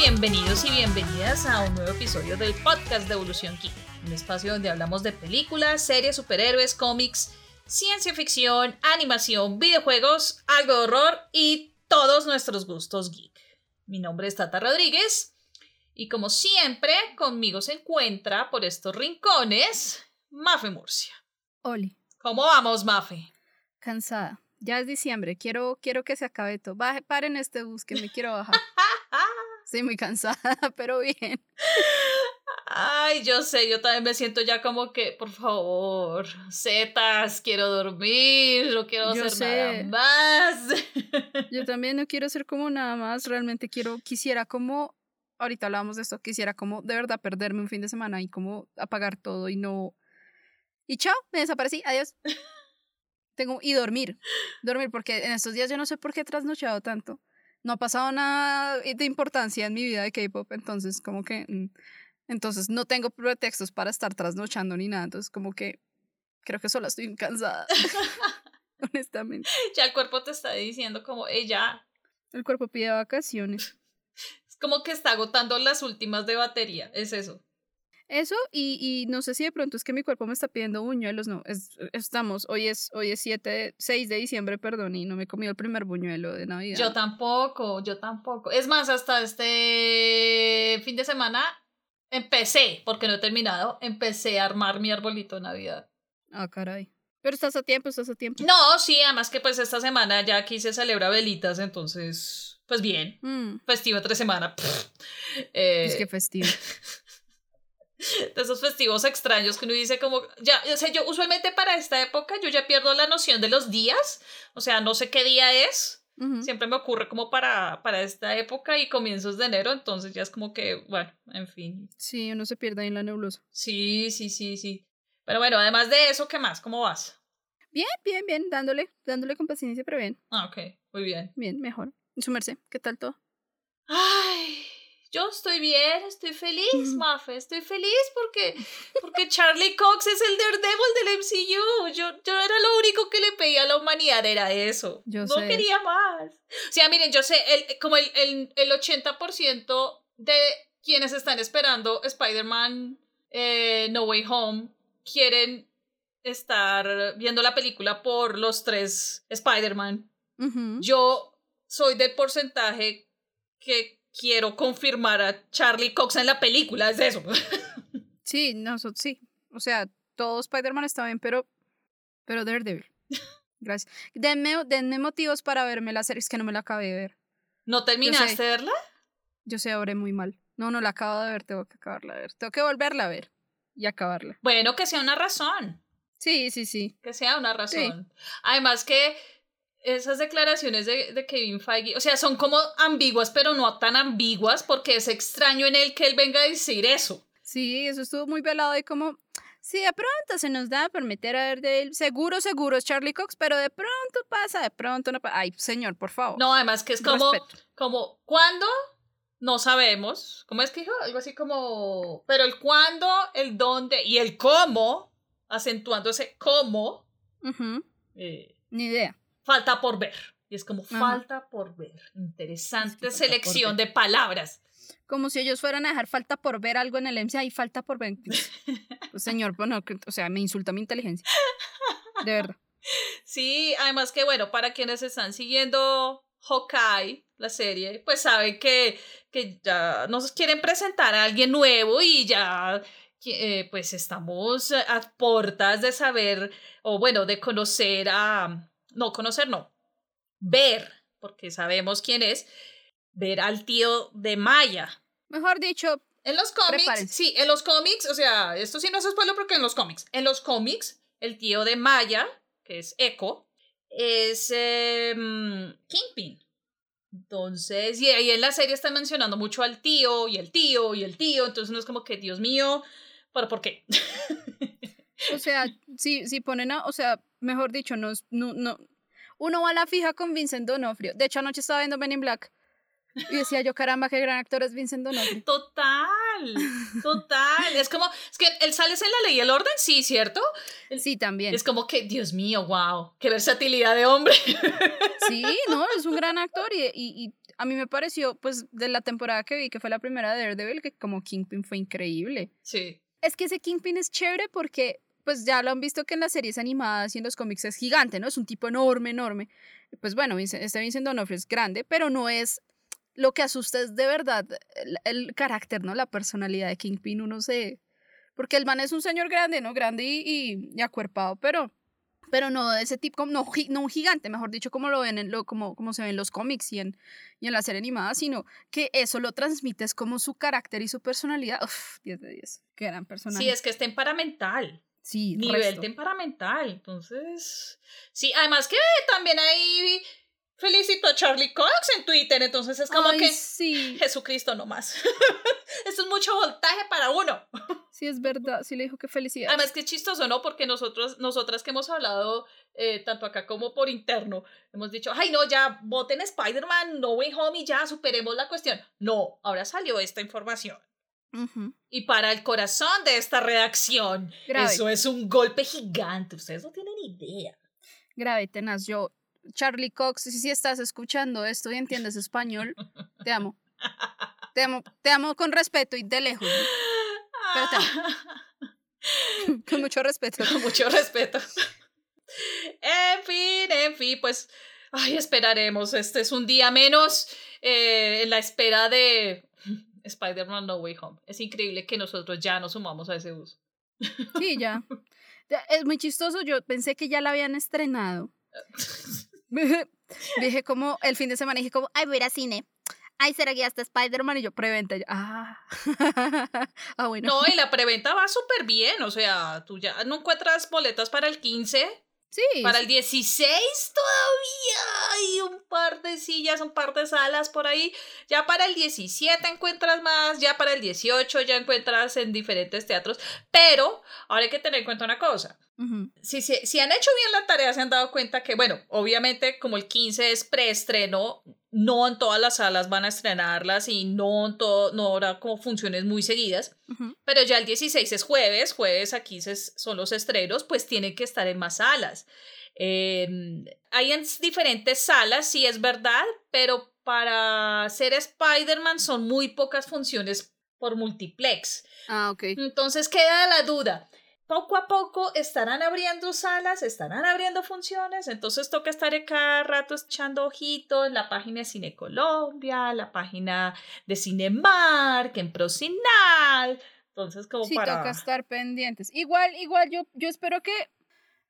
bienvenidos y bienvenidas a un nuevo episodio del podcast de Evolución Geek, un espacio donde hablamos de películas, series, superhéroes, cómics, ciencia ficción, animación, videojuegos, algo de horror y todos nuestros gustos geek. Mi nombre es Tata Rodríguez y como siempre conmigo se encuentra por estos rincones Mafe Murcia. Oli. ¿Cómo vamos, Mafe? Cansada. Ya es diciembre. Quiero, quiero que se acabe todo. Baje, paren este bus que me quiero bajar. Estoy muy cansada, pero bien. Ay, yo sé, yo también me siento ya como que, por favor, setas, quiero dormir, no quiero hacer nada más. Yo también no quiero hacer como nada más, realmente quiero, quisiera como, ahorita hablábamos de esto, quisiera como de verdad perderme un fin de semana y como apagar todo y no... Y chao, me desaparecí, adiós. Tengo, y dormir, dormir, porque en estos días yo no sé por qué he trasnochado tanto no ha pasado nada de importancia en mi vida de K-pop, entonces como que, mm, entonces no tengo pretextos para estar trasnochando ni nada, entonces como que creo que solo estoy cansada, honestamente. Ya el cuerpo te está diciendo como, ella. El cuerpo pide vacaciones. Es como que está agotando las últimas de batería, es eso. Eso, y, y, no sé si de pronto es que mi cuerpo me está pidiendo buñuelos, no, es, estamos, hoy es, hoy es 7, 6 de diciembre, perdón, y no me he comido el primer buñuelo de Navidad. Yo tampoco, yo tampoco. Es más, hasta este fin de semana empecé, porque no he terminado, empecé a armar mi arbolito de Navidad. Ah, caray. Pero estás a tiempo, estás a tiempo. No, sí, además que pues esta semana ya aquí se celebra velitas, entonces, pues bien. Mm. Festivo tres semanas. es que festivo. de esos festivos extraños que uno dice como, ya, o sea, yo usualmente para esta época yo ya pierdo la noción de los días, o sea, no sé qué día es, siempre me ocurre como para, para esta época y comienzos de enero, entonces ya es como que, bueno, en fin. Sí, uno se pierde ahí en la nebulosa. Sí, sí, sí, sí. Pero bueno, además de eso, ¿qué más? ¿Cómo vas? Bien, bien, bien, dándole, dándole con paciencia, pero bien. Ah, ok, muy bien. Bien, mejor. ¿Y su merced? ¿Qué tal todo? Ay, yo estoy bien, estoy feliz, Mafe, estoy feliz porque, porque Charlie Cox es el Daredevil del MCU. Yo, yo era lo único que le pedía a la humanidad, era eso. Yo no quería más. O sea, miren, yo sé, el, como el, el, el 80% de quienes están esperando Spider-Man eh, No Way Home quieren estar viendo la película por los tres Spider-Man. Yo soy del porcentaje que quiero confirmar a Charlie Cox en la película, es eso. Sí, no, sí. O sea, todo Spider-Man está bien, pero, pero Daredevil. Gracias. Denme, denme motivos para verme la serie, es que no me la acabé de ver. ¿No terminaste de verla? Yo sé, oré muy mal. No, no la acabo de ver, tengo que acabarla de ver. Tengo que volverla a ver y acabarla. Bueno, que sea una razón. Sí, sí, sí. Que sea una razón. Además que esas declaraciones de, de, Kevin Feige, o sea, son como ambiguas, pero no tan ambiguas, porque es extraño en él que él venga a decir eso. Sí, eso estuvo muy velado y como, sí, de pronto se nos da por meter a ver de él, seguro, seguro es Charlie Cox, pero de pronto pasa, de pronto no pasa. Ay, señor, por favor. No, además que es como, como, ¿cuándo? No sabemos. ¿Cómo es que dijo? Algo así como, pero el cuándo, el dónde y el cómo, acentuando ese cómo. eh, Ni idea falta por ver. Y es como falta por ver. Interesante selección de palabras. Como si ellos fueran a dejar falta por ver algo en el MCA y falta por ver. Pues, señor, bueno, o sea, me insulta mi inteligencia. De verdad. Sí, además que bueno, para quienes están siguiendo Hawkeye, la serie, pues saben que, que ya nos quieren presentar a alguien nuevo y ya eh, pues estamos a portas de saber, o bueno, de conocer a, no conocer, no, ver, porque sabemos quién es, ver al tío de Maya. Mejor dicho, en los cómics, sí, en los cómics, o sea, esto sí no es spoiler porque en los cómics, en los cómics, el tío de Maya, que es Echo, es em, Kingpin. Entonces, y ahí en la serie están mencionando mucho al tío y el tío y el tío, entonces no es como que, Dios mío, pero ¿por qué? O sea, si, si ponen a, o sea, mejor dicho, no, no, no, uno va a la fija con Vincent Donofrio. De hecho, anoche estaba viendo Men in Black y decía yo, caramba, qué gran actor es Vincent Donofrio. Total, total. es como, es que él sale en la ley y el orden, sí, ¿cierto? Sí, también. Es como que, Dios mío, wow, qué versatilidad de hombre. Sí, no, es un gran actor y, y, a mí me pareció, pues, de la temporada que vi, que fue la primera de Daredevil, que como Kingpin fue increíble. Sí. Es que ese Kingpin es chévere porque, pues, ya lo han visto que en las series animadas y en los cómics es gigante, ¿no? Es un tipo enorme, enorme. Pues bueno, este Vincent D'Onofrio es grande, pero no es lo que asusta es de verdad el, el, carácter, ¿no? La personalidad de Kingpin, uno se... Porque el man es un señor grande, ¿no? Grande y, y, acuerpado, pero, pero no de ese tipo, no, no un gigante, mejor dicho, como lo ven, en lo, como, como se ven en los cómics y en, y en la serie animada, sino que eso lo transmite es como su carácter y su personalidad. Uf, 10 de 10. Qué gran personaje. Sí, es que es temperamental. Sí, nivel resto. temperamental. Entonces, sí, además que también hay felicito a Charlie Cox en Twitter, entonces es como Ay, que sí. Jesucristo nomás. Esto es mucho voltaje para uno. Sí, es verdad, sí le dijo que felicidad. Además que chistoso, ¿no? Porque nosotros, nosotras que hemos hablado eh, tanto acá como por interno, hemos dicho, ay no, ya voten Spider-Man, No Way Home y ya superemos la cuestión. No, ahora salió esta información. Uh -huh. Y para el corazón de esta redacción, Grave. eso es un golpe gigante. Ustedes no tienen idea. Grave, tenaz, yo Charlie Cox, si, si estás escuchando esto y entiendes español, te amo. Te amo, te amo con respeto y de lejos. ¿no? Pero te amo. con mucho respeto. Con mucho respeto. en fin, en fin, pues, ay, esperaremos. Este es un día menos eh, en la espera de Spider-Man No Way Home. Es increíble que nosotros ya nos sumamos a ese bus. Sí, ya. Es muy chistoso. Yo pensé que ya la habían estrenado. dije como el fin de semana, dije como, ay, voy a ir a cine. Ay, ¿será que ya está Spider-Man? Y yo, preventa. Yo, ah. ah, bueno. No, y la preventa va súper bien. O sea, tú ya no encuentras boletas para el 15. Sí. Para el 16 todavía hay un par de sillas, un par de salas por ahí. Ya para el 17 encuentras más, ya para el 18 ya encuentras en diferentes teatros. Pero ahora hay que tener en cuenta una cosa. Uh -huh. si, si, si, han hecho bien la tarea, se han dado cuenta que, bueno, obviamente como el 15 es preestreno, no en todas las salas van a estrenarlas y no en todo, no habrá como funciones muy seguidas, uh -huh. pero ya el 16 es jueves, jueves aquí se, son los estrenos, pues tienen que estar en más salas. Eh, hay en diferentes salas, sí es verdad, pero para ser Spider-Man son muy pocas funciones por multiplex. Ah, ok. Entonces queda la duda poco a poco estarán abriendo salas, estarán abriendo funciones, entonces toca estar cada rato echando ojitos en la página de Cine Colombia, la página de Cinemark, en Procinal, entonces como sí, para... toca estar pendientes. Igual, igual yo, yo espero que,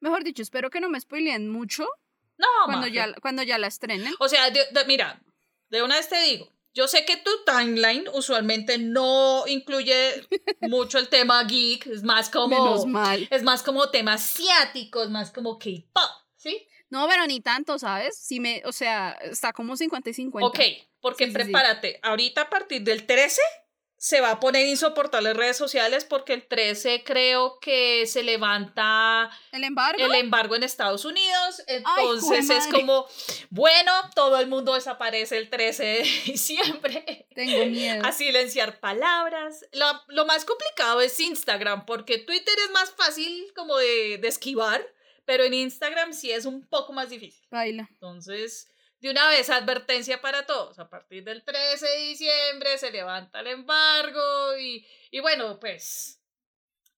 mejor dicho, espero que no me spoileen mucho no, cuando, ya, cuando ya la estrenen. O sea, de, de, mira, de una vez te digo, yo sé que tu timeline usualmente no incluye mucho el tema geek, es más como Menos mal. es más como temas asiáticos, más como K-pop, ¿sí? No, pero ni tanto, ¿sabes? Si me, o sea, está como 50 y 50. Ok, porque Sí, sí, prepárate, ahorita a partir del 13 se va a poner insoportable redes sociales porque el 13 creo que se levanta ¿El embargo? el embargo en Estados Unidos. Entonces es como, bueno, todo el mundo desaparece el 13 de diciembre. Tengo miedo. A silenciar palabras. Lo, lo más complicado es Instagram, porque Twitter es más fácil como de, de esquivar, pero en Instagram sí es un poco más difícil. Baila. Entonces, de una vez, advertencia para todos. A partir del 13 de diciembre se levanta el embargo y, y bueno, pues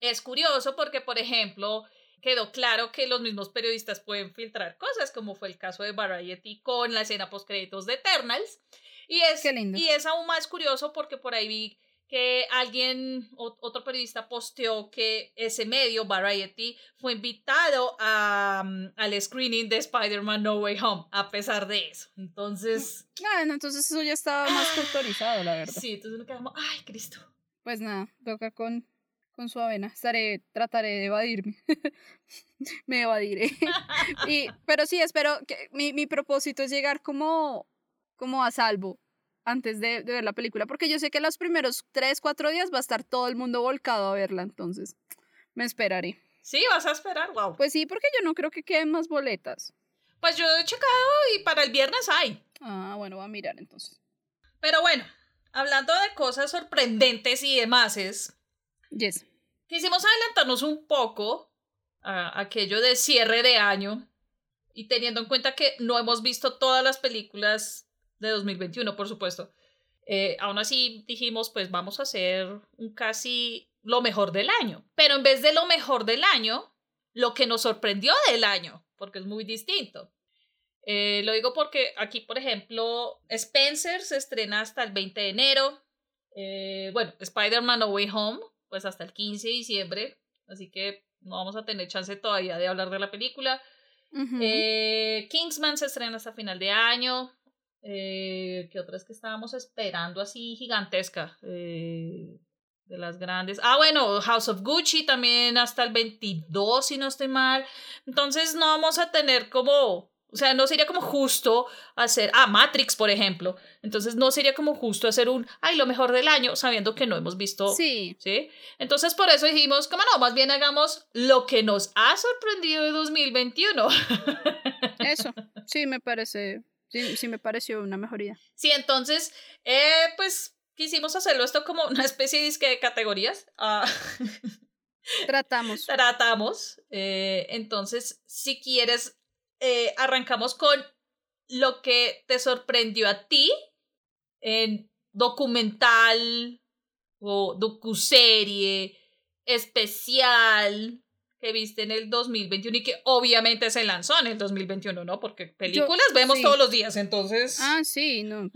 es curioso porque, por ejemplo, quedó claro que los mismos periodistas pueden filtrar cosas, como fue el caso de Variety con la escena postcréditos de Eternals. Y es, Qué lindo. y es aún más curioso porque por ahí vi que alguien, otro periodista posteó que ese medio, Variety, fue invitado a, mm, al screening de Spider-Man No Way Home, a pesar de eso. Entonces, Ah, no, entonces eso ya estaba más que autorizado, la verdad. sí, entonces nos quedamos, ay, Cristo. Pues nada, toca con, con su avena. Estaré, trataré de evadirme. Me evadiré. y, pero sí, espero que mi, mi propósito es llegar como, como a salvo antes de, de ver la película, porque yo sé que los primeros tres, cuatro días va a estar todo el mundo volcado a verla, entonces me esperaré. Sí, vas a esperar, wow. Pues sí, porque yo no creo que queden más boletas. Pues yo he checado y para el viernes hay. Ah, bueno, voy a mirar entonces. Pero bueno, hablando de cosas sorprendentes y demás, es, Yes. quisimos adelantarnos un poco a aquello de cierre de año y teniendo en cuenta que no hemos visto todas las películas de 2021, por supuesto. Eh, aún así dijimos, pues vamos a hacer un casi lo mejor del año. Pero en vez de lo mejor del año, lo que nos sorprendió del año, porque es muy distinto. Eh, lo digo porque aquí, por ejemplo, Spencer se estrena hasta el 20 de enero. Eh, bueno, Spider-Man No Way Home, pues hasta el 15 de diciembre. Así que no vamos a tener chance todavía de hablar de la película. eh, Kingsman se estrena hasta final de año. Eh, ¿Qué otras que estábamos esperando así gigantesca? Eh, de las grandes. Ah, bueno, House of Gucci también hasta el 22, si no estoy mal. Entonces no vamos a tener como o sea, no sería como justo hacer, ah, Matrix, por ejemplo. Entonces, no sería como justo hacer un, ay, lo mejor del año, sabiendo que no hemos visto. Sí. ¿Sí? Entonces, por eso dijimos, como no, más bien hagamos lo que nos ha sorprendido de 2021. Eso, sí, me parece, sí, sí me pareció una mejoría. Sí, entonces, eh, pues quisimos hacerlo esto como una especie de, disque de categorías. Ah, Tratamos. tratamos. Eh, entonces, si quieres eh, arrancamos con lo que te sorprendió a ti en documental o docuserie especial que viste en el 2021 y que obviamente se lanzó en el 2021, ¿no? Porque películas vemos sí. todos los días, entonces... Ah, sí, no.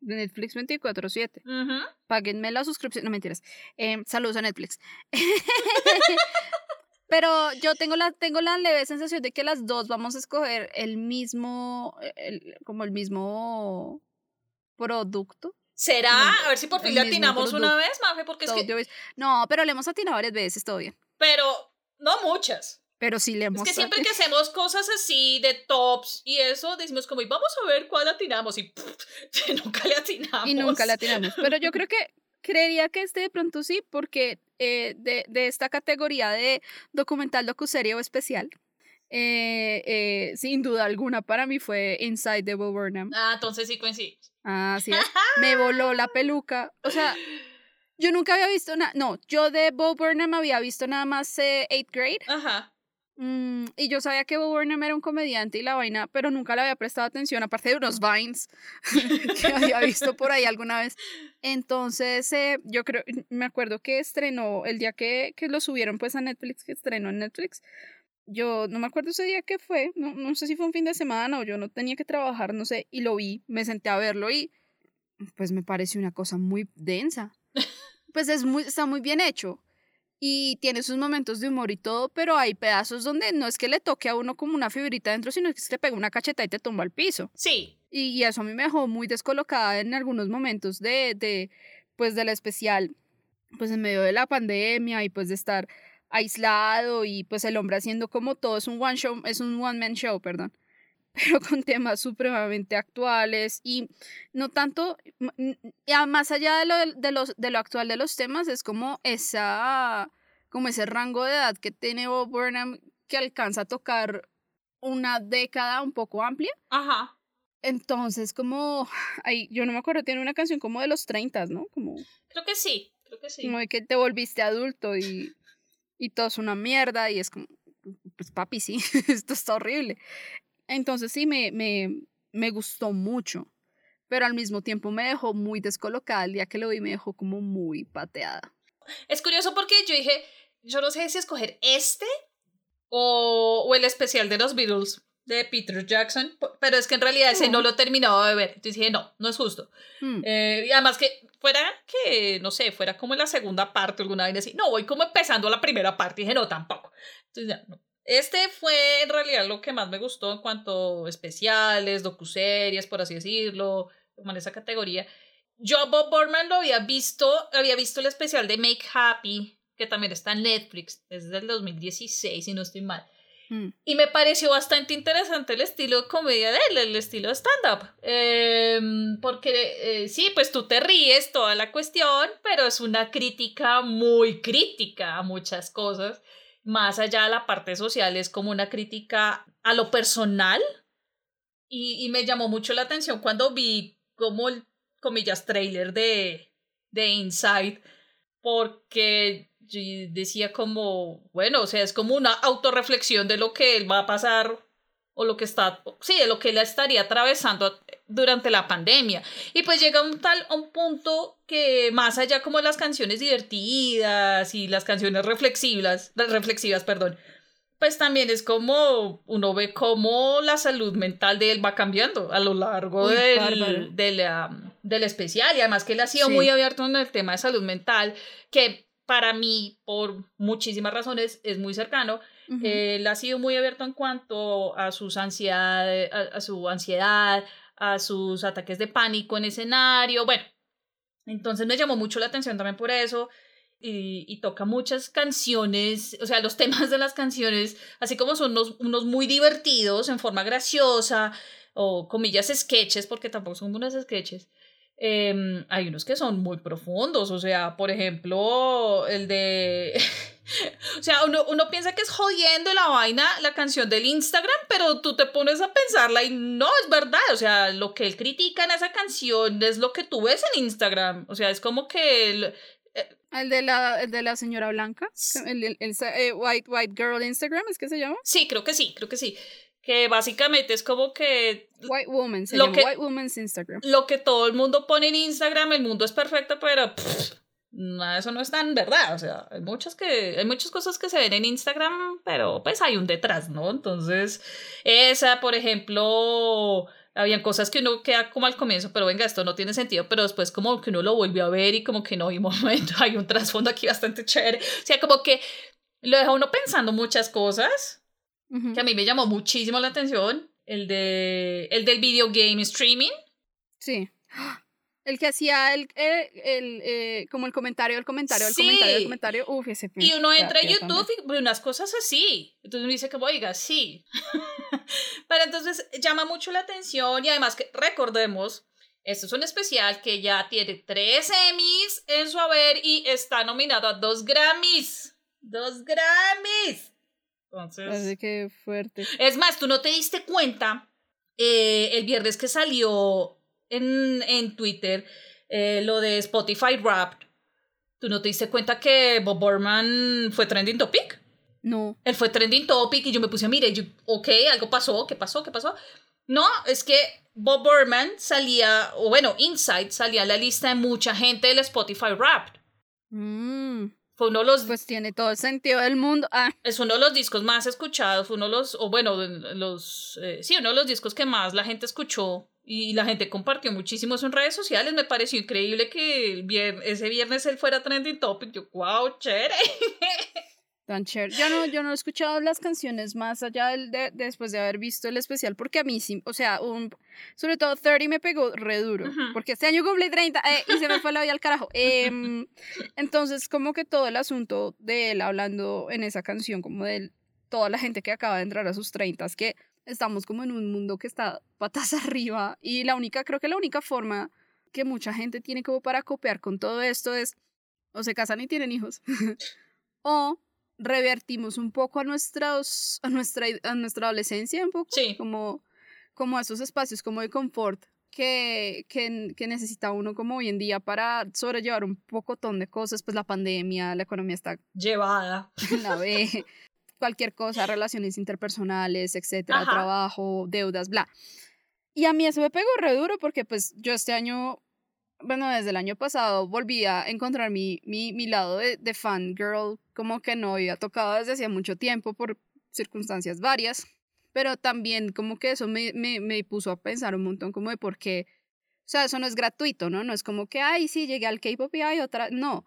Netflix 24-7. Ujú. Páguenme la suscripción. No mentiras. Eh, saludos a Netflix. Pero yo tengo la, tengo la leve sensación de que las dos vamos a escoger el mismo, el- como el mismo producto. ¿Será? No, A ver si por fin le atinamos una vez, Mafe, porque es que... No, pero le hemos atinado varias veces, todo bien. Pero no muchas. Pero sí le Es hemos que siempre que hacemos cosas así de tops y eso, decimos como, y vamos a ver cuál atinamos. Y pff, nunca le atinamos. Y nunca la atinamos. Pero yo creo que creería que este de pronto sí, porque eh, de, de esta categoría de documental, docuserie o especial, eh, eh, sin duda alguna para mí fue Inside the Burnham. Ah, entonces sí coincidimos. Así es. Me voló la peluca. O sea, yo nunca había visto nada. No, yo de Bo Burnham había visto nada más eh, Eighth Grade. Ajá. Mm, y yo sabía que Bo Burnham era un comediante y la vaina, pero nunca le había prestado atención, aparte de unos vines que había visto por ahí alguna vez. Entonces, eh, yo creo, me acuerdo que estrenó el día que, que lo subieron pues a Netflix, que estrenó en Netflix. Yo no me acuerdo ese día que fue, no, no sé si fue un fin de semana o yo no tenía que trabajar, no sé, y lo vi, me senté a verlo y pues me pareció una cosa muy densa. Pues es muy, está muy bien hecho y tiene sus momentos de humor y todo, pero hay pedazos donde no es que le toque a uno como una fibrita dentro, sino que se te pega una cacheta y te tumba al piso. Sí. Y, y eso a mí me dejó muy descolocada en algunos momentos de, de, pues, del especial, pues, en medio de la pandemia y, pues, de estar aislado y, pues, el hombre haciendo como todo, es un one show, es un one man show, perdón, pero con temas supremamente actuales y no tanto, más allá de lo, de, los, de lo actual de los temas, es como esa, como ese rango de edad que tiene Bob Burnham que alcanza a tocar una década un poco amplia. Ajá. Entonces, como, ay, yo no me acuerdo, tiene una canción como de los 30, ¿no? Como, Creo que sí. Creo que sí. como de que te volviste adulto y, y todo es una mierda y es como, pues papi, sí, esto está horrible. Entonces sí, me, me, me gustó mucho, pero al mismo tiempo me dejó muy descolocada. El día que lo vi me dejó como muy pateada. Es curioso porque yo dije, yo no sé si escoger este o, o el especial de los Beatles de Peter Jackson, pero es que en realidad ese no lo he terminado de ver. Entonces dije, no, no es justo. Hmm. Eh, y además que fuera que, no sé, fuera como la segunda parte o alguna vez así. No, voy como empezando la primera parte. Y dije, no, tampoco. Entonces ya, no. Este fue en realidad lo que más me gustó en cuanto a especiales, docuseries, por así decirlo, como en esa categoría. Yo a Bob Burnham lo había visto, había visto el especial de Make Happy, que también está en Netflix, es del 2016, si no estoy mal. Hmm. Y me pareció bastante interesante el estilo de comedia de él, el estilo de stand-up. Em, porque eh, sí, pues tú te ríes toda la cuestión, pero es una crítica muy crítica a muchas cosas. Más allá de la parte social, es como una crítica a lo personal. Y, y me llamó mucho la atención cuando vi como el, comillas, trailer de, de Inside, porque yo decía como, bueno, o sea, es como una autorreflexión de lo que él va a pasar o lo que está, sí, de lo que él estaría atravesando durante la pandemia. Y pues llega un tal un punto que más allá como las canciones divertidas y las canciones reflexivas, reflexivas, perdón, pues también es como uno ve cómo la salud mental de él va cambiando a lo largo del, del, especial y además que él ha sido muy abierto en el tema de salud mental, que para mí, por muchísimas razones, es muy cercano. Él ha sido muy abierto en cuanto a sus ansiedades, a, su ansiedad, a sus ataques de pánico en escenario. Bueno, entonces me llamó mucho la atención también por eso y, toca muchas canciones, o sea, los temas de las canciones, así como son unos, unos muy divertidos en forma graciosa, o comillas sketches, porque tampoco son unas sketches. Em, hay unos que son muy profundos, o sea, por ejemplo, el de... o sea, uno, uno piensa que es jodiendo la vaina la canción del Instagram, pero tú te pones a pensarla y no, es verdad, o sea, lo que él critica en esa canción es lo que tú ves en Instagram, o sea, es como que el de la, el de la señora blanca, el, el, eh, white, white Girl Instagram, ¿es que se llama? Sí, creo que sí, creo que sí. Que básicamente es como que... White Woman, se llama White Woman's Instagram. Lo que todo el mundo pone en Instagram, el mundo es perfecto, pero nada, eso no es tan verdad. O sea, hay muchas, que, hay muchas cosas que se ven en Instagram, pero pues hay un detrás, ¿no? Entonces, esa, por ejemplo habían cosas que uno queda como al comienzo, pero venga, esto no tiene sentido, pero después como que uno lo volvió a ver y como que no, y momento, hay un trasfondo aquí bastante chévere. O sea, como que lo deja uno pensando muchas cosas, que a mí me llamó muchísimo la atención, el, de, el del video game streaming. Sí. El que hacía el, el, el eh, como el comentario, el comentario, el comentario, el comentario, uf, ese Y uno entra a YouTube y ve unas cosas así. Entonces uno dice que, oiga, sí. Pero entonces llama mucho la atención y además que recordemos, esto es un especial que ya tiene tres Emmys en su haber y está nominado a dos Grammys. ¡Dos Grammys! Entonces. Así que fuerte. Es más, tú no te diste cuenta eh, el viernes que salió en, en Twitter eh, lo de Spotify Wrapped, ¿tú no te diste cuenta que Bob Borman fue trending topic? No. Él fue trending topic y yo me puse a mirar, yo, ok, algo pasó, ¿qué pasó? ¿Qué pasó? No, es que Bob Borman salía, o bueno, Inside salía a la lista de mucha gente del Spotify Wrapped. Mm. Fue uno de los. Pues tiene todo el sentido del mundo. Ah. Es uno de los discos más escuchados, fue uno de los, o bueno, los. Eh, sí, uno de los discos que más la gente escuchó y la gente compartió muchísimo en redes sociales. Me pareció increíble que ese viernes él fuera trending topic. Yo, wow, chévere. Tan chévere. Yo no, yo no he escuchado las canciones más allá de, después de haber visto el especial, porque a mí sí, o sea, un, sobre todo 30 me pegó re duro, porque este año cumplí 30 eh, y se me fue la vida al carajo. Em, entonces, como que todo el asunto de él hablando en esa canción, como de toda la gente que acaba de entrar a sus 30, es que estamos como en un mundo que está patas arriba y la única, creo que la única forma que mucha gente tiene como para copiar con todo esto es o se casan y tienen hijos o revertimos un poco a nuestros a nuestra a nuestra adolescencia un poco como como a esos espacios como de confort que, que, que, necesita uno como hoy en día para sobrellevar un pocotón de cosas, pues la pandemia, la economía está llevada. La ve, cualquier cosa, relaciones interpersonales, etcétera, trabajo, deudas, bla. Y a mí eso me pegó re duro porque pues yo este año, bueno, desde el año pasado volví a encontrar mi, mi, mi lado de, de fangirl, como que no había tocado desde hacía mucho tiempo por circunstancias varias, pero también como que eso me, me, me puso a pensar un montón como de por qué, o sea, eso no es gratuito, ¿no? No es como que, ay, sí, llegué al K-pop y hay otra, no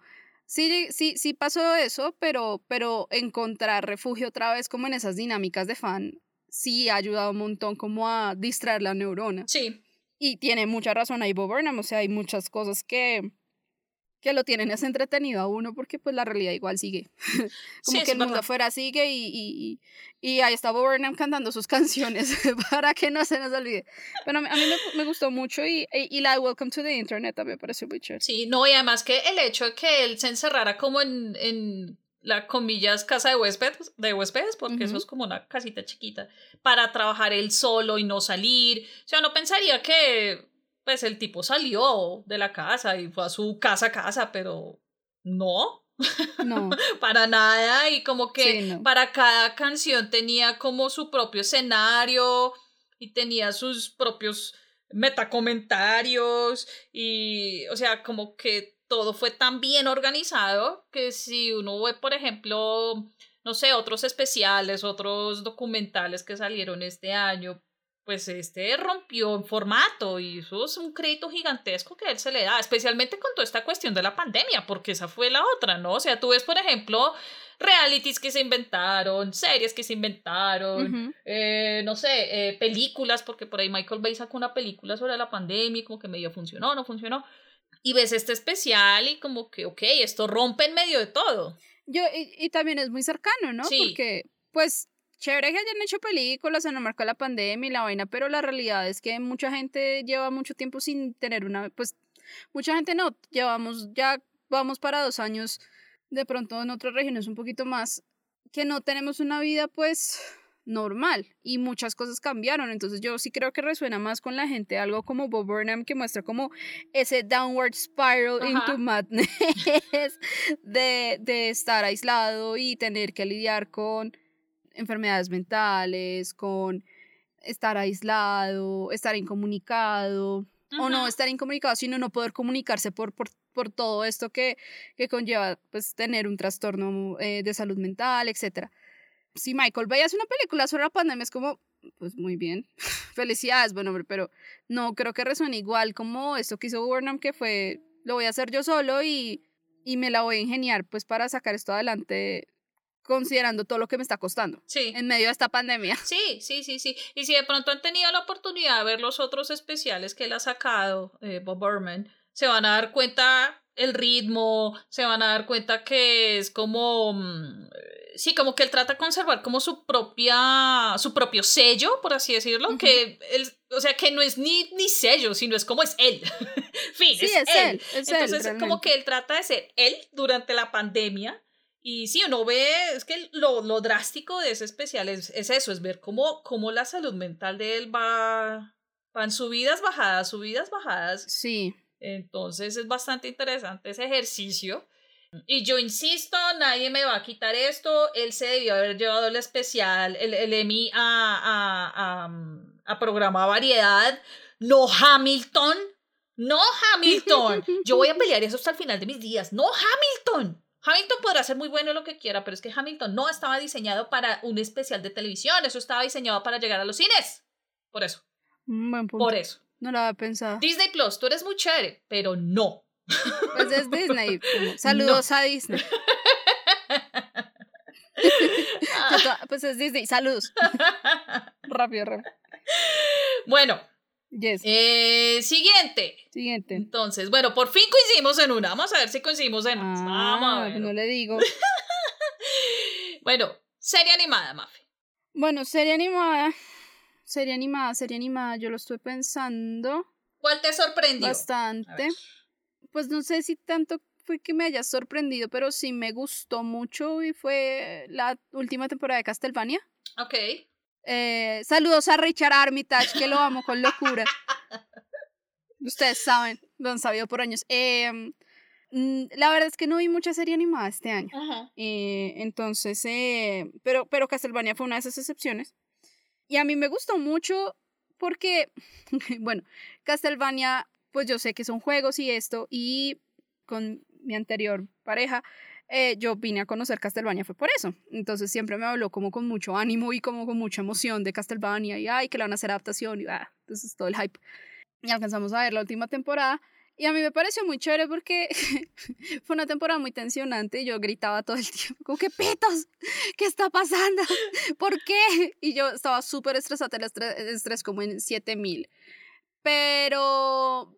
sí, sí, sí pasó eso, pero, pero encontrar refugio otra vez como en esas dinámicas de fan, sí ha ayudado un montón como a distraer la neurona. Sí. Y tiene mucha razón ahí Bob Burnham, o sea, hay muchas cosas que, que lo tienen es entretenido a uno porque pues la realidad igual sigue. Como que el mundo afuera sigue y, y, y, ahí está Bob Burnham cantando sus canciones para que no se nos olvide. Pero a mí, me, me, gustó mucho y, y, la Welcome to the Internet también me pareció muy chévere. Sí, no, y además que el hecho de que él se encerrara como en, en la comillas casa de huéspedes, de huéspedes porque eso es como una casita chiquita, para trabajar él solo y no salir. O sea, no pensaría que pues el tipo salió de la casa y fue a su casa casa, pero no. No. para nada. Y como que para cada canción tenía como su propio escenario y tenía sus propios metacomentarios y, o sea, como que todo fue tan bien organizado que si uno ve, por ejemplo, no sé, otros especiales, otros documentales que salieron este año, pues este rompió en formato y eso es un crédito gigantesco que él se le da, especialmente con toda esta cuestión de la pandemia, porque esa fue la otra, ¿no? O sea, tú ves, por ejemplo, realities que se inventaron, series que se inventaron, eh, no sé, eh, películas, porque por ahí Michael Bay sacó una película sobre la pandemia, como que medio funcionó, no funcionó. Y ves este especial y como que, ok, esto rompe en medio de todo. Yo, y, y también es muy cercano, ¿no? Sí. Porque, pues, chévere que hayan hecho películas en el marco de la pandemia y la vaina, pero la realidad es que mucha gente lleva mucho tiempo sin tener una, pues, mucha gente no, llevamos ya, vamos para dos años, de pronto en otras regiones un poquito más, que no tenemos una vida, pues, normal y muchas cosas cambiaron. Entonces yo sí creo que resuena más con la gente algo como Bob Burnham que muestra como ese downward spiral into madness de, de estar aislado y tener que lidiar con enfermedades mentales, con estar aislado, estar incomunicado, o no estar incomunicado, sino no poder comunicarse por, por, por todo esto que, que conlleva pues, tener un trastorno eh, de salud mental, etc. Si Michael veías una película sobre la pandemia, es como, pues muy bien, felicidades, bueno, pero no creo que resuene igual como esto que hizo Burnham, que fue, lo voy a hacer yo solo y, y me la voy a ingeniar pues para sacar esto adelante considerando todo lo que me está costando sí. en medio de esta pandemia. Sí, sí, sí, sí. Y si de pronto han tenido la oportunidad de ver los otros especiales que él ha sacado, eh, Bob Berman, se van a dar cuenta el ritmo, se van a dar cuenta que es como, mm, sí, como que él trata de conservar como su propia, su propio sello, por así decirlo, que él, o sea, que no es ni, ni sello, sino es como es él. fin, sí, es, él. Entonces, como que él trata de ser él durante la pandemia y sí, uno ve, es que lo, lo drástico de ese especial es, es, eso, es ver cómo, cómo la salud mental de él va, van subidas, bajadas, subidas, bajadas. Sí. Entonces es bastante interesante ese ejercicio. Y yo insisto, nadie me va a quitar esto. Él se debió haber llevado el especial, el, el Emmy a, a, a, a programa variedad. No Hamilton. No Hamilton. Yo voy a pelear eso hasta el final de mis días. No Hamilton. Hamilton podrá ser muy bueno lo que quiera, pero es que Hamilton no estaba diseñado para un especial de televisión, eso estaba diseñado para llegar a los cines. Por eso. Buen punto. Por eso. No lo había pensado. Disney Plus, tú eres muy chévere, pero no. Pues es Disney. Saludos a Disney. pues es Disney. Saludos. rápido, rápido. Bueno, Yes. Eh, siguiente. Siguiente. Entonces, bueno, por fin coincidimos en una. Vamos a ver si coincidimos en más. Vamos a Ah, ver. no le digo. bueno, serie animada, Mafe. Bueno, serie animada. Serie animada, serie animada. Yo lo estoy pensando ¿Cuál te sorprendió? Bastante. Pues no sé si tanto fue que me haya sorprendido, pero sí me gustó mucho y fue la última temporada de Castlevania. Ok. Eh, saludos a Richard Armitage, que lo amo con locura. Ustedes saben, lo han sabido por años. Eh, la verdad es que no vi mucha serie animada este año. Ajá. Eh, entonces, eh, pero, pero Castlevania fue una de esas excepciones. Y a mí me gustó mucho porque, bueno, Castlevania, pues yo sé que son juegos y esto, y con mi anterior pareja, eh, yo vine a conocer Castlevania fue por eso. Entonces siempre me habló como con mucho ánimo y como con mucha emoción de Castlevania y ay, que le van a hacer adaptación y ah, entonces todo el hype. Y alcanzamos a ver la última temporada y a mí me pareció muy chévere porque fue una temporada muy tensionante yo gritaba todo el tiempo, como que petos, ¿qué está pasando? ¿Por qué? Y yo estaba súper estresada, el estrés, el estrés como en 7000. Pero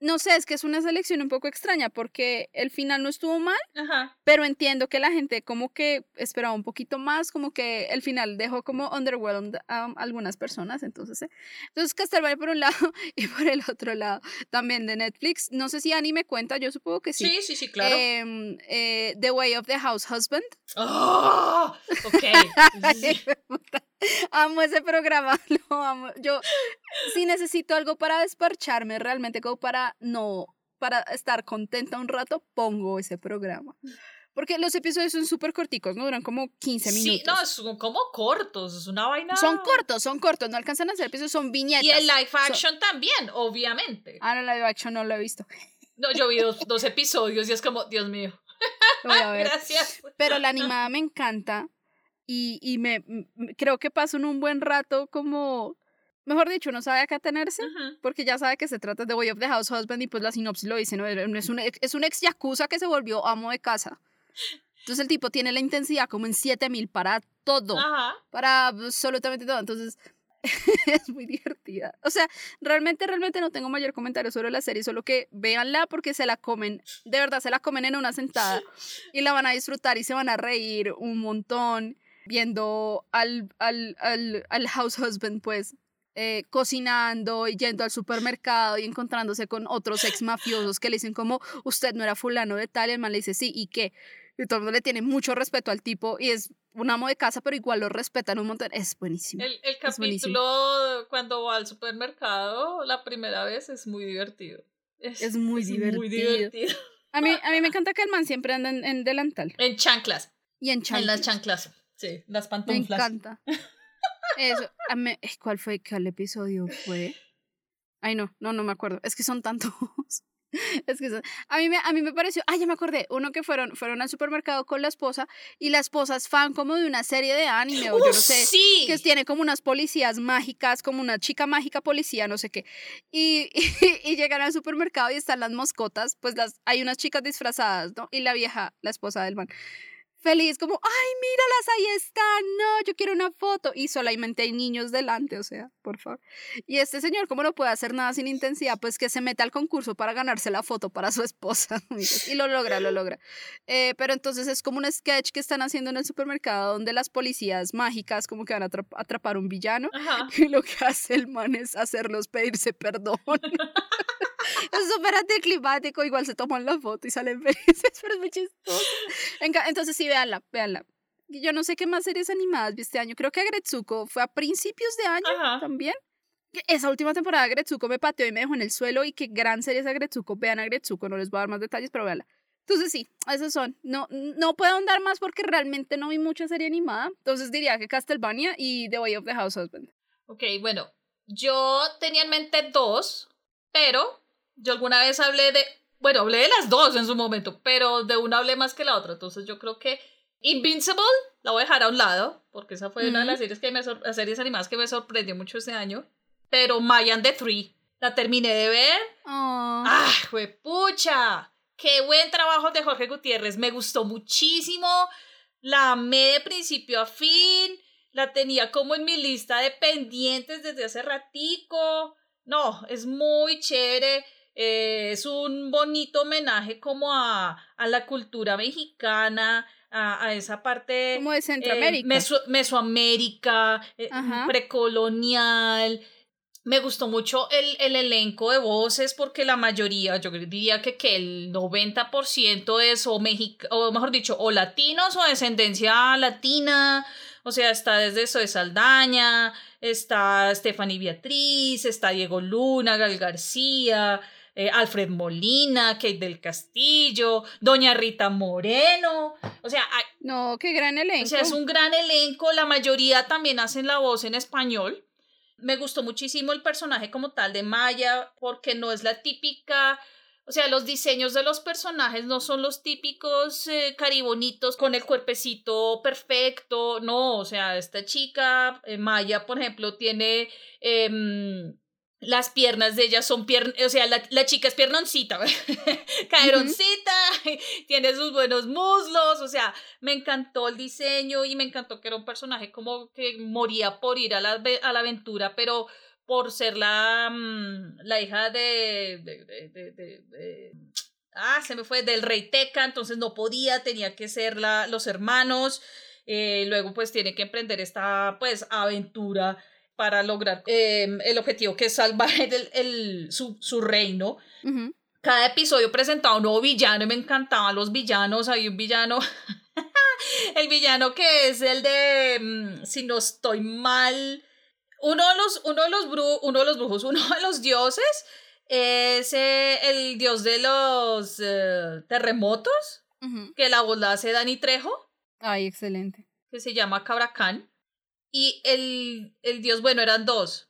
no sé, es que es una selección un poco extraña porque el final no estuvo mal, Ajá. pero entiendo que la gente como que esperaba un poquito más, como que el final dejó como underwhelmed a algunas personas, entonces, ¿eh? entonces Castlevania por un lado y por el otro lado también de Netflix, no sé si Annie me cuenta, yo supongo que sí. Sí, sí, sí, claro. Em, eh, The Way of the House Husband. ¡Oh! Ok. Amo ese programa, lo amo. Yo sí necesito algo para desparcharme, realmente como para no, para estar contenta un rato, pongo ese programa. Porque los episodios son súper corticos, ¿no? Duran como 15 minutos. Sí, no, son como cortos, es una vaina. Son cortos, son cortos, no alcanzan a ser episodios, son viñetas. Y el live action también, obviamente. Ah, no, live action no lo he visto. No, yo vi dos, dos episodios y es como, Dios mío. Voy a ver. Gracias. Pero la animada me encanta y, y me, creo que paso en un buen rato como, mejor dicho, uno sabe a qué atenerse. Ujú. Porque ya sabe que se trata de Way of the House Husband y pues la sinopsis lo dice, ¿no? Es un, ex- es un ex yakuza que se volvió amo de casa. Entonces el tipo tiene la intensidad como en 7000 para todo, para absolutamente todo. Entonces es muy divertida. O sea, realmente, realmente no tengo mayor comentario sobre la serie, solo que véanla porque se la comen, de verdad se la comen en una sentada y la van a disfrutar y se van a reír un montón viendo al, al, al, al house husband, pues, eh, cocinando y yendo al supermercado y encontrándose con otros ex mafiosos que le dicen como, usted no era fulano de tal, y el man le dice, sí, ¿y qué? Y todo el mundo le tiene mucho respeto al tipo y es un amo de casa, pero igual lo respetan un montón. Es buenísimo. El, el buenísimo. capítulo cuando va al supermercado la primera vez es muy divertido. Es muy divertido. divertido. A mí, a mí me encanta que el man siempre anda en, en delantal En chanclas. y en En las chanclas. Sí, las Me pantuflas. encanta. Eso. ¿Cuál fue? ¿Cuál episodio fue? Ay, no, no, no me acuerdo. Es que son tantos. Es que son- a mí me a mí me pareció, ah, ya me acordé, uno que fueron fueron al supermercado con la esposa y la esposa es fan como de una serie de anime o yo no ¡Uh, sé, sí! que tiene como unas policías mágicas, como una chica mágica policía, no sé qué. Y, y, llegan al supermercado y están las mascotas, pues las, hay unas chicas disfrazadas, ¿no? Y la vieja, la esposa del man, feliz, como, ay, míralas, ahí están, no, yo quiero una foto. Y solamente hay niños delante, o sea, por favor. Y este señor, ¿cómo no puede hacer nada sin intensidad? Pues que se mete al concurso para ganarse la foto para su esposa. Y lo logra, lo logra. Eh, pero entonces es como un sketch que están haciendo en el supermercado donde las policías mágicas como que van a atrap- atrapar un villano Ajá. y lo que hace el man es hacerlos pedirse perdón. es súper anticlimático, igual se toman la foto y salen felices, pero es muy chistoso. Entonces sí, véanla, véanla. Yo no sé qué más series animadas vi este año. Creo que Agretsuko fue a principios de año Ajá. también. Esa última temporada de Agretsuko me pateó y me dejó en el suelo y qué gran serie es Agretsuko. Vean Agretsuko, no les voy a dar más detalles, pero véanla. Entonces sí, esos son. No, no puedo andar más porque realmente no vi mucha serie animada. Entonces diría que Castlevania y The Way of the House Husband. Ok, bueno, yo tenía en mente dos, pero yo alguna vez hablé de, bueno, hablé de las dos en su momento, pero de una hablé más que la otra, entonces yo creo que Invincible la voy a dejar a un lado, porque esa fue una de las series, que me las series animadas que me sorprendió mucho este año, pero Mayan the Three, la terminé de ver, Oh. ¡ah, pucha! ¡Qué buen trabajo de Jorge Gutiérrez! Me gustó muchísimo, la amé de principio a fin, la tenía como en mi lista de pendientes desde hace ratico. No, es muy chévere. Eh, es un bonito homenaje como a, a la cultura mexicana, a, a esa parte Como de eh, Centroamérica. Meso- Mesoamérica, eh, precolonial. Me gustó mucho el, el elenco de voces porque la mayoría, yo diría que, que el 90% es o, o mejor dicho, o latinos o descendencia latina. O sea, está desde Zoe Saldaña, está Stephanie Beatriz, está Diego Luna, Gal García, eh, Alfred Molina, Kate del Castillo, Doña Rita Moreno. O sea, hay- No, qué gran elenco. o sea, es un gran elenco, la mayoría también hacen la voz en español. Me gustó muchísimo el personaje como tal de Maya, porque no es la típica, o sea, los diseños de los personajes no son los típicos eh, caribonitos con el cuerpecito perfecto, no, o sea, esta chica, eh, Maya, por ejemplo, tiene... em, las piernas de ella son piernas, o sea, la, la chica es piernoncita, caeroncita, tiene sus buenos muslos, o sea, me encantó el diseño y me encantó que era un personaje como que moría por ir a la, a la aventura, pero por ser la, mm, la hija de, de, de- de- de- de- ah, se me fue, del rey Teca, entonces no podía, tenía que ser la, los hermanos, eh, luego pues tiene que emprender esta pues aventura para lograr eh, el objetivo que es salvar el, el- su, su reino cada episodio presentaba un nuevo villano y me encantaban los villanos. Hay un villano, el villano que es el de, mm, si no estoy mal, uno de los, uno de los, bru- uno de los brujos, uno de los dioses es eh, el dios de los eh, terremotos. Que la voz la hace Dani Trejo, Ay, excelente. que se llama Cabracán. Y el, el dios, bueno, eran dos.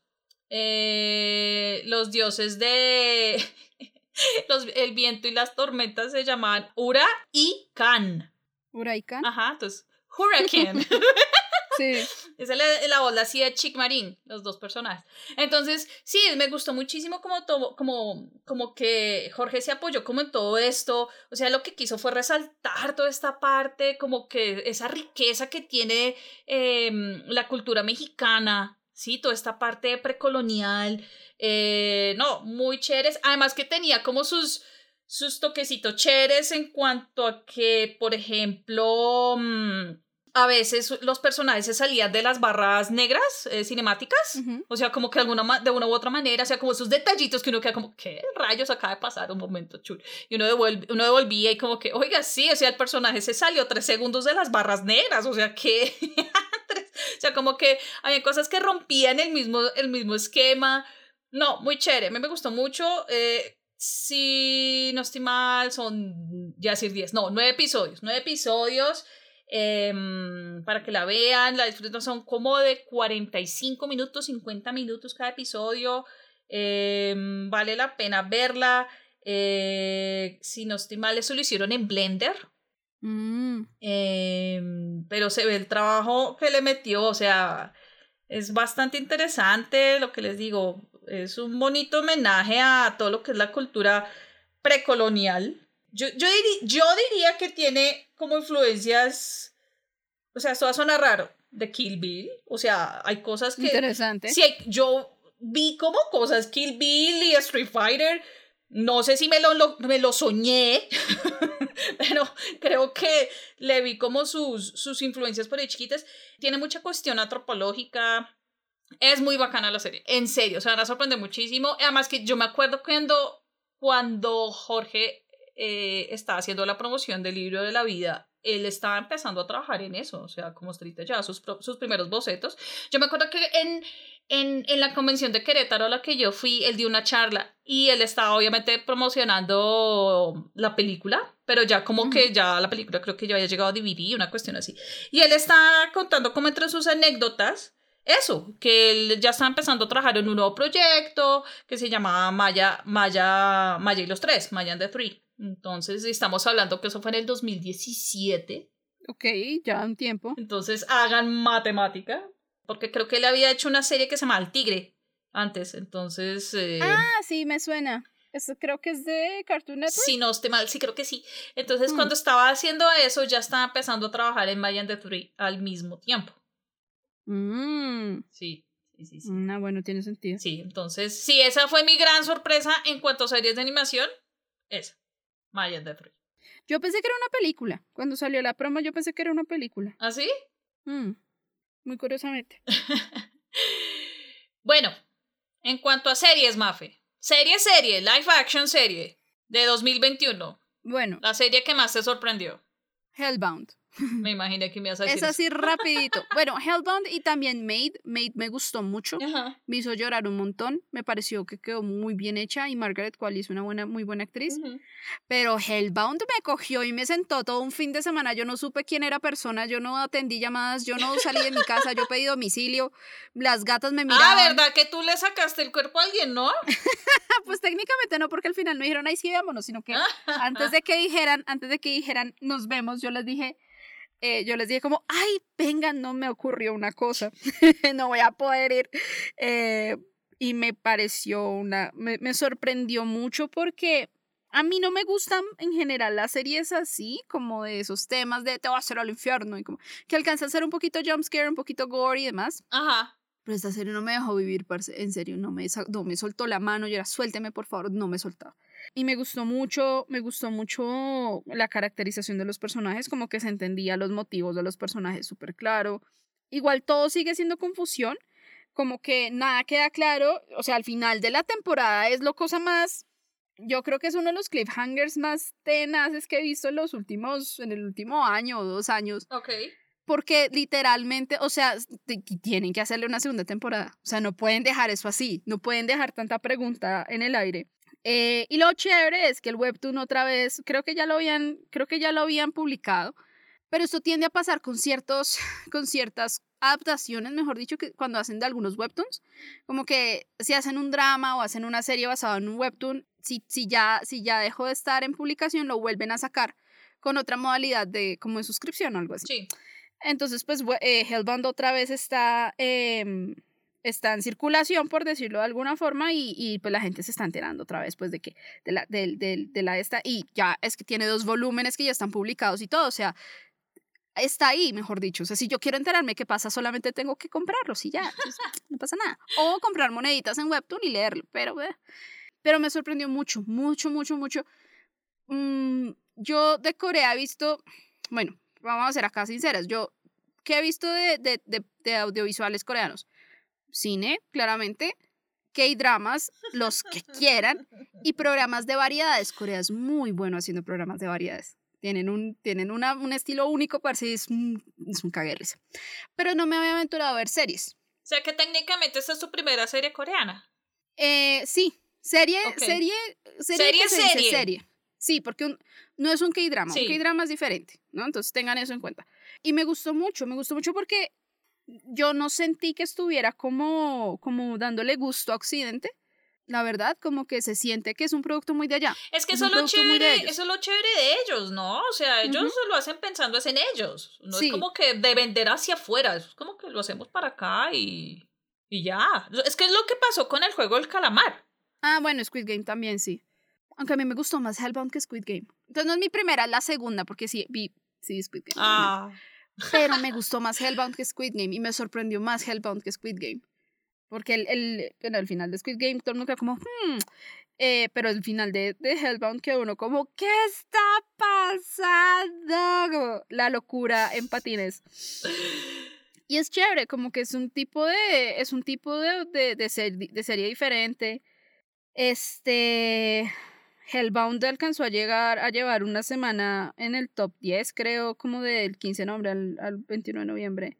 Eh, los dioses de los, el viento y las tormentas se llamaban Ura y Kan. Uraikan. Ajá, entonces, Hurricane. Esa es la, la voz la hacía Chick Marín, los dos personajes. Entonces, sí, me gustó muchísimo como, como, como que Jorge se apoyó como en todo esto. O sea, lo que quiso fue resaltar toda esta parte, como que esa riqueza que tiene em, la cultura mexicana, sí, toda esta parte precolonial. Eh, no, muy chéveres. Además que tenía como sus sus toquecitos chéveres en cuanto a que, por ejemplo, mm, a veces los personajes se salían de las barras negras eh, cinemáticas. O sea, como que alguna ma- de una u otra manera, o sea, como esos detallitos que uno queda como, ¿qué rayos acaba de pasar? Un momento chulo. Y uno, devuelve, uno devolvía y como que, oiga, sí, o sea, el personaje se salió tres segundos de las barras negras, o sea, que... o sea, como que había cosas que rompían el mismo, el mismo esquema. No, muy chévere, a mí me gustó mucho. Eh, si no estoy mal, son ya decir 10, no, 9 episodios, 9 episodios em, para que la vean, la disfruten, son como de 45 minutos, 50 minutos cada episodio, em, vale la pena verla. eh, si no estoy mal, eso lo hicieron en Blender. Mm. Em, pero se ve el trabajo que le metió, o sea, es bastante interesante lo que les digo. Es un bonito homenaje a todo lo que es la cultura precolonial. Yo, yo, diri- yo diría que tiene como influencias, o sea, esto va a sonar raro, de Kill Bill. O sea, hay cosas que... Interesante. Sí, yo vi como cosas Kill Bill y Street Fighter. No sé si me lo, lo- me lo soñé, pero creo que le vi como sus, sus influencias por ahí chiquitas. Tiene mucha cuestión antropológica. Es muy bacana la serie, en serio, o sea, me sorprende muchísimo. Además que yo me acuerdo cuando, cuando Jorge eh, estaba haciendo la promoción del libro de la vida, él estaba empezando a trabajar en eso, o sea, como ahorita ya sus, sus primeros bocetos. Yo me acuerdo que en, en, en la convención de Querétaro a la que yo fui, él dio una charla y él estaba obviamente promocionando la película, pero ya como que ya la película creo que ya había llegado a DVD, una cuestión así. Y él está contando como entre sus anécdotas eso, que él ya está empezando a trabajar en un nuevo proyecto que se llamaba Maya, Maya, Maya y los tres, Maya and the Three. Entonces estamos hablando que eso fue en el 2017. Ok, ya un tiempo. Entonces hagan matemática, porque creo que él había hecho una serie que se llama El Tigre antes. Entonces, eh, Ah, sí, me suena. Eso creo que es de Cartoon Network. si no esté mal, sí creo que sí. Entonces Mm. cuando estaba haciendo eso ya estaba empezando a trabajar en Maya and the Three al mismo tiempo. Mm. Sí, sí, sí. sí. Ah, bueno, tiene sentido. Sí, entonces, sí, esa fue mi gran sorpresa en cuanto a series de animación. Esa, Maya and the Three. Yo pensé que era una película. Cuando salió la promo, yo pensé que era una película. ¿Ah, sí? Mm. Muy curiosamente. bueno, en cuanto a series, Mafe. Serie, serie, live action serie de 2021. Bueno, La serie que más te sorprendió. Hellbound. Me imaginé que me ibas a decir Es así rapidito. Bueno, Hellbound y también Made. Made me gustó mucho. Ajá. Me hizo llorar un montón. Me pareció que quedó muy bien hecha y Margaret Qualley es una buena, muy buena actriz. Ujú. Pero Hellbound me cogió y me sentó todo un fin de semana. Yo no supe quién era persona, yo no atendí llamadas, yo no salí de mi casa, yo pedí domicilio. Las gatas me miraban. Ah, ¿verdad que tú le sacaste el cuerpo a alguien, no? Pues técnicamente no, porque al final no dijeron, ay, sí, vámonos, sino que antes de que dijeran, antes de que dijeran, nos vemos, yo les dije, eh, yo les dije como, ay, vengan, no me ocurrió una cosa, no voy a poder ir. Eh, y me pareció una, me, me sorprendió mucho porque a mí no me gustan en general las series así, como de esos temas de te voy a hacer al infierno y como que alcanza a ser un poquito jumpscare, un poquito gore y demás. Ajá. Pero esta serie no me dejó vivir, parce. En serio, no me, no me soltó la mano. Yo era, suélteme, por favor. No me soltaba. Y me gustó mucho, me gustó mucho la caracterización de los personajes, como que se entendía los motivos de los personajes súper claro. Igual todo sigue siendo confusión, como que nada queda claro. O sea, al final de la temporada es lo cosa más. Yo creo que es uno de los cliffhangers más tenaces que he visto en los últimos, en el último año o dos años Ok. porque literalmente, o sea, tienen que hacerle una segunda temporada. O sea, no pueden dejar eso así, no pueden dejar tanta pregunta en el aire. Eh, y lo chévere es que el webtoon otra vez, creo que ya lo habían, creo que ya lo habían publicado, pero esto tiende a pasar con ciertos, con ciertas adaptaciones, mejor dicho, que cuando hacen de algunos webtoons, como que si hacen un drama o hacen una serie basada en un webtoon, si, si, ya, si ya dejó de estar en publicación, lo vuelven a sacar con otra modalidad de como de suscripción o algo así. Sí. Entonces, pues eh, Hellbound otra vez está, em, está en circulación, por decirlo de alguna forma, y, y, pues la gente se está enterando otra vez, pues de que, de la, de, de, de la esta, y ya es que tiene dos volúmenes que ya están publicados y todo, o sea, está ahí, mejor dicho. O sea, si yo quiero enterarme qué pasa, solamente tengo que comprarlos y ya, no pasa nada. O comprar moneditas en Webtoon y leerlo, pero, eh, pero me sorprendió mucho, mucho, mucho, mucho. Mm, yo de Corea he visto, bueno, vamos a ser acá sinceras, yo, ¿qué he visto de, de, de, de audiovisuales coreanos? Cine, claramente, K-dramas, los que quieran, y programas de variedades. Corea es muy bueno haciendo programas de variedades. Tienen un, tienen una, un estilo único, parece es un, es un caguerris. Pero no me había aventurado a ver series. O sea que técnicamente esta es tu primera serie coreana. Eh, sí, serie, Ok. serie, serie, Serie, se serie. serie. Sí, porque un- no es un K-drama, Sí. un K-drama es diferente, ¿no? Entonces tengan eso en cuenta. Y me gustó mucho, me gustó mucho porque yo no sentí que estuviera como, como dándole gusto a Occidente. La verdad, como que se siente que es un producto muy de allá. Es que Es eso lo chévere, eso es lo chévere de ellos, ¿no? O sea, ellos lo hacen pensando es en ellos. No Sí. es como que de vender hacia afuera. Es como que lo hacemos para acá y, y ya. Es que es lo que pasó con el juego del calamar. Ah, bueno, Squid Game también, sí. Aunque a mí me gustó más Hellbound que Squid Game. Entonces no es mi primera, es la segunda, porque sí vi, sí vi Squid Game. Ah. Pero me gustó más Hellbound que Squid Game y me sorprendió más Hellbound que Squid Game. Porque el, el, bueno, el final de Squid Game todo el mundo queda como, hmm. Eh, pero el final de, de Hellbound queda uno como, ¿qué está pasando? Como la locura en patines. Y es chévere, como que es un tipo de, es un tipo de, de, de, ser- de serie diferente. Este, Hellbound alcanzó a llegar a llevar una semana en el top 10, creo, como del 15 de noviembre al, al 21 de noviembre.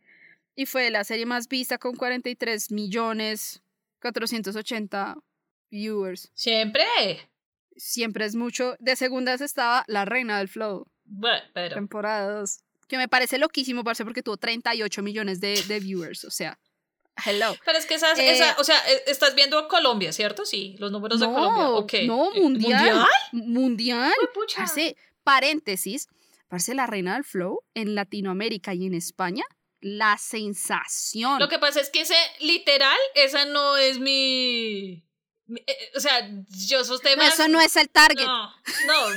Y fue la serie más vista con 43 millones 480 viewers. Siempre. Siempre es mucho. De segundas estaba La Reina del Flow, Bueno, pero. temporada 2. Que me parece loquísimo, parce, porque tuvo 38 millones de, de viewers. O sea, hello. Pero es que esas, Eh, esa, o sea, eh, estás viendo Colombia, ¿cierto? Sí, los números de Colombia. Ok. no, Eh, mundial. Mundial. Pucha. Parce, paréntesis. Parce, La Reina del Flow en Latinoamérica y en España, la sensación. Lo que pasa es que ese, literal, esa no es mi. Mi- eh, o sea, yo esos No, temas. eso no es el target. No, no,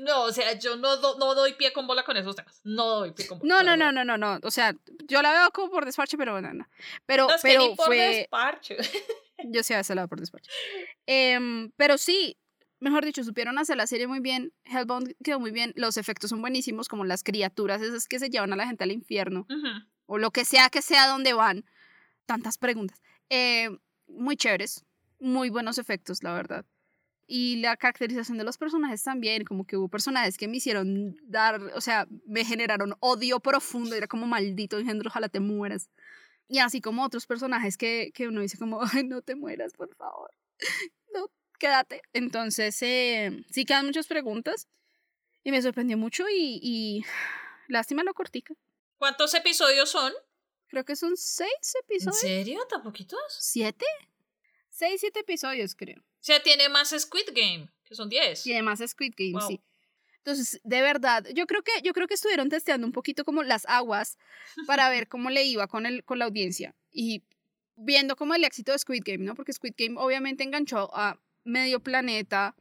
no, o sea, yo no, do- no doy pie con bola con esos temas. No doy pie con bola. No, no, pero no, no, no, no. O sea, yo la veo como por despacho, pero bueno, no. Pero, No, es que pero ni por fue. desparche. Yo sí a veces la veo por despacho. Em, pero sí, mejor dicho, supieron hacer la serie muy bien. Hellbound quedó muy bien. Los efectos son buenísimos, como las criaturas esas que se llevan a la gente al infierno. O lo que sea que sea donde van. Tantas preguntas. Eh, muy chéveres. Muy buenos efectos, la verdad. Y la caracterización de los personajes también, como que hubo personajes que me hicieron dar, o sea, me generaron odio profundo, era como maldito engendro, ojalá te mueras. Y así como otros personajes que, que uno dice como, ay, no te mueras, por favor, no, quédate. Entonces, eh, sí quedan muchas preguntas y me sorprendió mucho y, y lástima lo cortica. ¿Cuántos episodios son? Creo que son seis ¿En episodios. serio? ¿Tan poquitos? ¿Siete? Seis, siete episodios, creo. O sea, tiene más Squid Game, que son 10. Y además Squid Game, Wow. sí. Entonces, de verdad, yo creo que yo creo que estuvieron testeando un poquito como las aguas para ver cómo le iba con el con la audiencia y viendo como el éxito de Squid Game, ¿no? Porque Squid Game obviamente enganchó a medio planeta,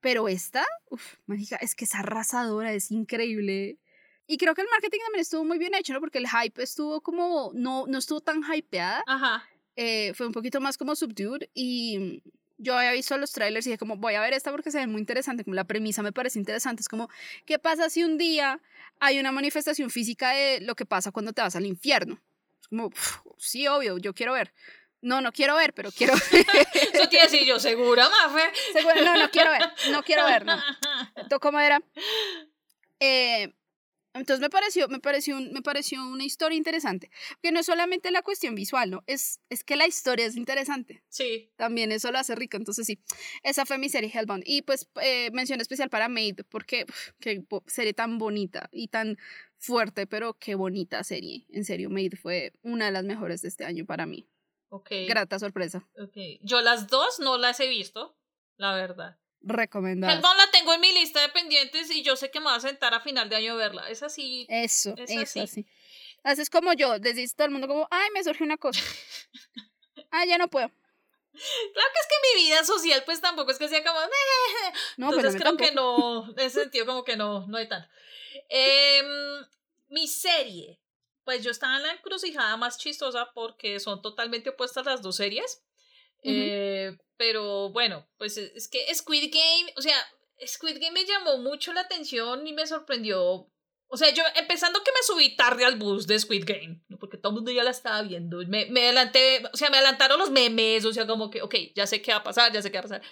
pero esta, uff, mágica, es que es arrasadora, es increíble. Y creo que el marketing también estuvo muy bien hecho, ¿no? Porque el hype estuvo como no no estuvo tan hypeada Ajá. Eh, fue un poquito más como subdued y yo había visto los trailers y dije como voy a ver esta porque se ve muy interesante, como la premisa me parece interesante, es como ¿qué pasa si un día hay una manifestación física de lo que pasa cuando te vas al infierno? Es como, "Pf, sí, obvio, yo quiero ver. No, no quiero ver, pero quiero ver. Eso te decir yo, ¿segura, Mafe? Seguro, no, no quiero ver, no quiero ver, no. ¿Tú cómo era? Eh, Entonces me pareció, me pareció, me pareció una historia interesante. Que no es solamente la cuestión visual, ¿no? Es, es que la historia es interesante. Sí. También eso lo hace rico. Entonces sí, esa fue mi serie Hellbound. Y pues eh, mención especial para Maid, porque qué serie tan bonita y tan fuerte, pero qué bonita serie. En serio, Maid fue una de las mejores de este año para mí. Ok. Grata sorpresa. Ok. Yo las dos no las he visto, la verdad. Recomendada. Hellbound la tengo en mi lista de pendientes y yo sé que me voy a sentar a final de año a verla. Es así. Eso, es eso, así. así. Haces como yo, decís todo el mundo como, ay, me surgió una cosa. ah, ya no puedo. Claro que es que mi vida social pues tampoco es que sea como... No, Entonces creo que no, en ese sentido como que no, no hay tanto. Em, mi serie, pues yo estaba en la encrucijada más chistosa porque son totalmente opuestas las dos series. Ujú. Eh, pero bueno, pues es es que Squid Game, o sea, Squid Game me llamó mucho la atención y me sorprendió. O sea, yo empezando que me subí tarde al bus de Squid Game, ¿no? porque todo el mundo ya la estaba viendo. Me, me adelanté, o sea, me adelantaron los memes, o sea, como que, ok, ya sé qué va a pasar, ya sé qué va a pasar.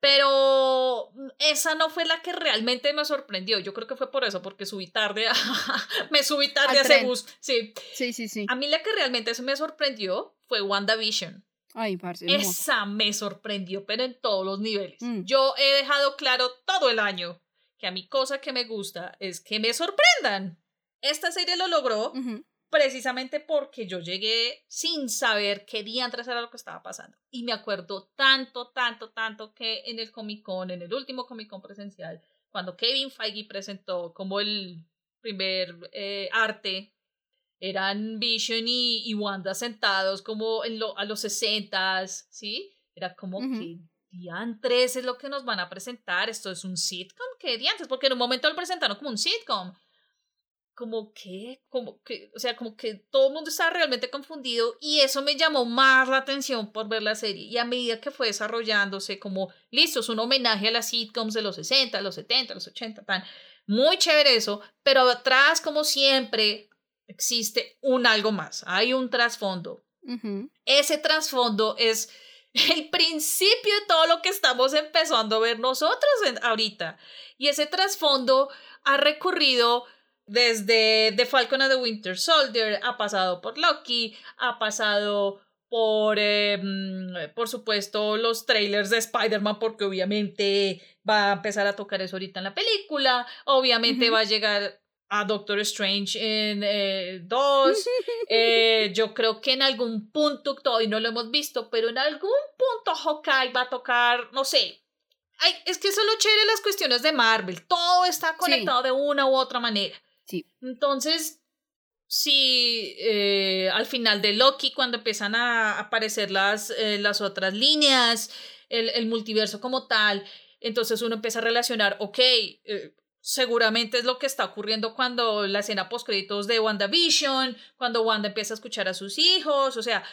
Pero esa no fue la que realmente me sorprendió. Yo creo que fue por eso, porque subí tarde, a- me subí tarde Al a ese tren. bus. Sí. Sí, sí, sí. A mí la que realmente eso me sorprendió fue WandaVision. Ay, parce. Esa me sorprendió, pero en todos los niveles. Mm. Yo he dejado claro todo el año que a mi cosa que me gusta es que me sorprendan. Esta serie lo logró precisamente porque yo llegué sin saber qué diantres era lo que estaba pasando. Y me acuerdo tanto, tanto, tanto que en el Comic Con, en el último Comic Con presencial, cuando Kevin Feige presentó como el primer eh, arte, eran Vision y, y Wanda sentados como en lo, a los 60, ¿sí? Era como Ujú. que diantres es lo que nos van a presentar, esto es un sitcom, ¿qué diantres? Porque en un momento lo presentaron como un sitcom como que, como que, o sea, como que todo el mundo estaba realmente confundido y eso me llamó más la atención por ver la serie. Y a medida que fue desarrollándose, como, listo, es un homenaje a las sitcoms de los 60, los 70, los 80, tan, muy chévere eso, pero atrás, como siempre, existe un algo más, hay un trasfondo. Ese trasfondo es el principio de todo lo que estamos empezando a ver nosotros en- ahorita. Y ese trasfondo ha recorrido desde The Falcon and the Winter Soldier, ha pasado por Loki, ha pasado por, eh, mm, por supuesto, los trailers de Spider-Man, porque obviamente va a empezar a tocar eso ahorita en la película, obviamente va a llegar a Doctor Strange en eh, 2, eh, yo creo que en algún punto, todavía no lo hemos visto, pero en algún punto Hawkeye va a tocar, no sé. Ay, es que eso es lo chévere de las cuestiones de Marvel. Todo está conectado de una u otra manera. Sí. Entonces, si eh, al final de Loki, cuando empiezan a aparecer las, eh, las otras líneas, el, el multiverso como tal, entonces uno empieza a relacionar, ok, eh, seguramente es lo que está ocurriendo cuando la escena post créditos de WandaVision, cuando Wanda empieza a escuchar a sus hijos, o sea,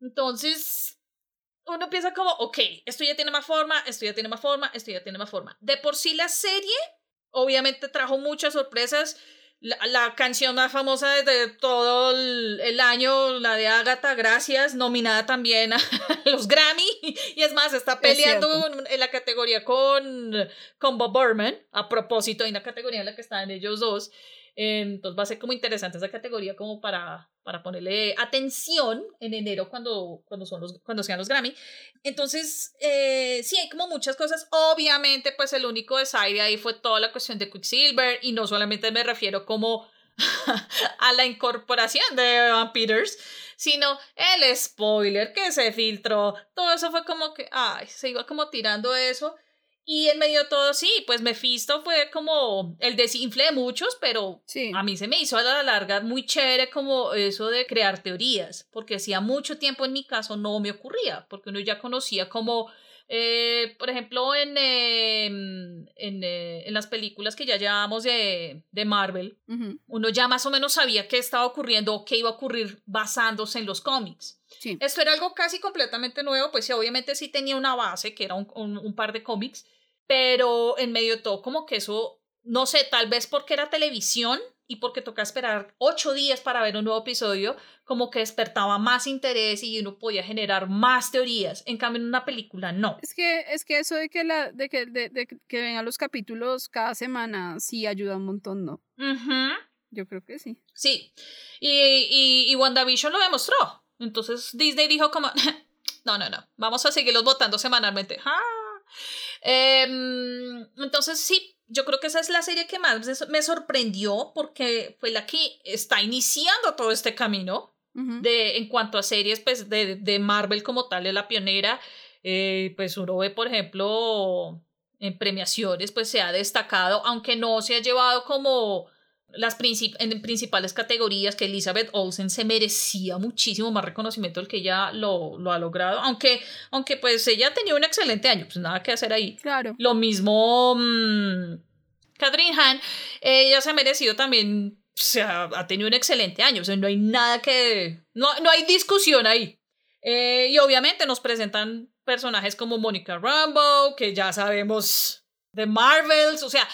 entonces uno piensa como, ok, esto ya tiene más forma, esto ya tiene más forma, esto ya tiene más forma. De por sí la serie, obviamente trajo muchas sorpresas. La, la canción más famosa de todo el, el año, la de Agatha, gracias, nominada también a los Grammy. Y es más, está peleando en, en la categoría con, con Bob Burman. A propósito, hay una categoría en la que están ellos dos. Entonces va a ser como interesante esa categoría como para, para ponerle atención en enero cuando, cuando, son los, cuando sean los Grammy. Entonces, eh, sí, hay como muchas cosas. Obviamente, pues el único desaire ahí fue toda la cuestión de Quicksilver y no solamente me refiero como a la incorporación de Evan Peters, sino el spoiler que se filtró. Todo eso fue como que, ay, se iba como tirando eso. Y en medio de todo, sí, pues Mephisto fue como el desinfle de muchos, pero Sí. a mí se me hizo a la larga muy chévere como eso de crear teorías, porque hacía mucho tiempo en mi caso no me ocurría, porque uno ya conocía como, eh, por ejemplo, en, eh, en, eh, en las películas que ya llevábamos de, de Marvel, Ujú. uno ya más o menos sabía qué estaba ocurriendo o qué iba a ocurrir basándose en los cómics. Sí. Esto era algo casi completamente nuevo, pues obviamente sí tenía una base, que era un, un, un par de cómics, pero en medio de todo, como que eso, no sé, tal vez porque era televisión y porque toca esperar ocho días para ver un nuevo episodio, como que despertaba más interés y uno podía generar más teorías. En cambio, en una película no. Es que, es que eso de que, la, de que, de, de que vengan los capítulos cada semana sí ayuda un montón, ¿no? Yo creo que sí. Sí. Y, y, y WandaVision lo demostró. Entonces Disney dijo como, no, no, no, vamos a seguirlos votando semanalmente. Em, entonces sí, yo creo que esa es la serie que más me sorprendió porque fue la que está iniciando todo este camino de, en cuanto a series pues, de, de Marvel como tal, de la pionera. Eh, pues uno ve, por ejemplo, en premiaciones, pues se ha destacado, aunque no se ha llevado como las en principales categorías que Elizabeth Olsen se merecía muchísimo más reconocimiento del que ella lo, lo, ha logrado, aunque, aunque pues ella tenía un excelente año, pues nada que hacer ahí. Claro. Lo mismo mmm, Catherine Hahn, ella se ha merecido también, o sea, ha tenido un excelente año, o sea, no hay nada que, no, no hay discusión ahí. Eh, y obviamente nos presentan personajes como Monica Rambeau, que ya sabemos de Marvels, o sea,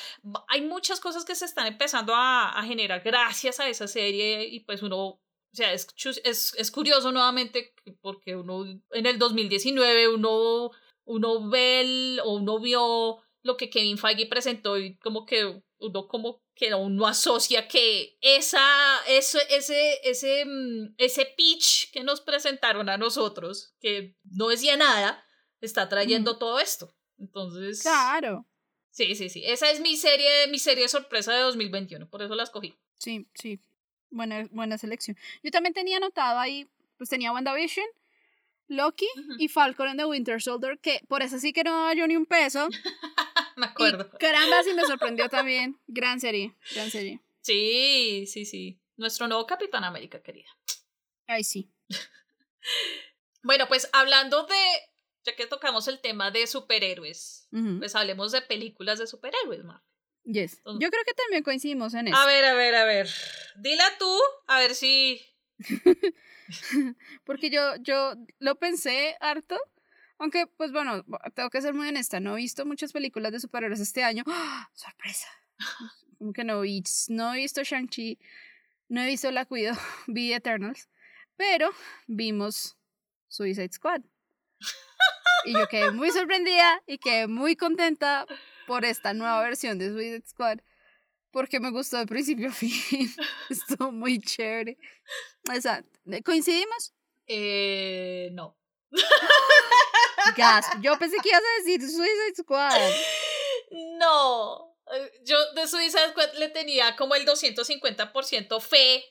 hay muchas cosas que se están empezando a, a generar gracias a esa serie y pues uno, o sea, es, es, es, curioso nuevamente porque uno en el 2019 uno, uno ve el, o uno vio lo que Kevin Feige presentó y como que uno como que uno asocia que esa, eso, ese, ese, mm, ese pitch que nos presentaron a nosotros, que no decía nada, está trayendo todo esto. Entonces. Claro. Sí, sí, sí. Esa es mi serie, mi serie sorpresa de 2021, por eso la escogí. Sí, sí. Buena, buena selección. Yo también tenía anotado ahí, pues tenía WandaVision, Loki y Falcon and the Winter Soldier, que por eso sí que no yo ni un peso. me acuerdo. Y caramba, sí me sorprendió también. Gran serie, gran serie. Sí, sí, sí. Nuestro nuevo Capitán América, querida. Ay, sí. bueno, pues hablando de ya que tocamos el tema de superhéroes, pues hablemos de películas de superhéroes, Mar. Yes. Yo creo que también coincidimos en eso. A ver, a ver, a ver. Dila tú, a ver si. Porque yo, yo lo pensé harto. Aunque, pues bueno, tengo que ser muy honesta, no he visto muchas películas de superhéroes este año. ¡Ah! ¡Sorpresa! Como que no, no he visto Shang-Chi, no he visto La Cuido, vi Eternals, pero vimos Suicide Squad. Y yo quedé muy sorprendida y quedé muy contenta por esta nueva versión de Suicide Squad. Porque me gustó de principio a fin. Estuvo muy chévere. Exacto. ¿Coincidimos? Eh, no. Gas. Yo pensé que ibas a decir Suicide Squad. No. Yo de Suicide Squad le tenía como el 250% fe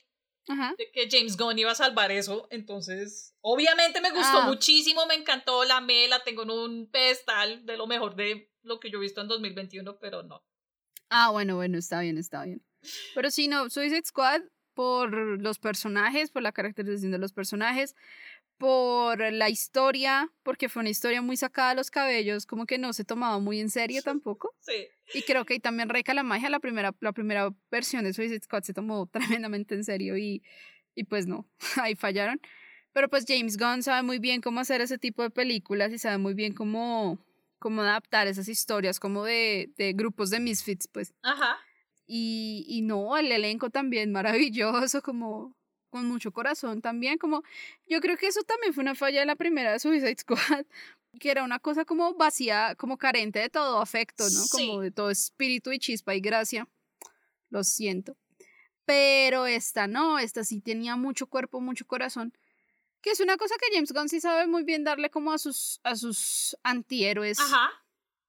de que James Gunn iba a salvar eso. Entonces, obviamente me gustó ah. muchísimo, me encantó, la me, la tengo en un pedestal de lo mejor de lo que yo he visto en 2021, pero no. Ah, bueno, bueno, está bien, está bien. Pero sí, no, Suicide Squad por los personajes, por la caracterización de los personajes, por la historia, porque fue una historia muy sacada de los cabellos, como que no se tomaba muy en serio tampoco. Sí. Y creo que ahí también reca la magia, la primera, la primera versión de Suicide Squad se tomó tremendamente en serio y, y pues no, ahí fallaron. Pero pues James Gunn sabe muy bien cómo hacer ese tipo de películas y sabe muy bien cómo, cómo adaptar esas historias como de, de grupos de misfits, pues. Ajá. Y, y no, el elenco también maravilloso, como con mucho corazón también, como yo creo que eso también fue una falla de la primera de Suicide Squad, que era una cosa como vacía, como carente de todo afecto, ¿no? Como de todo espíritu y chispa y gracia. Lo siento. Pero esta no, esta sí tenía mucho cuerpo, mucho corazón. Que es una cosa que James Gunn sí sabe muy bien darle como a sus, a sus antihéroes, Ajá.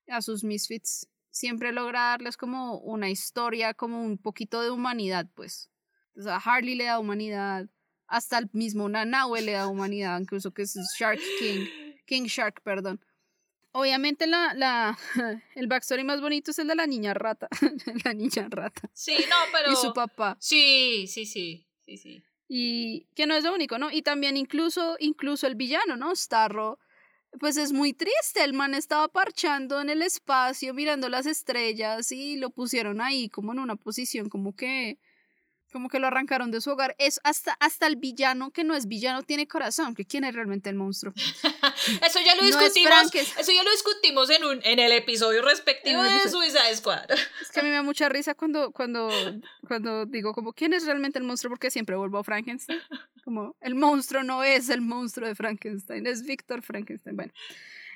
a sus misfits. Siempre logra darles como una historia, como un poquito de humanidad, pues. O sea, Harley le da humanidad, hasta el mismo Nanaue le da humanidad, incluso que es Shark King, King Shark, perdón. Obviamente la, la, el backstory más bonito es el de la niña rata, la niña rata. Sí, no, pero... Y su papá. Sí, sí, sí, sí, sí. Y que no es lo único, ¿no? Y también incluso, incluso el villano, ¿no? Starro, pues es muy triste, el man estaba parchando en el espacio, mirando las estrellas y lo pusieron ahí como en una posición como que Como que lo arrancaron de su hogar. Es hasta, hasta el villano que no es villano tiene corazón. Que quién es realmente el monstruo. eso ya lo discutimos. eso ya lo discutimos en un en el episodio respectivo de Suicide Squad. Es que a mí me da mucha risa cuando, cuando, cuando digo como quién es realmente el monstruo porque siempre vuelvo a Frankenstein. Como el monstruo no es el monstruo de Frankenstein, es Víctor Frankenstein. Bueno.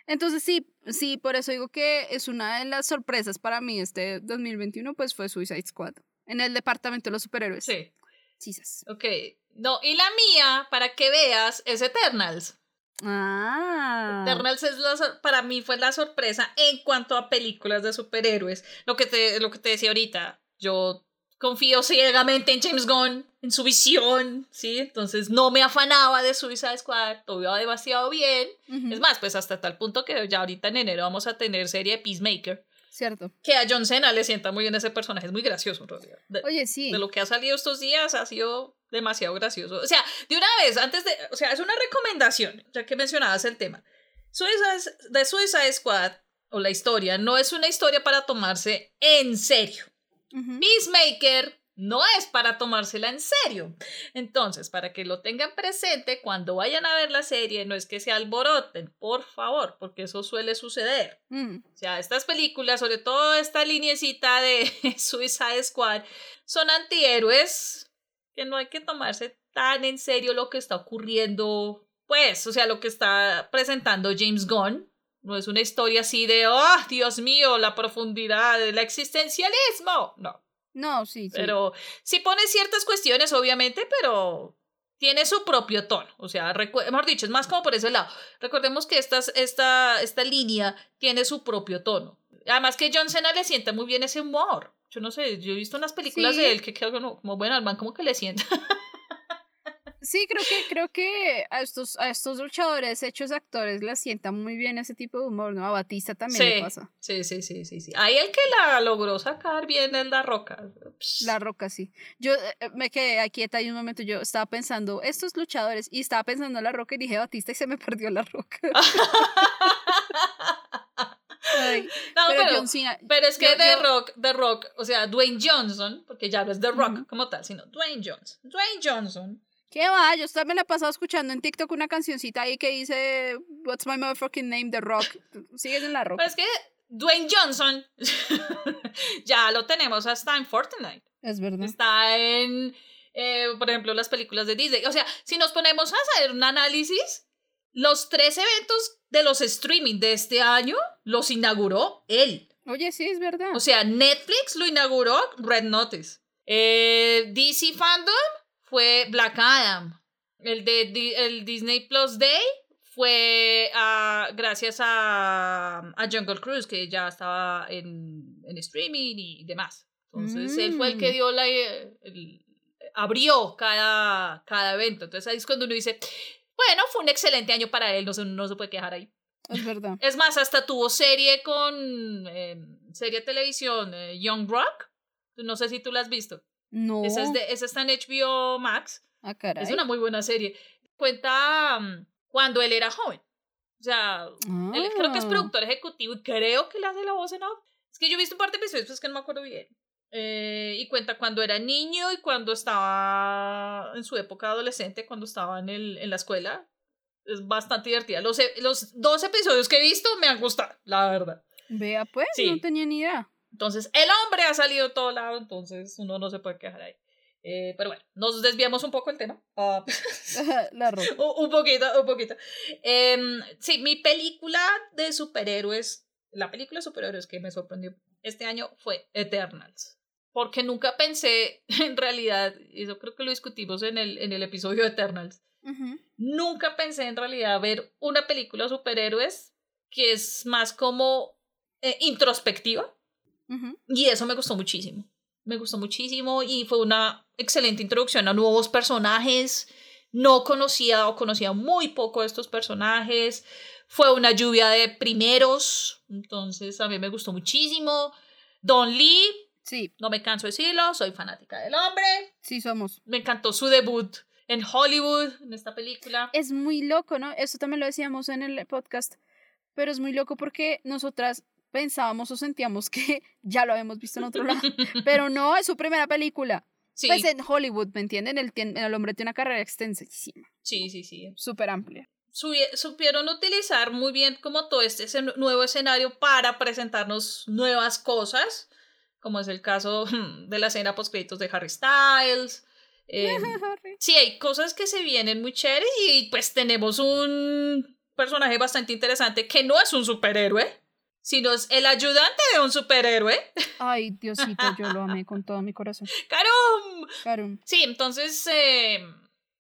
Entonces sí, sí, por eso digo que es una de las sorpresas para mí este 2021, pues fue Suicide Squad en el departamento de los superhéroes. Sí. Sí, Ok. No, y la mía, para que veas, es Eternals. Ah. Eternals es para mí fue la sorpresa en cuanto a películas de superhéroes. Lo que te, lo que te decía ahorita, yo confío ciegamente en James Gunn, en su visión, ¿sí? Entonces no me afanaba de Suicide Squad, todo iba demasiado bien. Es más, pues hasta tal punto que ya ahorita en enero vamos a tener serie de Peacemaker. Cierto. Que a John Cena le sienta muy bien ese personaje, es muy gracioso en realidad. Oye, sí. De lo que ha salido estos días ha sido demasiado gracioso. O sea, de una vez, antes de, o sea, es una recomendación, ya que mencionabas el tema. Suicide, de Suicide Squad, o la historia, no es una historia para tomarse en serio. Peacemaker no es para tomársela en serio. Entonces, para que lo tengan presente cuando vayan a ver la serie, no es que se alboroten, por favor, porque eso suele suceder. Mm. O sea, estas películas, sobre todo esta linecita de Suicide Squad, son antihéroes que no hay que tomarse tan en serio lo que está ocurriendo, pues, o sea, lo que está presentando James Gunn. No es una historia así de, oh, Dios mío, la profundidad del existencialismo. No. No, sí, sí. Pero sí pone ciertas cuestiones, obviamente, pero tiene su propio tono. O sea, mejor dicho, es más como por ese lado. Recordemos que esta, esta, esta línea tiene su propio tono. Además que John Cena le sienta muy bien ese humor. Yo no sé, yo he visto unas películas de él que quedan como, como bueno, al man como que le sienta. Sí, creo que, creo que a estos, a estos luchadores hechos actores les sienta muy bien ese tipo de humor, ¿no? A Batista también le pasa. Sí, sí, sí, sí, sí. Ahí el que la logró sacar bien es La Roca. La Roca, sí. Yo eh, eh, me quedé aquí ahí un momento, yo estaba pensando, estos luchadores, y estaba pensando en La Roca y dije Batista y se me perdió La Roca. no, pero, pero, es que The Rock, The Rock, o sea, Dwayne Johnson, porque ya no es The Rock como tal, sino Dwayne Johnson. Dwayne Johnson ¿Qué va? Yo también la he pasado escuchando en TikTok una cancioncita ahí que dice What's my motherfucking name? The Rock. Sigues en la rock. Pero es que Dwayne Johnson ya lo tenemos hasta en Fortnite. Es verdad. Está en, eh, por ejemplo, las películas de Disney. O sea, si nos ponemos a hacer un análisis, los tres eventos de los streaming de este año los inauguró él. Oye, sí, es verdad. O sea, Netflix lo inauguró Red Notice. Eh, DC Fandom fue Black Adam. El de el Disney Plus Day fue ah, gracias a, a, Jungle Cruise, que ya estaba en, en streaming y demás. Entonces, él fue el que mm. dio la. abrió cada, cada evento. Entonces, ahí es cuando uno dice, bueno, fue un excelente año para él, no se, no se puede quejar ahí. Es verdad. Es más, hasta tuvo serie con. Em, serie de televisión, eh, Young Rock. No sé si tú la has visto. No. Esa, es de, esa está en HBO Max. Ah, caray. Es una muy buena serie. Cuenta mm, cuando él era joven. O sea, él creo que es ah. productor ejecutivo y creo que le hace la voz en off. Es que yo he visto un par de episodios, pues que no me acuerdo bien. Eh, y cuenta cuando era niño y cuando estaba en su época adolescente, cuando estaba en, el, en la escuela. Es bastante divertida. Los, e, los dos episodios que he visto me han gustado, la verdad. Vea, pues, no tenía ni idea. Entonces, el hombre ha salido de todo lado, entonces uno no se puede quejar ahí. Eh, pero bueno, nos desviamos un poco el tema. Ah, la ropa. un, poquito, un poquito. Em, sí, mi película de superhéroes, la película de superhéroes que me sorprendió este año fue Eternals. Porque nunca pensé, en realidad, y eso creo que lo discutimos en el, en el episodio de Eternals, nunca pensé en realidad ver una película de superhéroes que es más como eh, introspectiva y eso me gustó muchísimo. Me gustó muchísimo y fue una excelente introducción a nuevos personajes. No conocía o conocía muy poco de estos personajes. Fue una lluvia de primeros. Entonces a mí me gustó muchísimo. Don Lee. Sí. No me canso de decirlo. Soy fanática del hombre. Sí, somos. Me encantó su debut en Hollywood, en esta película. Es muy loco, ¿no? Eso también lo decíamos en el podcast. Pero es muy loco porque nosotras pensábamos o sentíamos que ya lo habíamos visto en otro lado. Pero no, es su primera película. Sí, Pues en Hollywood, ¿me entienden? El, el hombre tiene una carrera extensísima, sí, sí, sí. súper amplia. Supieron utilizar muy bien como todo este nuevo escenario para presentarnos nuevas cosas, como es el caso de la escena post créditos de Harry Styles. eh, sí, hay cosas que se vienen muy chéveres y pues tenemos un personaje bastante interesante que no es un superhéroe, sino es el ayudante de un superhéroe. Ay, Diosito, yo lo amé con todo mi corazón. ¡Carum! Claro. Sí, entonces eh,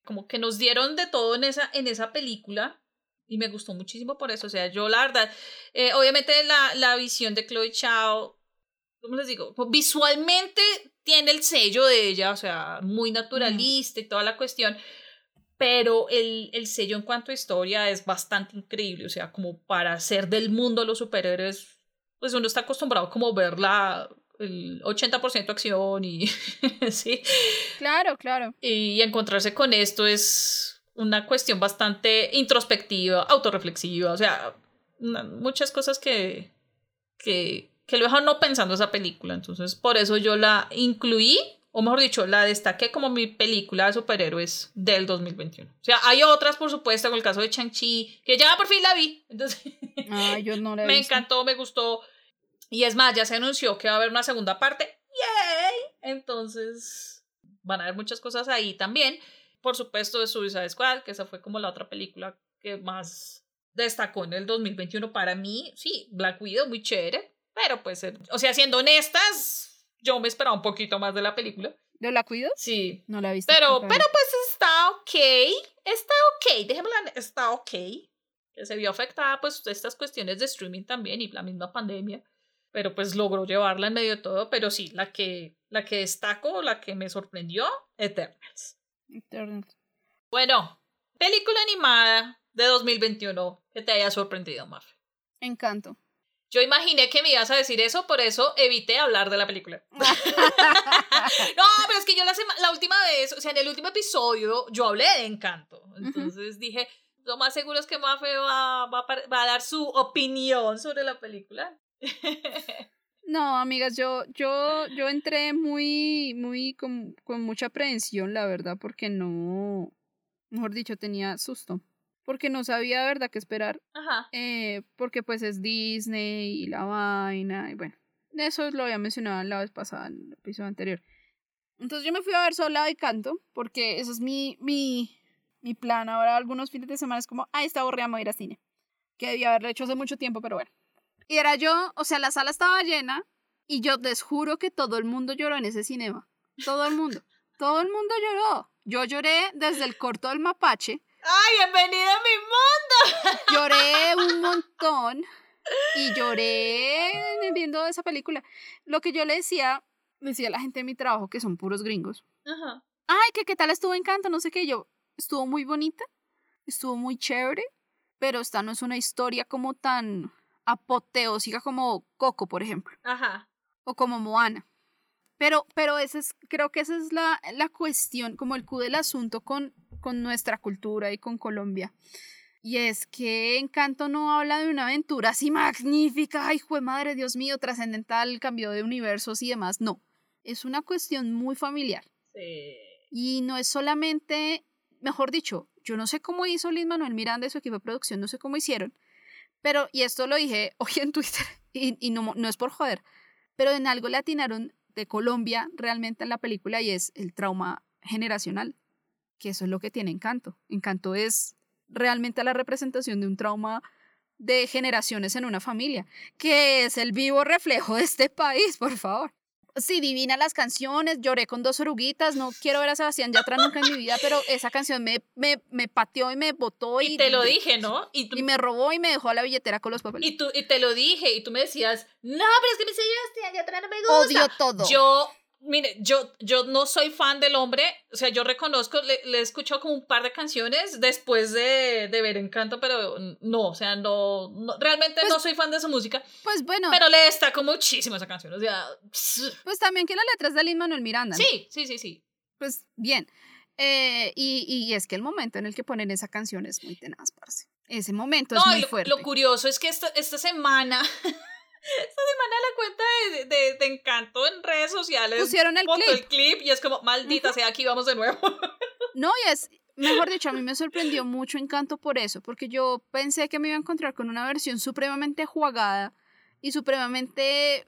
como que nos dieron de todo en esa, en esa película y me gustó muchísimo por eso. O sea, yo la verdad, eh, obviamente la, la visión de Chloe Chao, ¿cómo les digo? Pues, Visualmente tiene el sello de ella, o sea, muy naturalista y toda la cuestión. Pero el, el sello en cuanto a historia es bastante increíble, o sea, como para hacer del mundo los superhéroes, pues uno está acostumbrado como ver la, el 80% acción y sí, Claro, claro. y encontrarse con esto es una cuestión bastante introspectiva, autorreflexiva, o sea, una- muchas cosas que, que, que lo dejan no pensando esa película. Entonces, por eso yo la incluí, o mejor dicho, la destaqué como mi película de superhéroes del 2021. O sea, hay otras, por supuesto, como el caso de Chang-Chi, que ya por fin la vi. Entonces, Ay, yo no la he me visto. encantó, me gustó. Y es más, ya se anunció que va a haber una segunda parte. ¡Yay! Entonces, van a haber muchas cosas ahí también. Por supuesto, de Suicide Squad, que esa fue como la otra película que más destacó en el 2021 para mí. Sí, Black Widow, muy chévere. Pero pues, eh, o sea, siendo honestas, yo me esperaba un poquito más de la película. ¿De la cuido? Sí. No la he visto. Pero, pero pues está ok. Está ok, en- está ok. Que se vio afectada pues estas cuestiones de streaming también y la misma pandemia. Pero pues logró llevarla en medio de todo. Pero sí, la que, la que destaco, la que me sorprendió, Eternals. Internet. Bueno, película animada de 2021 que te haya sorprendido, Mafe. Encanto. Yo imaginé que me ibas a decir eso, por eso evité hablar de la película. no, pero es que yo la, la última vez, o sea, en el último episodio, yo hablé de Encanto. Entonces dije, lo más seguro es que Mafe va, va, va a dar su opinión sobre la película. No, amigas, yo, yo, yo entré muy, muy con, con mucha aprehensión, la verdad, porque no, mejor dicho, tenía susto. Porque no sabía, de verdad, qué esperar. Ajá. eh, porque pues es Disney y la vaina, y bueno, eso lo había mencionado la vez pasada, en el episodio anterior. Entonces yo me fui a ver sola y canto, porque ese es mi, mi, mi plan. Ahora algunos fines de semana es como, ah, está aburrida, me voy a ir a cine. Que debía haberlo hecho hace mucho tiempo, pero bueno. Y era yo, o sea, la sala estaba llena y yo les juro que todo el mundo lloró en ese cinema. Todo el mundo. Todo el mundo lloró. Yo lloré desde el corto del mapache. ¡Ay, bienvenida a mi mundo! Lloré un montón y lloré viendo esa película. Lo que yo le decía, decía a la gente de mi trabajo, que son puros gringos. Ajá. Ay, que qué tal estuvo Encanto, no sé qué. Yo, estuvo muy bonita, estuvo muy chévere, pero esta no es una historia como tan apoteósica como Coco, por ejemplo, Ajá. o como Moana. Pero, pero ese es, creo que esa es la, la cuestión, como el Q del asunto con, con nuestra cultura y con Colombia. Y es que Encanto no habla de una aventura así magnífica, ay, jue madre, Dios mío, trascendental, cambio de universos y demás. No, es una cuestión muy familiar. Sí. Y no es solamente, mejor dicho, yo no sé cómo hizo Lin Manuel Miranda y su equipo de producción, no sé cómo hicieron, pero, y esto lo dije hoy en Twitter, y, y no, no es por joder, pero en algo le atinaron de Colombia realmente en la película y es el trauma generacional, que eso es lo que tiene Encanto. Encanto es realmente la representación de un trauma de generaciones en una familia, que es el vivo reflejo de este país, por favor. Sí, divina las canciones, lloré con dos oruguitas, no quiero ver a Sebastián Yatra nunca en mi vida, pero esa canción me, me, me pateó y me botó y, Y te lo dije, ¿no? Y tú, y me robó y me dejó la billetera con los papeles. y tú, y te lo dije, y tú me decías, no, pero es que mi Sebastián Yatra no me gusta. Odio todo. Yo, mire, yo, yo no soy fan del hombre, o sea, yo reconozco, le, le he escuchado como un par de canciones después de, de ver Encanto, pero no, o sea, no, no- realmente Pues- no soy fan de su música, Pues bueno, pero le destaco muchísimo esa canción, o sea, pues también que la letra es de Lin Manuel Miranda. ¿no? sí, sí, sí, sí. Pues bien. Eh, y, y es que el momento en el que ponen esa canción es muy tenaz, parce. Ese momento es muy lo, fuerte. lo curioso es que esta, esta semana, esta semana la cuenta de, de, de, de Encanto en redes sociales. Pusieron el clip. el clip y es como, maldita sea, aquí vamos de nuevo. No, y es, mejor dicho, a mí me sorprendió mucho Encanto por eso, porque yo pensé que me iba a encontrar con una versión supremamente jugada y supremamente,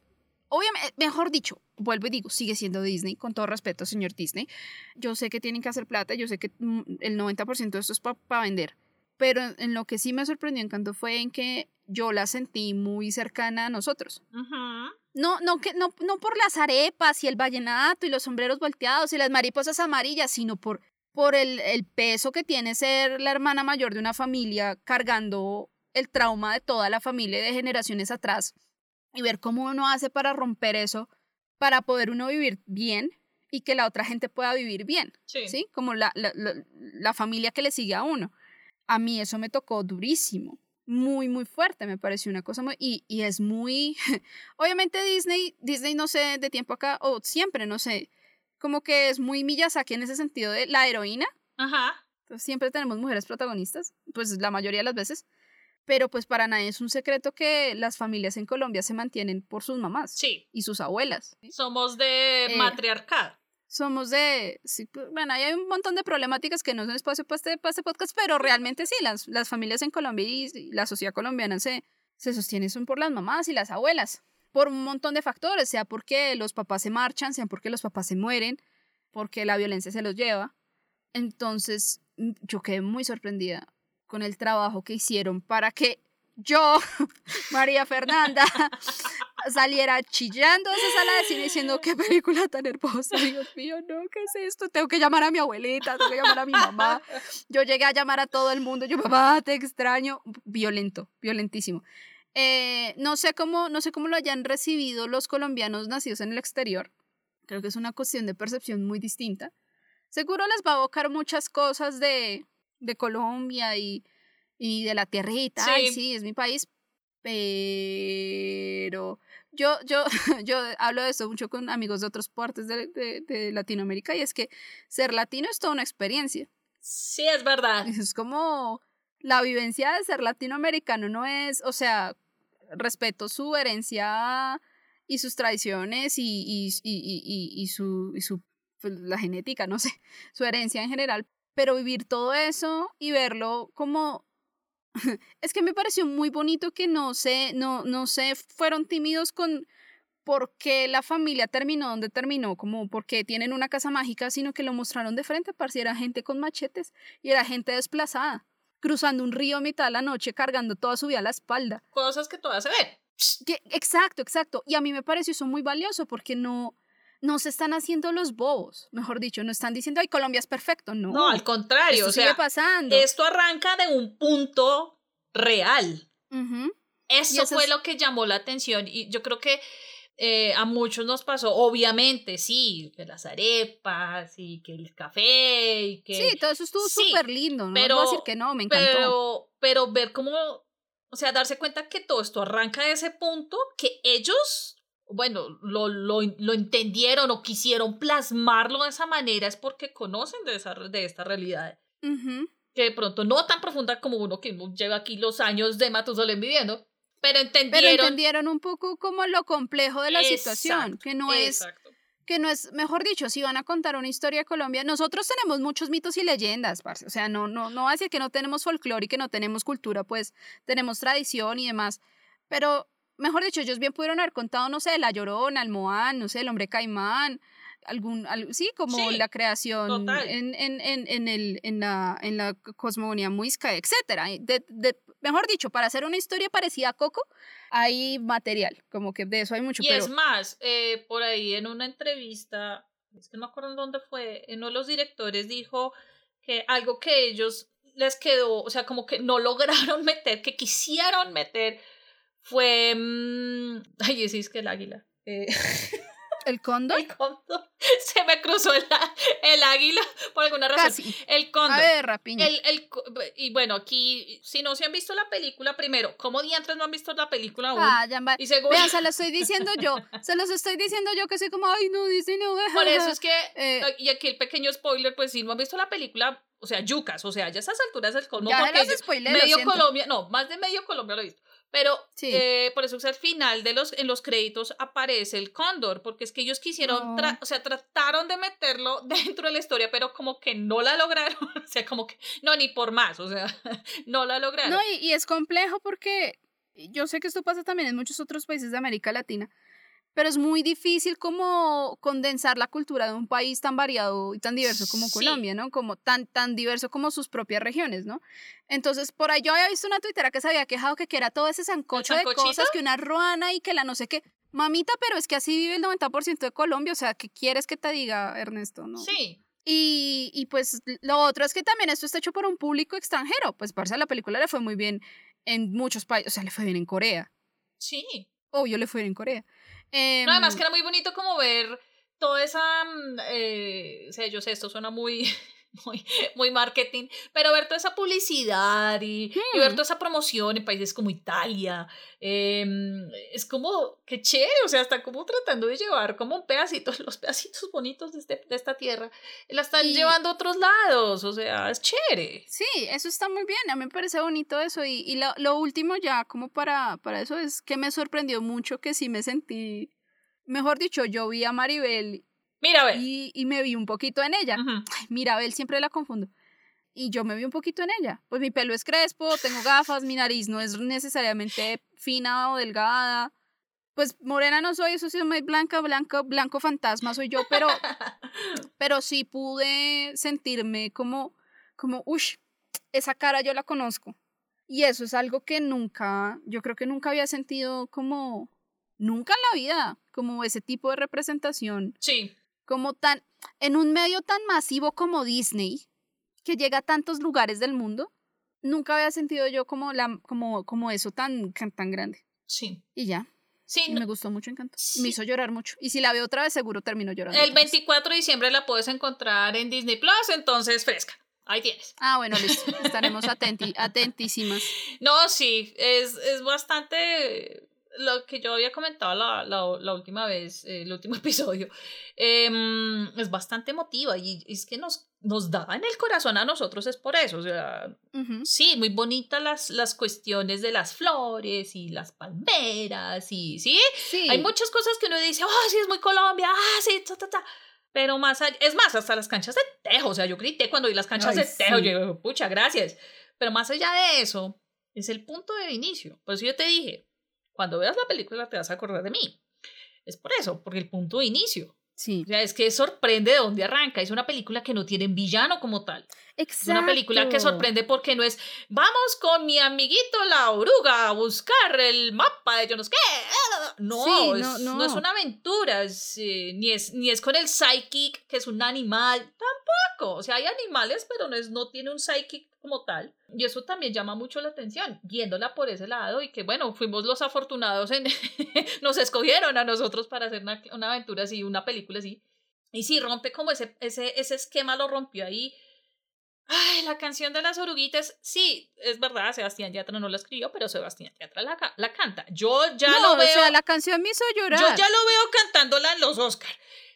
obviamente, mejor dicho, vuelvo y digo, sigue siendo Disney, con todo respeto, señor Disney. Yo sé que tienen que hacer plata, yo sé que mm, el 90% de esto es para vender, pero en, lo que sí me sorprendió Encanto fue en que yo la sentí muy cercana a nosotros. No, no, que, no, no por las arepas y el vallenato y los sombreros volteados y las mariposas amarillas, sino por, por el, el peso que tiene ser la hermana mayor de una familia cargando el trauma de toda la familia y de generaciones atrás y ver cómo uno hace para romper eso, para poder uno vivir bien y que la otra gente pueda vivir bien, Sí. ¿sí? Como la, la, la, la familia que le sigue a uno. A mí eso me tocó durísimo, muy, muy fuerte, me pareció una cosa muy... Y, y es muy... Obviamente Disney, Disney no sé, de tiempo acá, o siempre, no sé, como que es muy Miyazaki en ese sentido de la heroína, Ajá. entonces, siempre tenemos mujeres protagonistas, pues la mayoría de las veces, pero pues para nadie es un secreto que las familias en Colombia se mantienen por sus mamás Sí. y sus abuelas. Somos de Eh, matriarcado. Somos de, sí, pues, bueno, hay un montón de problemáticas que no son espacio para este, para este podcast, pero realmente sí, las, las familias en Colombia y, la sociedad colombiana se, se sostienen son por las mamás y las abuelas, por un montón de factores, sea porque los papás se marchan, sea porque los papás se mueren, porque la violencia se los lleva. Entonces, mm, yo quedé muy sorprendida con el trabajo que hicieron para que yo, María Fernanda, saliera chillando de esa sala de cine diciendo qué película tan hermosa, Dios mío, no, ¿qué es esto? Tengo que llamar a mi abuelita, tengo que llamar a mi mamá. Yo llegué a llamar a todo el mundo, yo, mamá, te extraño. Violento, violentísimo. Eh, no, sé cómo, no sé cómo lo hayan recibido los colombianos nacidos en el exterior. Creo que es una cuestión de percepción muy distinta. Seguro les va a evocar muchas cosas de, de Colombia y, y de la tierrita. Ay, Sí. sí, es mi país. Pero yo, yo, yo hablo de esto mucho con amigos de otras partes de, de- de Latinoamérica y es que ser latino es toda una experiencia. Sí, es verdad. Es como la vivencia de ser latinoamericano no es, o sea, respeto su herencia y sus tradiciones y, y, y, y- su, su pues, la genética, no sé, su herencia en general, pero vivir todo eso y verlo como es que me pareció muy bonito que no se, no, no se fueron tímidos con por qué la familia terminó donde terminó, como porque tienen una casa mágica, sino que lo mostraron de frente, parce, era gente con machetes y era gente desplazada, cruzando un río a mitad de la noche, cargando toda su vida a la espalda. Cosas que todas se ven. Que- exacto, exacto. Y a mí me pareció eso muy valioso porque no, no se están haciendo los bobos, mejor dicho, no están diciendo, ay, Colombia es perfecto, no. No, al contrario. esto o sigue sea, pasando. esto arranca de un punto real. Eso eso fue es- lo que llamó la atención y yo creo que eh, a muchos nos pasó, obviamente, sí, que las arepas y que el café y que... Sí, todo eso estuvo Sí, súper lindo, no pero- voy a decir que no, me encantó. pero, pero ver cómo, o sea, darse cuenta que todo esto arranca de ese punto, que ellos, bueno, lo, lo, lo entendieron o quisieron plasmarlo de esa manera es porque conocen de, esa, de esta realidad. Que de pronto no tan profunda como uno que lleva aquí los años de Matusalén viviendo, pero Pero entendieron. entendieron un poco como lo complejo de la situación, que no es que no es, mejor dicho, si van a contar una historia de Colombia, nosotros tenemos muchos mitos y leyendas, parce. O sea, no, no, no va a decir que no tenemos folclore y que no tenemos cultura, pues tenemos tradición y demás. Pero, mejor dicho, ellos bien pudieron haber contado, no sé, La Llorona, el Moán, no sé, el Hombre Caimán, algún, al- sí, como Sí, la creación en, en, en, en, el, en, la, en la cosmogonía muisca, etcétera. Y de- de- mejor dicho, para hacer una historia parecida a Coco, hay material, como que de eso hay mucho. Y pero... es más, eh, por ahí en una entrevista, es que no me acuerdo en dónde fue, uno de los directores dijo que algo que ellos les quedó, o sea, como que no lograron meter, que quisieron meter, fue... mm, ay, sí, es que el águila. eh, ¿El cóndor? el cóndor. Se me cruzó el, el águila por alguna razón. Casi. El cóndor. A ver, rapiña. El, el, y bueno, aquí, si no se han visto la película, primero, ¿cómo diantres no han visto la película aún? Ah, ya va. y segundo, Vean, se lo estoy diciendo yo. Se los estoy diciendo yo que soy como, ay, no, Disney no. Por eso es que, Eh, y aquí el pequeño spoiler, pues si no han visto la película, o sea, yucas, o sea, ya a esas alturas es colmo Ya porque las medio siento. Colombia, no, más de medio Colombia lo he visto. Pero Sí. eh, por eso es al final de los, en los créditos aparece el cóndor, porque es que ellos quisieron, tra- No. o sea, trataron de meterlo dentro de la historia, pero como que no la lograron, o sea, como que, no, ni por más, o sea, no la lograron. No, y, y es complejo porque yo sé que esto pasa también en muchos otros países de América Latina, pero es muy difícil como condensar la cultura de un país tan variado y tan diverso como Sí. Colombia, ¿no? Como tan, tan diverso como sus propias regiones, ¿no? Entonces, por ahí yo había visto una tuitera que se había quejado que, que era todo ese sancocho de cosas, que una ruana y que la no sé qué. Mamita, pero es que así vive el 90% de Colombia, o sea, ¿qué quieres que te diga, Ernesto? No. Sí, Y, y pues lo otro es que también esto está hecho por un público extranjero. Pues parce, a la película le fue muy bien en muchos países, o sea, le fue bien en Corea. sí. Obvio, le fue bien en Corea. Em, No, además que era muy bonito como ver toda esa, mm, eh, sea, yo sé, esto suena muy, muy, muy marketing, pero ver toda esa publicidad y, y ver Hmm. toda esa promoción en países como Italia, em, es como, qué chévere, o sea, están como tratando de llevar como un pedacito, los pedacitos bonitos de, este- de esta tierra, la están Y- llevando a otros lados, o sea, es chévere. Sí, eso está muy bien. A mí me parece bonito eso. Y, y lo, lo último ya, como para, para eso, es que me sorprendió mucho que sí me sentí, mejor dicho, yo vi a Maribel Mira, a ver. y, y me vi un poquito en ella. Ujú. Ay, Mirabel siempre la confundo. Y yo me vi un poquito en ella. Pues mi pelo es crespo, tengo gafas, mi nariz no es necesariamente fina o delgada. Pues morena no soy, eso sí, muy blanca, blanca, blanco fantasma soy yo, pero, pero sí pude sentirme como, como, uff, esa cara yo la conozco. Y eso es algo que nunca, yo creo que nunca había sentido como, nunca en la vida, como ese tipo de representación Sí, como tan, en un medio tan masivo como Disney, que llega a tantos lugares del mundo, nunca había sentido yo como, la, como, como eso tan, tan, grande. sí. Y ya, Sí, y no- me gustó mucho Encanto. Sí. me hizo llorar mucho. Y si la veo otra vez, seguro termino llorando. el otra vez. 24 de diciembre la puedes encontrar en Disney Plus, entonces fresca. Ahí tienes. Ah, bueno, listo. Estaremos atenti, atentísimas. No, sí, es, es bastante lo que yo había comentado la, la, la última vez, eh, el último episodio. em, es bastante emotiva y es que nos, nos da en el corazón a nosotros, es por eso. O sea, sí, muy bonitas las, las cuestiones de las flores y las palmeras y sí, Sí. hay muchas cosas que uno dice, ah, sí, es muy Colombia, ah, sí, ta, ta, ta. Pero más allá, es más, hasta las canchas de tejo, o sea, yo grité cuando vi las canchas Ay, de tejo, sí. yo, pucha, gracias. Pero más allá de eso, es el punto de inicio. Por eso yo te dije, cuando veas la película te vas a acordar de mí. Es por eso, porque el punto de inicio. Sí. O sea, es que sorprende de dónde arranca. Es una película que no tiene villano como tal. Es una película que sorprende porque no es, vamos con mi amiguito la oruga a buscar el mapa de yo no sé qué. No, Sí, no, es, no. no. es una aventura, es, eh, ni, es, ni es con el psychic, que es un animal, tampoco. O sea, hay animales, pero no, es, no tiene un psychic como tal. Y eso también llama mucho la atención, viéndola por ese lado y que, bueno, fuimos los afortunados en, nos escogieron a nosotros para hacer una, una aventura así, una película así. Y sí, rompe como ese, ese, ese esquema, lo rompió ahí. Ay, la canción de las oruguitas, sí, es verdad, Sebastián Yatra no la escribió, pero Sebastián Yatra la, la canta. Yo ya no, lo veo, o sea, la canción me hizo llorar. yo ya lo veo cantándola en los Oscar.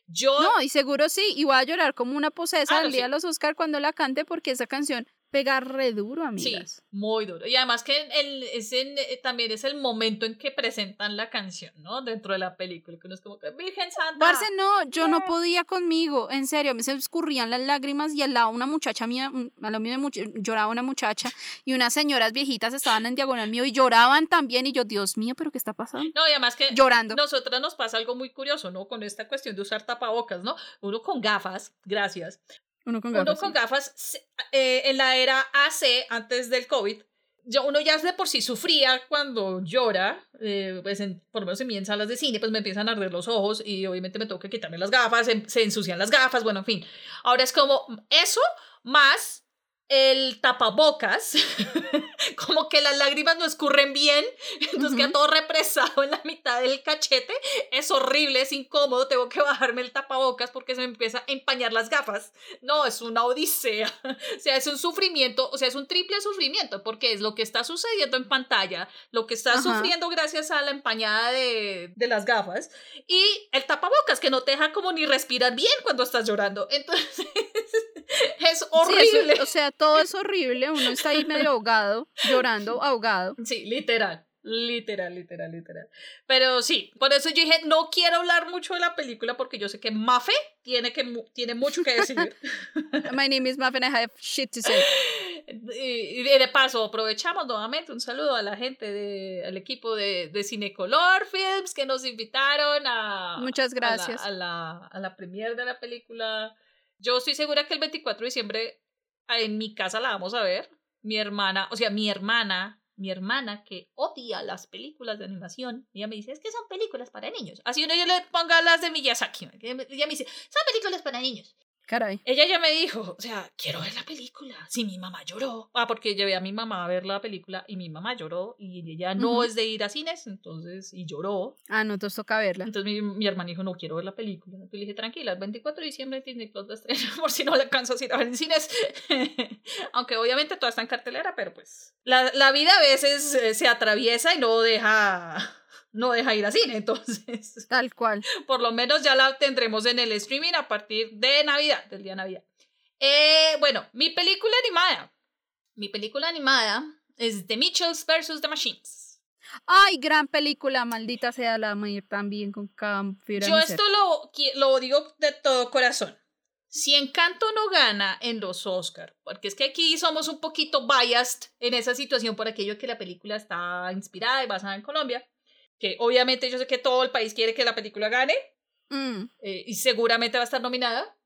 Yo, No, y seguro sí, y voy a llorar como una posesa Ah, no, día sí. de los Oscar cuando la cante porque esa canción pega re duro, sí, amigas. muy duro. Y además que el, es en- eh, también es el momento en que presentan la canción, ¿no? Dentro de la película, que uno es como que, Virgen Santa. Parce, no, yo no Yeah. podía conmigo, en serio, me se escurrían las lágrimas y al lado una muchacha mía, al lado mío lloraba una muchacha y unas señoras viejitas estaban en diagonal mío y lloraban también y yo, Dios mío, pero ¿qué está pasando? No, y además que Llorando. nosotras nos pasa algo muy curioso, ¿no? Con esta cuestión de usar tapabocas, ¿no? Uno con gafas, gracias. Uno con uno gafas, con sí. gafas eh, en la era AC, antes del COVID, ya uno ya de por sí sufría cuando llora, eh, pues en- por lo menos en mí en salas de cine, pues me empiezan a arder los ojos y obviamente me tengo que quitarme las gafas, se, se ensucian las gafas, bueno, en fin. Ahora es como eso más el tapabocas, como que las lágrimas no escurren bien, entonces queda Ujú. todo represado en la mitad del cachete, es horrible, es incómodo, tengo que bajarme el tapabocas porque se me empieza a empañar las gafas. No, es una odisea, o sea, es un sufrimiento, o sea, es un triple sufrimiento porque es lo que está sucediendo en pantalla, lo que estás Ajá. sufriendo gracias a la empañada de, de las gafas y el tapabocas que no te deja como ni respirar bien cuando estás llorando. Entonces, es Sí, horrible. eso- o sea, todo es horrible, uno está ahí medio ahogado, llorando, ahogado. Sí, literal. Literal, literal, literal. Pero sí, por eso yo dije, no quiero hablar mucho de la película porque yo sé que Mafe tiene, que, tiene mucho que decir. My name is Mafe and I have shit to say. Y, de paso, aprovechamos nuevamente un saludo a la gente, de, al equipo de, de Cinecolor Films que nos invitaron a... Muchas gracias. A la, a la, premiere de la película. Yo estoy segura que el 24 de diciembre en mi casa la vamos a ver. Mi hermana, o sea, mi hermana mi hermana que odia las películas de animación, ella me dice, es que son películas para niños. Así uno yo le ponga las de Miyazaki. Ella me dice, son películas para niños. Caray. Ella ya me dijo, o sea, quiero ver la película. Si mi mamá lloró. Ah, porque llevé a mi mamá a ver la película y mi mamá lloró y ella no es de ir a cines, entonces, y lloró. Ah, no, entonces toca verla. Entonces mi, mi hermano dijo, no quiero ver la película. Entonces le dije, tranquila, el 24 de diciembre Disney Plus por si no le alcanzo a ir a ver en cines. Aunque obviamente toda está en cartelera, pero pues la, la vida a veces eh, se atraviesa y no deja no deja ir a cine, entonces. Tal cual. Por lo menos ya la tendremos en el streaming a partir de Navidad, del día de Navidad. Eh, bueno, mi película animada. Mi película animada es The Mitchells vs. The Machines. Ay, gran película, maldita sea la mayor también con Cam Yo esto lo, lo digo de todo corazón. Si Encanto no gana en los Oscars, porque es que aquí somos un poquito biased en esa situación por aquello que la película está inspirada y basada en Colombia, que obviamente yo sé que todo el país quiere que la película gane mm. eh, y seguramente va a estar nominada.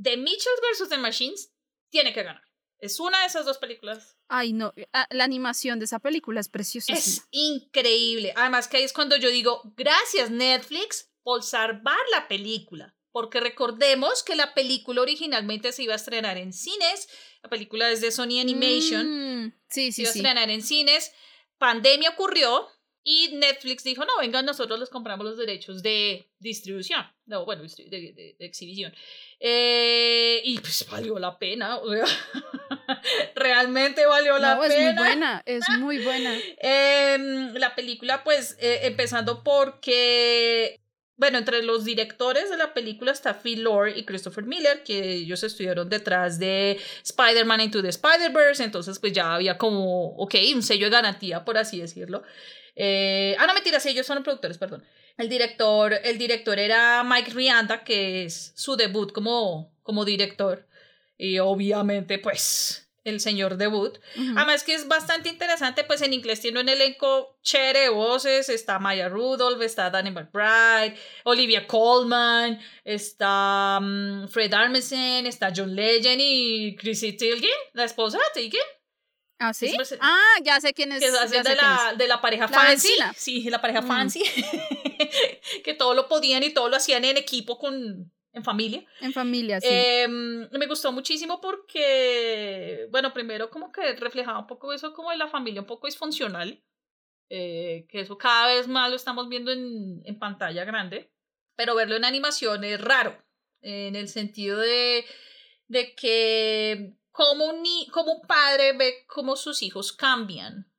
The Mitchells vs. The Machines tiene que ganar. Es una de esas dos películas. Ay, no, ah, la animación de esa película es preciosa. Es increíble. Además que ahí es cuando yo digo, gracias Netflix por salvar la película. Porque recordemos que la película originalmente se iba a estrenar en cines. La película es de Sony Animation. Mm, sí, sí, se iba a estrenar en cines. Pandemia ocurrió y Netflix dijo, no, vengan, nosotros les compramos los derechos de distribución, no, bueno, de, de, exhibición. Eh, y pues valió la pena, o sea, realmente valió la pena. Es muy buena, es muy buena. Em, la película, pues, eh, empezando porque bueno, entre los directores de la película está Phil Lord y Christopher Miller, que ellos estuvieron detrás de Spider-Man Into the Spider-Verse, entonces pues ya había como, ok, un sello de garantía, por así decirlo. Eh, ah, no, mentiras, ellos son los productores, perdón. El director, el director era Mike Rianda, que es su debut como, como director. Y obviamente, pues, el señor debut. Además que es bastante interesante, pues en inglés tiene un elenco chévere de voces. Está Maya Rudolph, está Danny McBride, Olivia Colman, está mm, Fred Armisen, está John Legend y Chrissy Teigen, la esposa de Teigen. ¿Ah, sí? ah, ya sé quién es. Que es de, la, de la pareja fancy. Sí, la pareja mm. fancy. que todo lo podían y todo lo hacían en equipo con, en familia. En familia, sí. Em, me gustó muchísimo porque, bueno, primero como que reflejaba un poco eso como de la familia un poco disfuncional. Eh, que eso cada vez más lo estamos viendo en, en pantalla grande. Pero verlo en animación es raro. En el sentido de, de que como un, como un padre ve cómo sus hijos cambian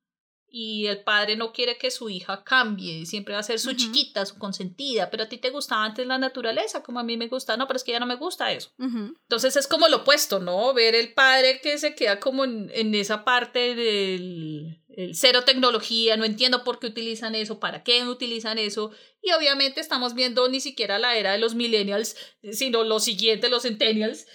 y el padre no quiere que su hija cambie, siempre va a ser su chiquita, su consentida, pero a ti te gustaba antes la naturaleza, como a mí me gusta, no, pero es que ya no me gusta eso. Entonces es como lo opuesto, ¿no? Ver el padre que se queda como en, en esa parte del el cero tecnología, no entiendo por qué utilizan eso, para qué utilizan eso, y obviamente estamos viendo ni siquiera la era de los millennials, sino los siguientes, los centennials,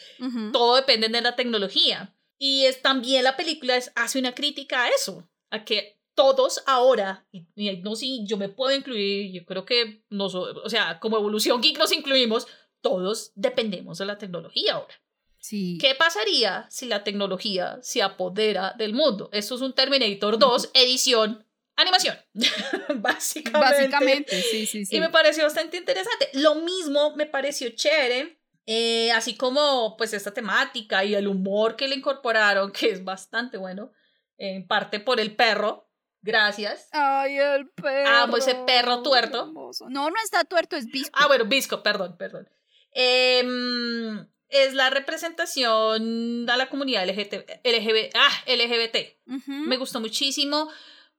todo depende de la tecnología. Y es, también la película hace una crítica a eso, a que todos ahora, y, no si yo me puedo incluir, yo creo que nos, o sea, como evolución geek nos incluimos, todos dependemos de la tecnología ahora. Sí. ¿Qué pasaría si la tecnología se apodera del mundo? Esto es un Terminator 2, edición, animación. Básicamente. Básicamente, sí, sí, sí. Y me pareció bastante interesante. Lo mismo me pareció chévere, eh, así como pues esta temática y el humor que le incorporaron, que es bastante bueno, en parte por el perro, Gracias. Ay, el perro. Amo ese perro tuerto. No, no está tuerto, es Visco. Ah, bueno, Visco, perdón, perdón. Em, es la representación a la comunidad LGBT. LGBT, ah, LGBT. Me gustó muchísimo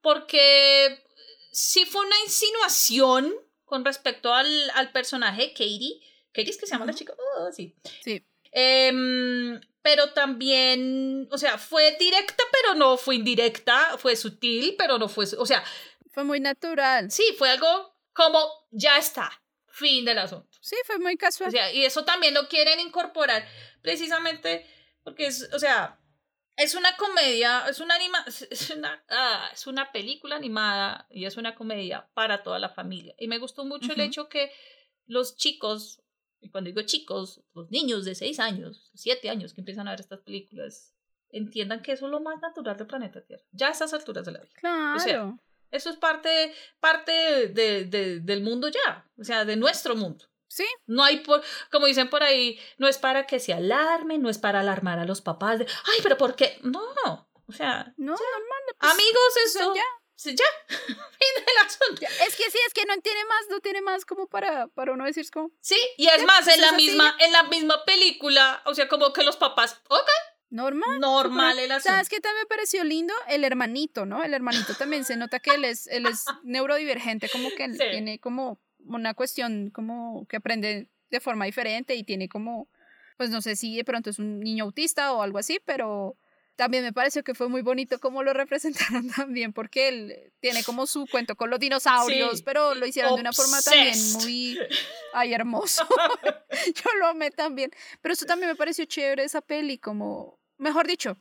porque sí fue una insinuación con respecto al, al personaje Katie. Katie es que se llama la chica. Oh, sí. Sí. Em, pero también, o sea, fue directa, pero no fue indirecta, fue sutil, pero no fue, o sea, Fue muy natural. Sí, fue algo como ya está, fin del asunto. Sí, fue muy casual. O sea, y eso también lo quieren incorporar precisamente porque es, o sea, es una comedia, es una anima, es una, ah, es una película animada y es una comedia para toda la familia. Y me gustó mucho el hecho que los chicos, y cuando digo chicos, los niños de 6 años, 7 años que empiezan a ver estas películas, entiendan que eso es lo más natural del planeta Tierra. Ya a estas alturas de la vida. Claro. sea, Eso es parte, parte de, de- del mundo ya, o sea, de nuestro mundo. sí, No hay, por, como dicen por ahí, no es para que se alarmen, no es para alarmar a los papás de, ay, pero ¿por qué? No, o sea, no, normal. pues, amigos, o sea, eso, ya. Sí, ya, fin del asunto. Es que sí, es que no tiene más, no tiene más como para, para uno decir como Sí, y es más, pues en la así, misma, en la misma película, o sea, como que los papás, ok, normal. normal el asunto. ¿Sabes qué también me pareció lindo? El hermanito, ¿no? El hermanito también se nota que él es, él es neurodivergente, como que él Sí. tiene como una cuestión como que aprende de forma diferente y tiene como, pues no sé si de pronto es un niño autista o algo así, pero también me pareció que fue muy bonito cómo lo representaron también, porque él tiene como su cuento con los dinosaurios, Sí. pero lo hicieron de una forma también muy, ay, hermoso. Yo lo amé también. Pero eso también me pareció chévere esa peli, como, mejor dicho,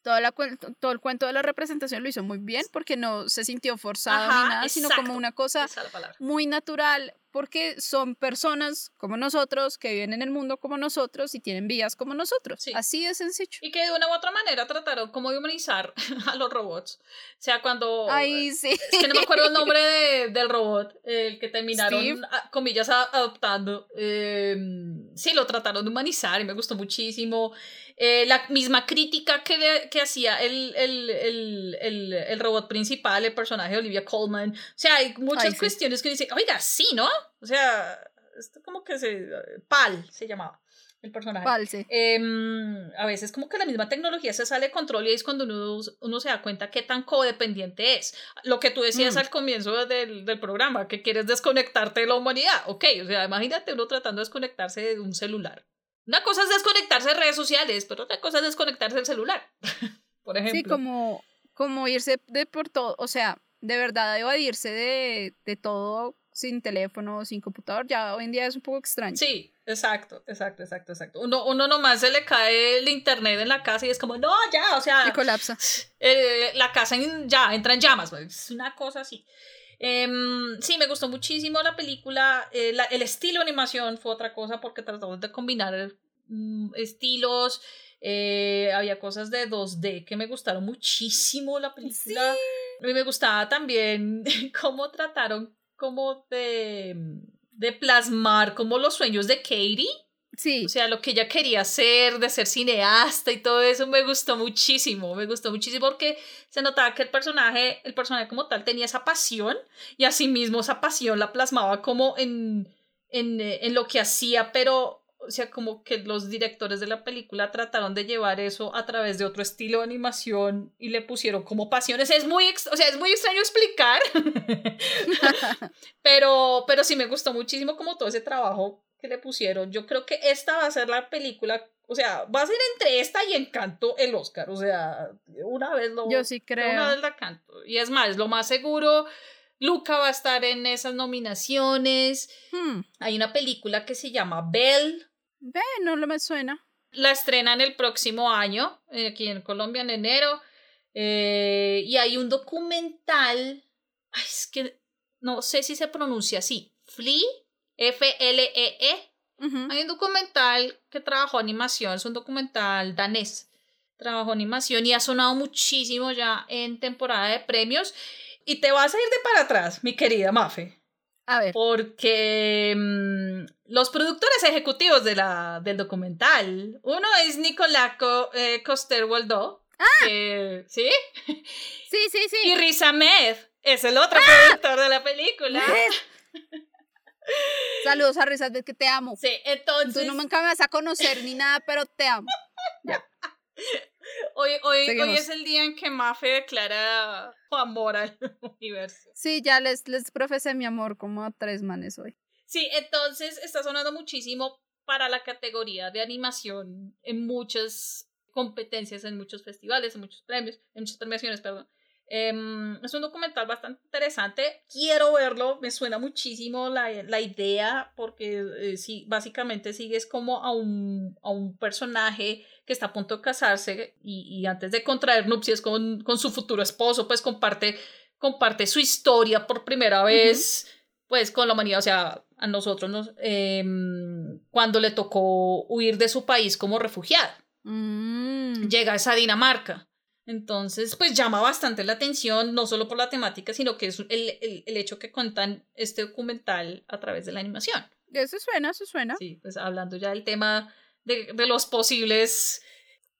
toda la, todo el cuento de la representación lo hizo muy bien porque no se sintió forzado Ajá, ni nada, sino como una cosa muy natural porque son personas como nosotros que viven en el mundo como nosotros y tienen vidas como nosotros. Sí. Así de sencillo. Y que de una u otra manera trataron como de humanizar a los robots. O sea, cuando... Ay, sí. Es que no me acuerdo el nombre de- del robot, el que terminaron, a- comillas, a- adoptando. Eh, sí, lo trataron de humanizar y me gustó muchísimo. Eh, la misma crítica que, le- que hacía el, el, el, el, el robot principal, el personaje de Olivia Colman. O sea, hay muchas Ay, sí. cuestiones que dicen, oiga, sí, ¿no? O sea, esto como que se... Pal se llamaba el personaje. False. Em, a veces como que la misma tecnología se sale de control y es cuando uno, uno se da cuenta qué tan codependiente es. Lo que tú decías Mm. al comienzo del, del programa, que quieres desconectarte de la humanidad. Ok, o sea, imagínate uno tratando de desconectarse de un celular. Una cosa es desconectarse de redes sociales, pero otra cosa es desconectarse del celular. Por ejemplo. Sí, como, como irse de por todo, o sea, de verdad evadirse de, de todo sin teléfono, sin computador, ya hoy en día es un poco extraño. Sí, exacto, exacto, exacto, exacto. Uno, uno nomás se le cae el internet en la casa y es como, no, ya, o sea, Y colapsa. eh, la casa en- ya entra en llamas, es una cosa así. Em, sí, me gustó muchísimo la película. eh, la- el estilo de animación fue otra cosa porque tratamos de combinar mm, estilos. eh, había cosas de 2D que me gustaron muchísimo la película. A mí me gustaba también cómo trataron como de, de plasmar como los sueños de Katie. Sí, O sea, lo que ella quería hacer, de ser cineasta y todo eso, me gustó muchísimo, me gustó muchísimo porque se notaba que el personaje, el personaje como tal, tenía esa pasión y asimismo esa pasión la plasmaba como en, en, eh, en lo que hacía, pero, o sea, como que los directores de la película trataron de llevar eso a través de otro estilo de animación y le pusieron como pasiones. Es muy, o sea, es muy extraño explicar, pero, pero sí me gustó muchísimo como todo ese trabajo que le pusieron. Yo creo que esta va a ser la película, o sea, va a ser entre esta y Encanto el Oscar, o sea, una vez lo... yo sí de Una creo. vez la canto. Y es más, lo más seguro, Luca va a estar en esas nominaciones. Hmm, Hay una película que se llama Belle. Ve, no lo me suena. La estrenan el próximo año, eh, aquí en Colombia en enero. Eh, y hay un documental. Ay, es que no sé si se pronuncia así. Flea, F-L-E-E. Ujú. Hay un documental que trabajó animación, es un documental danés. Trabajó animación y ha sonado muchísimo ya en temporada de premios. Y te vas a ir de para atrás, mi querida Mafe. A ver, Porque mm, los productores ejecutivos de la, del documental, uno es Nicolás Co- eh, Coster-Waldau, que- ¿sí? sí, sí, sí. Y Riz Ahmed es el otro ¡Ah! productor de la película. Saludos a Risas, ves que te amo. Sí, entonces, Tú no nunca me vas a conocer ni nada, pero te amo. hoy, hoy, hoy Seguimos. es el día en que Mafe declara su amor al universo. Sí, ya les, les profesé mi amor como a tres manes hoy. Sí, entonces está sonando muchísimo para la categoría de animación en muchas competencias, en muchos festivales, en muchos premios, en muchas premiaciones, perdón. Em, es un documental bastante interesante. Quiero verlo, me suena muchísimo la, la idea, porque eh, sí, básicamente sigues como a un, a un personaje que está a punto de casarse y, y antes de contraer nupcias con, con, su futuro esposo, pues comparte, comparte su historia por primera vez, pues con la humanidad, o sea, a nosotros nos, eh, cuando le tocó huir de su país como refugiado. Mm. Llega a esa Dinamarca. Entonces, pues llama bastante la atención, no solo por la temática, sino que es el, el, el hecho que cuentan este documental a través de la animación. Eso suena, eso suena. Sí, pues hablando ya del tema de, de los posibles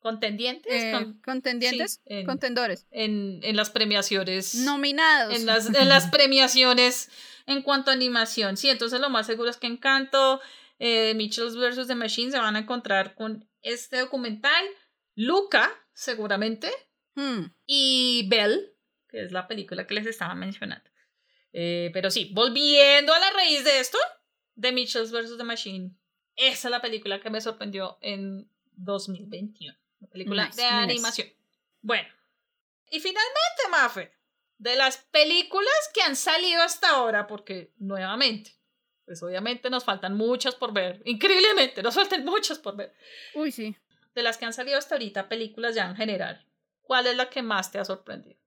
contendientes. Eh, con, contendientes, sí, en, contendores. En, en, las premiaciones. Nominados. En las, en las premiaciones en cuanto a animación. Sí, entonces lo más seguro es que Encanto, eh, Mitchells vs. The Machine se van a encontrar con este documental. Luca, seguramente. Hmm. Y Belle, que es la película que les estaba mencionando. Eh, pero sí, volviendo a la raíz de esto, The Mitchells vs. The Machine. Esa es la película que me sorprendió en 2021. Una película Nice, de animación. Bueno. Y finalmente, Mafe, de las películas que han salido hasta ahora, porque nuevamente, pues obviamente nos faltan muchas por ver. Increíblemente, nos faltan muchas por ver. Uy, sí. De las que han salido hasta ahorita, películas ya en general, ¿cuál es la que más te ha sorprendido?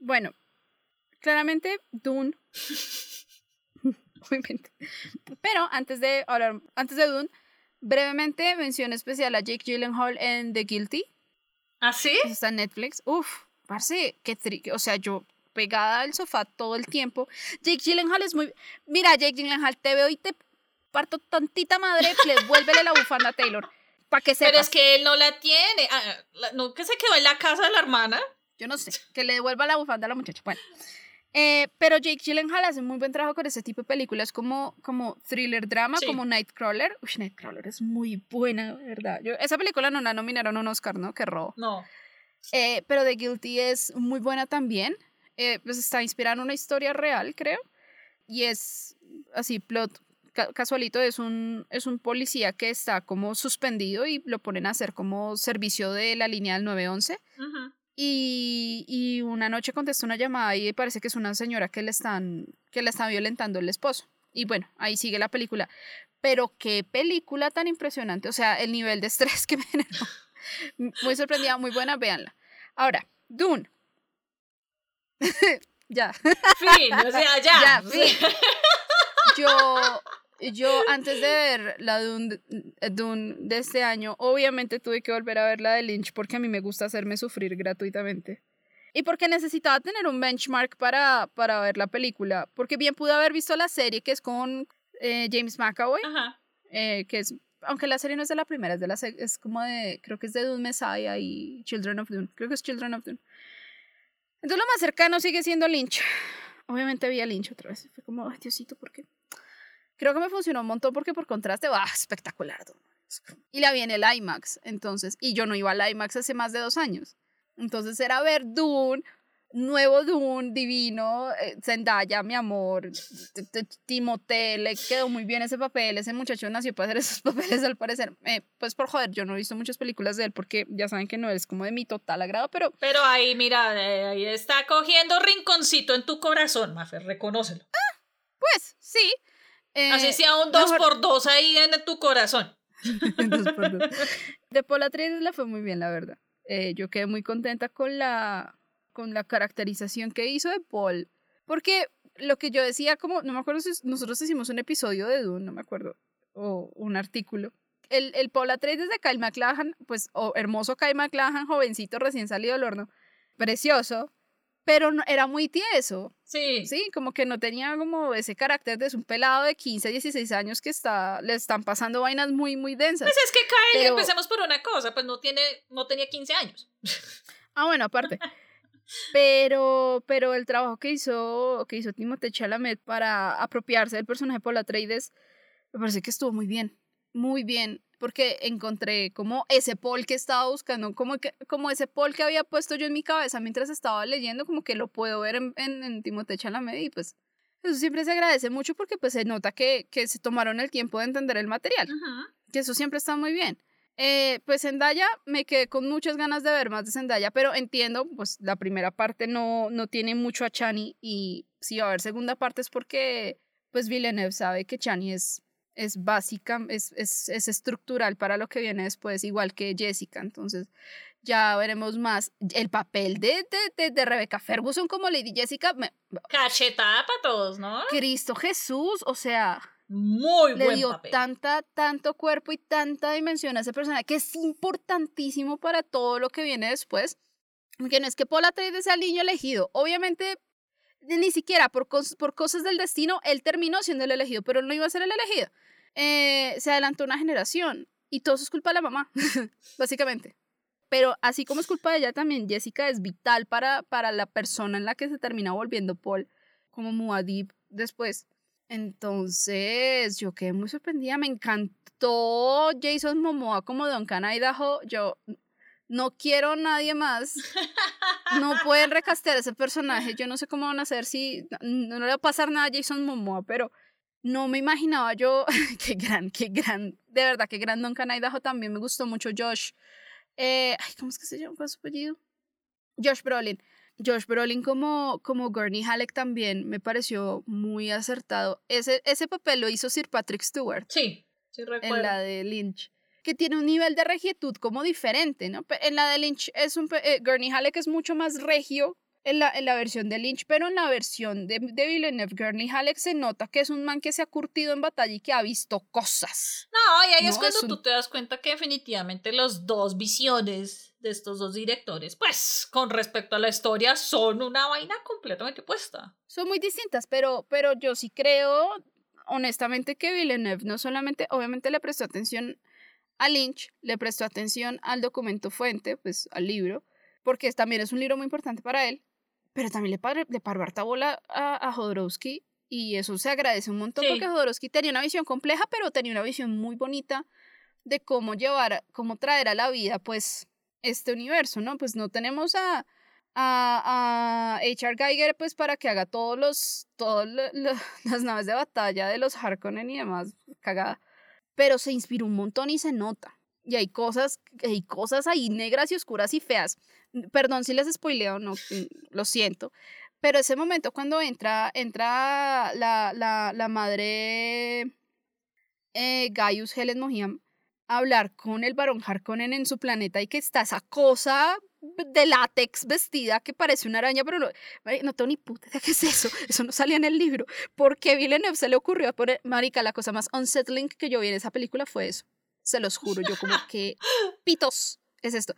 Bueno, claramente Dune. Obviamente. Pero antes de hablar, antes de Dune, brevemente mención especial a Jake Gyllenhaal en The Guilty. ¿Ah, sí? Eso está en Netflix. Uf, parce, qué tri... O sea, yo pegada al sofá todo el tiempo. Jake Gyllenhaal es muy... Mira, Jake Gyllenhaal, te veo y te parto tantita madre, le vuélvele la bufanda a Taylor. Para que sepas. Pero es que él no la tiene. Ah, ¿No que se quedó en la casa de la hermana? Yo no sé, que le devuelva la bufanda a la muchacha. Bueno. Eh, pero Jake Gyllenhaal hace muy buen trabajo con ese tipo de películas como, como thriller drama, Sí. como Nightcrawler. Uy, Nightcrawler es muy buena, ¿verdad? Yo, esa película no la nominaron a un Oscar, ¿no? Qué robo. No. Eh, pero The Guilty es muy buena también. Eh, pues está inspirada en una historia real, creo. Y es así, plot ca- casualito, es un, es un policía que está como suspendido y lo ponen a hacer como servicio de la línea del 911. Ujú. Y, y una noche contesta una llamada y parece que es una señora que le están, que le está violentando el esposo. Y bueno, ahí sigue la película. Pero qué película tan impresionante. O sea, el nivel de estrés que me generó. Muy sorprendida, muy buena, véanla. Ahora, Dune. ya. Fin, o sea, ya. Ya, fin. Yo, yo antes de ver la Dune, Dune de este año, obviamente tuve que volver a ver la de Lynch porque a mí me gusta hacerme sufrir gratuitamente. Y porque necesitaba tener un benchmark para, para ver la película. Porque bien pude haber visto la serie que es con eh, James McAvoy, Ajá. eh, que es, aunque la serie no es de la primera, es de la es como de, creo que es de Dune Messiah y Children of Dune. Creo que es Children of Dune. Entonces lo más cercano sigue siendo Lynch. Obviamente vi a Lynch otra vez. Fue como, ay, Diosito, ¿por qué? Creo que me funcionó un montón porque por contraste, ¡ah, espectacular! Y la vi en el IMAX, entonces, y yo no iba al IMAX hace más de dos años. Entonces era ver Dune, nuevo Dune, divino, eh, Zendaya, mi amor, t- t- Timothée, le quedó muy bien ese papel, ese muchacho nació para hacer esos papeles al parecer. Eh, pues por joder, yo no he visto muchas películas de él porque ya saben que no es como de mi total agrado, pero Pero ahí, mira, eh, ahí está cogiendo rinconcito en tu corazón, Mafer, reconócelo. pues sí. eh, Así sea un dos mejor- por dos ahí en tu corazón. Dos por dos. De Paul Atreides le fue muy bien, la verdad. Yo quedé muy contenta con la, con la caracterización que hizo de Paul. Porque lo que yo decía, como, no me acuerdo si nosotros hicimos un episodio de Dune, no me acuerdo, o un artículo. El, el Paul Atreides de Kyle MacLachlan, pues, o hermoso Kyle MacLachlan, jovencito recién salido del horno, precioso, pero no- era muy tieso. Sí. Sí, como que no tenía como ese carácter de un pelado de 15, 16 años que está, le están pasando vainas muy, muy densas. Pues es que Kyle, Pero- empecemos por una cosa, pues no tiene, no tenía 15 años. Ah, bueno, aparte. Pero, pero el trabajo que hizo, que hizo Timothée Chalamet para apropiarse del personaje de Paul Atreides, me parece que estuvo muy bien, muy bien, porque encontré como ese Paul que estaba buscando, como, que, como ese Paul que había puesto yo en mi cabeza mientras estaba leyendo, como que lo puedo ver en, en, en Timothée Chalamet y pues eso siempre se agradece mucho porque pues se nota que, que se tomaron el tiempo de entender el material, que eso siempre está muy bien. Eh, pues Zendaya, me quedé con muchas ganas de ver más de Zendaya, pero entiendo, pues la primera parte no, no tiene mucho a Chani y si va a haber segunda parte es porque pues Villeneuve sabe que Chani es, es básica, es, es, es estructural para lo que viene después, igual que Jessica, entonces ya veremos más. El papel de, de, de, Rebecca Ferguson como Lady Jessica. Me, Cachetada para todos, ¿no? Cristo Jesús, o sea. Muy le dio tanta, tanto cuerpo y tanta dimensión a ese personaje que es importantísimo para todo lo que viene después. Que no es que Paul Atreides sea el niño elegido. Obviamente, ni siquiera por, por cosas del destino, él terminó siendo el elegido, pero él no iba a ser el elegido. Eh, se adelantó una generación y todo eso es culpa de la mamá, básicamente. Pero así como es culpa de ella también, Jessica es vital para, para la persona en la que se termina volviendo Paul, como Muad'Dib después. Entonces, yo quedé muy sorprendida, me encantó Jason Momoa como Duncan Idaho, yo no quiero nadie más, no pueden recastear ese personaje, yo no sé cómo van a hacer si, no, le va a pasar nada a Jason Momoa, pero no me imaginaba yo, qué gran, qué gran, de verdad, qué gran Duncan Idaho también, me gustó mucho Josh, eh, ¿Cómo es que se llama su apellido? Josh Brolin. Josh Brolin como, como Gurney Halleck también me pareció muy acertado. Ese, ese papel lo hizo Sir Patrick Stewart. Sí, sí recuerdo. En la de Lynch. Que tiene un nivel de regietud como diferente, ¿no? En la de Lynch es un... Eh, Gurney Halleck es mucho más regio en la, en la versión de Lynch, pero en la versión de, de Villeneuve, Gurney Halleck se nota que es un man que se ha curtido en batalla y que ha visto cosas. No, y ahí es cuando tú te das cuenta que definitivamente las dos visiones de estos dos directores, pues con respecto a la historia, son una vaina completamente opuesta. Son muy distintas, pero, pero yo sí creo, honestamente, que Villeneuve no solamente, obviamente le prestó atención a Lynch, le prestó atención al documento fuente, pues al libro, porque también es un libro muy importante para él, pero también le, par, le paró harta bola a, a Jodorowsky y eso se agradece un montón porque Jodorowsky tenía una visión compleja, pero tenía una visión muy bonita de cómo llevar, cómo traer a la vida, pues, este universo, ¿no? Pues no tenemos a, a, a H.R. Geiger, pues, para que haga todos los, todas las naves de batalla de los Harkonnen y demás, cagada. Pero se inspiró un montón y se nota. Y hay cosas, hay cosas ahí negras y oscuras y feas. Perdón si les spoileo, no, mm, lo siento. Pero ese momento cuando entra, entra la, la, la madre eh, Gaius Helen Mohiam a hablar con el barón Harkonnen en su planeta y que está esa cosa de látex vestida que parece una araña, pero no, no tengo ni puta idea qué es eso. Eso no salía en el libro. Porque Villeneuve se le ocurrió poner, marica, la cosa más unsettling que yo vi en esa película fue eso. Se los juro, yo como que pitos es esto.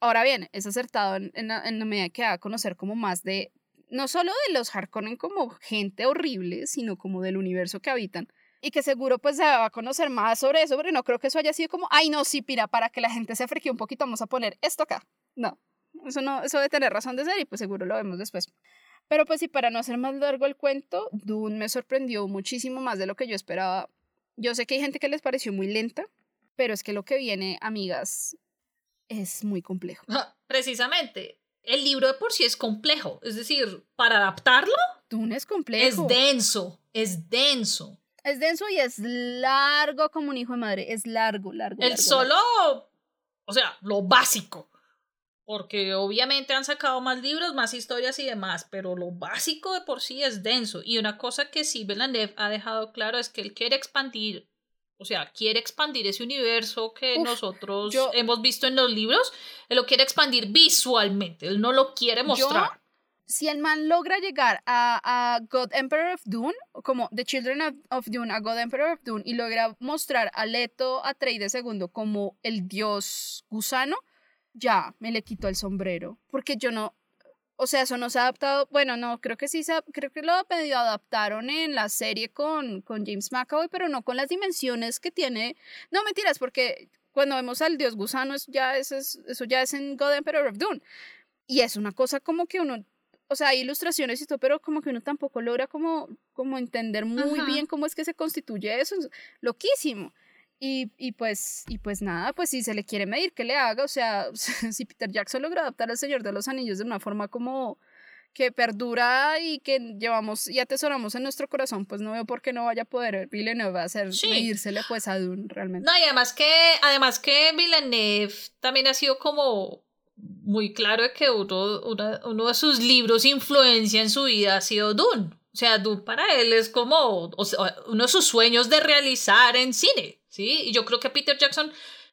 Ahora bien, es acertado en, en, en la medida que va a conocer como más de, no solo de los Harkonnen como gente horrible, sino como del universo que habitan. Y que seguro pues se va a conocer más sobre eso, pero no creo que eso haya sido como, ay no, sí, pira, para que la gente se freque un poquito vamos a poner esto acá. No, eso no, eso debe tener razón de ser y pues seguro lo vemos después. Pero pues sí, para no hacer más largo el cuento, Dune me sorprendió muchísimo más de lo que yo esperaba. Yo sé que hay gente que les pareció muy lenta, pero es que lo que viene, amigas, es muy complejo. Precisamente, el libro de por sí es complejo, es decir, para adaptarlo... Dune es complejo. Es denso, es denso. Es denso y es largo como un hijo de madre, es largo, largo. El solo, o sea, lo básico. Porque obviamente han sacado más libros, más historias y demás, pero lo básico de por sí es denso. Y una cosa que sí Villeneuve ha dejado claro es que él quiere expandir o sea, quiere expandir ese universo que nosotros hemos visto en los libros. Él lo quiere expandir visualmente. Él no lo quiere mostrar. si el man logra llegar a, a, God Emperor of Dune, como The Children of, Dune, a God Emperor of Dune, y logra mostrar a Leto Atreides II como el dios gusano, ya me le quito el sombrero. Porque yo no, o sea, eso no se ha adaptado. Bueno, no, creo que sí se, creo que lo medio adaptaron en la serie con, con James McAvoy, pero no con las dimensiones que tiene. No, mentiras, porque cuando vemos al dios gusano, eso ya es, eso ya es en God Emperor of Dune. Y es una cosa como que uno, o sea, hay ilustraciones y todo, pero como que uno tampoco logra como, como entender muy bien cómo es que se constituye eso. Es loquísimo. Y, y, pues, y pues nada, pues si se le quiere medir, que le haga? O sea, si Peter Jackson logra adaptar al Señor de los Anillos de una forma como que perdura y que llevamos y atesoramos en nuestro corazón, pues no veo por qué no vaya a poder Villeneuve hacer Sí. medírsele pues a Dune realmente. No, y además que, además que Villeneuve también ha sido como muy claro de que uno, una- uno de sus libros influencia en su vida ha sido Dune. O sea, Dune para él es como o sea, uno de sus sueños de realizar en cine, ¿sí? Y yo creo que a Peter Jackson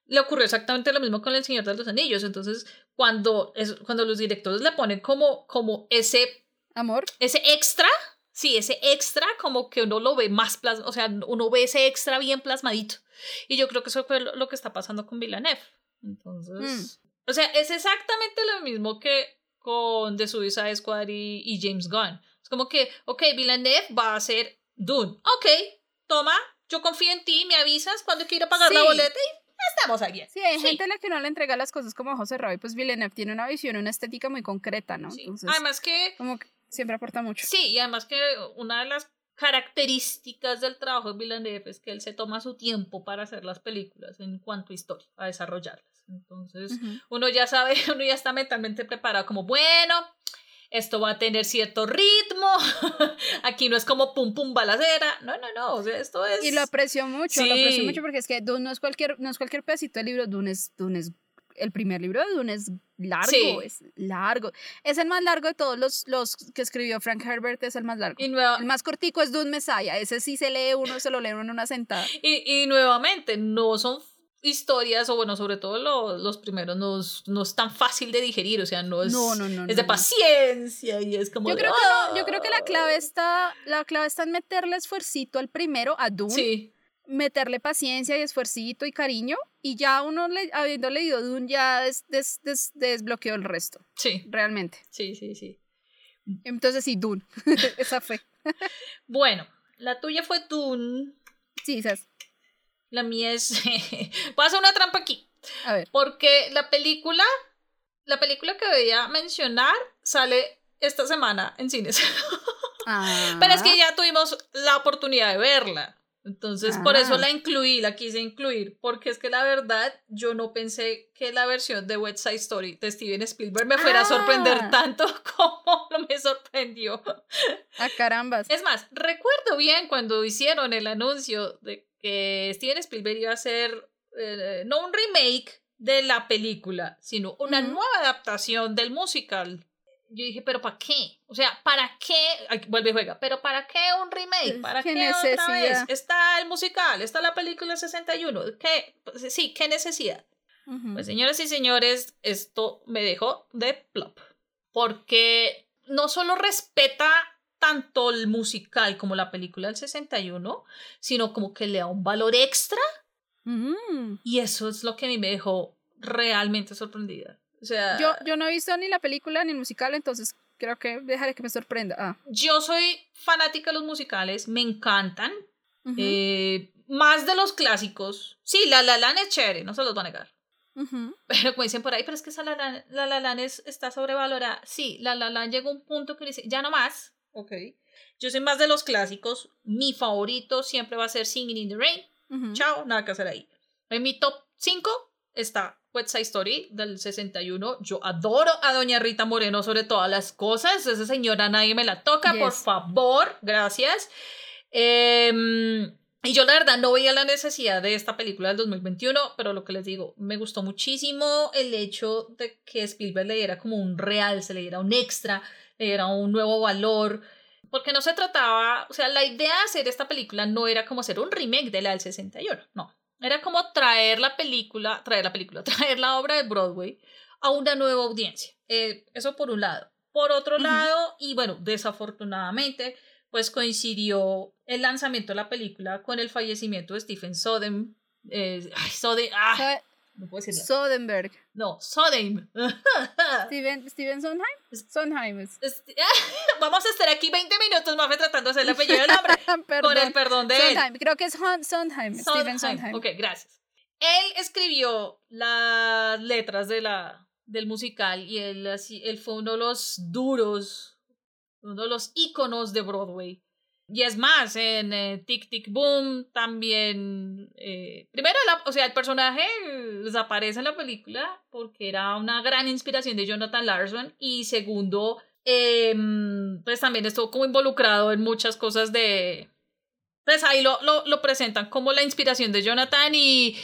le ocurrió exactamente lo mismo con El Señor de los Anillos. Entonces, cuando, es, cuando los directores le ponen como, como ese Amor, ese extra, sí, ese extra como que uno lo ve más plasmado, o sea, uno ve ese extra bien plasmadito. Y yo creo que eso fue lo, lo que está pasando con Villeneuve. Entonces, o sea, es exactamente lo mismo que con The Suicide Squad y, y James Gunn. Es como que, ok, Villeneuve va a hacer Dune. Ok, toma, yo confío en ti, me avisas cuando quiero pagar la boleta y estamos ahí bien. Sí, hay Sí. gente a la que no le entrega las cosas como José Raúl, pues Villeneuve tiene una visión, una estética muy concreta, ¿no? Sí. Entonces, Además que como que siempre aporta mucho. Sí, y además que una de las características del trabajo de Villeneuve es que él se toma su tiempo para hacer las películas en cuanto a historia, a desarrollarlas. Entonces, uno ya sabe, uno ya está mentalmente preparado como, bueno, esto va a tener cierto ritmo, aquí no es como pum pum balacera, no, no, no, o sea, esto es... Y lo aprecio mucho, lo aprecio mucho porque es que Dune no es cualquier, no es cualquier pedacito de libro, Dune es, Dune es- el primer libro de Dune es largo, Sí. es largo. Es el más largo de todos los, los que escribió Frank Herbert, es el más largo. y, nueva- El más cortico es Dune Messiah, ese sí se lee uno, se lo lee uno en una sentada. y, y nuevamente, no son historias, o bueno, sobre todo lo- los primeros, no, es- no es tan fácil de digerir, o sea, no es... No, no, no. es de paciencia y es como Yo de, creo que yo "Ah". creo que la clave está, la clave está en meterle esfuercito al primero, a Dune, Sí, meterle paciencia y esfuercito y cariño, y ya uno le- habiendo leído Dune ya des- des- des- desbloqueó el resto, sí, realmente. sí, sí, sí. Entonces sí, Dune, esa fue. Bueno, la tuya fue Dune, Sí, ¿sabes? La mía es... Voy a hacer una trampa aquí, A ver. porque la película, la película que voy a mencionar sale esta semana en cines. Pero es que ya tuvimos la oportunidad de verla. Entonces, por eso Ah. la incluí, la quise incluir, porque es que la verdad yo no pensé que la versión de West Side Story de Steven Spielberg me fuera a sorprender Ah. tanto como me sorprendió. Ah, carambas. Es más, recuerdo bien cuando hicieron el anuncio de que Steven Spielberg iba a hacer eh, no un remake de la película, sino una Ujú. nueva adaptación del musical. Yo dije, pero ¿para qué? O sea, ¿para qué? Ay, vuelve y juega, pero ¿para qué un remake? Eh, ¿Para qué qué, otra vez? Está el musical, está la película 61. ¿Qué? Pues, Sí, ¿qué necesidad? Ujú. Pues señoras y señores, esto me dejó de plop. Porque no solo respeta tanto el musical como la película del 61, sino como que le da un valor extra Mm. y eso es lo que a mí me dejó realmente sorprendida. O sea, Yo, yo no he visto ni la película ni el musical, entonces creo que dejaré que me sorprenda. Ah. yo soy fanática de los musicales, me encantan. Eh, más de los clásicos. Sí, La La Land es chévere, no se los va a negar. Ujú. Pero como dicen por ahí, pero es que esa La La, La, La Land es- está sobrevalorada. Sí, La La Land llegó a un punto que dice, ya no más. Ok. Yo soy más de los clásicos. Mi favorito siempre va a ser Singing in the Rain. Chao, nada que hacer ahí. En mi top 5 está West Side Story del 61. Yo adoro a Doña Rita Moreno sobre todas las cosas. Esa señora nadie me la toca, por favor. Gracias. Em, y yo la verdad no veía la necesidad de esta película del 2021, pero lo que les digo, me gustó muchísimo el hecho de que Spielberg le diera como un real, se le diera un extra, diera un nuevo valor, porque no se trataba, o sea, la idea de hacer esta película no era como hacer un remake de la del 61, no, era como traer la película, traer la película, traer la obra de Broadway a una nueva audiencia. Eh, eso por un lado. Por otro lado, y bueno, desafortunadamente, pues coincidió el lanzamiento de la película con el fallecimiento de Stephen Soden. Eh, ay, ah, no puedo decirlo. Soderbergh. No, Soden. Steven, Steven Sondheim. Sondheim es. Vamos a estar aquí 20 minutos más tratando de hacer el apellido del. Perdón. con el perdón de él. Sondheim. Creo que es Sondheim. Steven Sondheim. Sondheim. Ok, gracias. Él escribió las letras de la, del musical y él, así, él fue uno de los duros, uno de los íconos de Broadway. Y es más, en eh, Tic Tic Boom también, eh, primero, la- o sea, el personaje desaparece en la película porque era una gran inspiración de Jonathan Larson y segundo, em, pues también estuvo como involucrado en muchas cosas de... Pues ahí lo, lo, lo presentan como la inspiración de Jonathan y...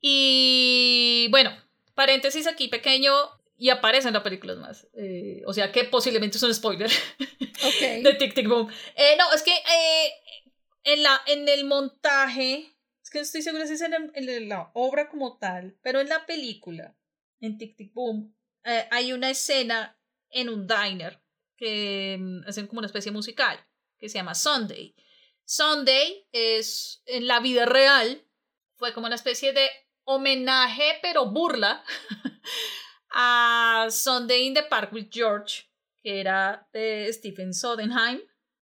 Y bueno, paréntesis aquí pequeño, y aparecen las películas más. Eh, o sea que posiblemente es un spoiler de Tic Tic Boom. Eh, no, es que eh, en, la, en el montaje, es que no estoy segura si es en, en, la obra como tal, pero en la película, en Tic Tic Boom, hay una escena en un diner que mm, hacen como una especie musical que se llama Sunday. Sunday es en la vida real, fue como una especie de homenaje, pero burla a Sunday in the Park with George, que era de Stephen Sodenheim,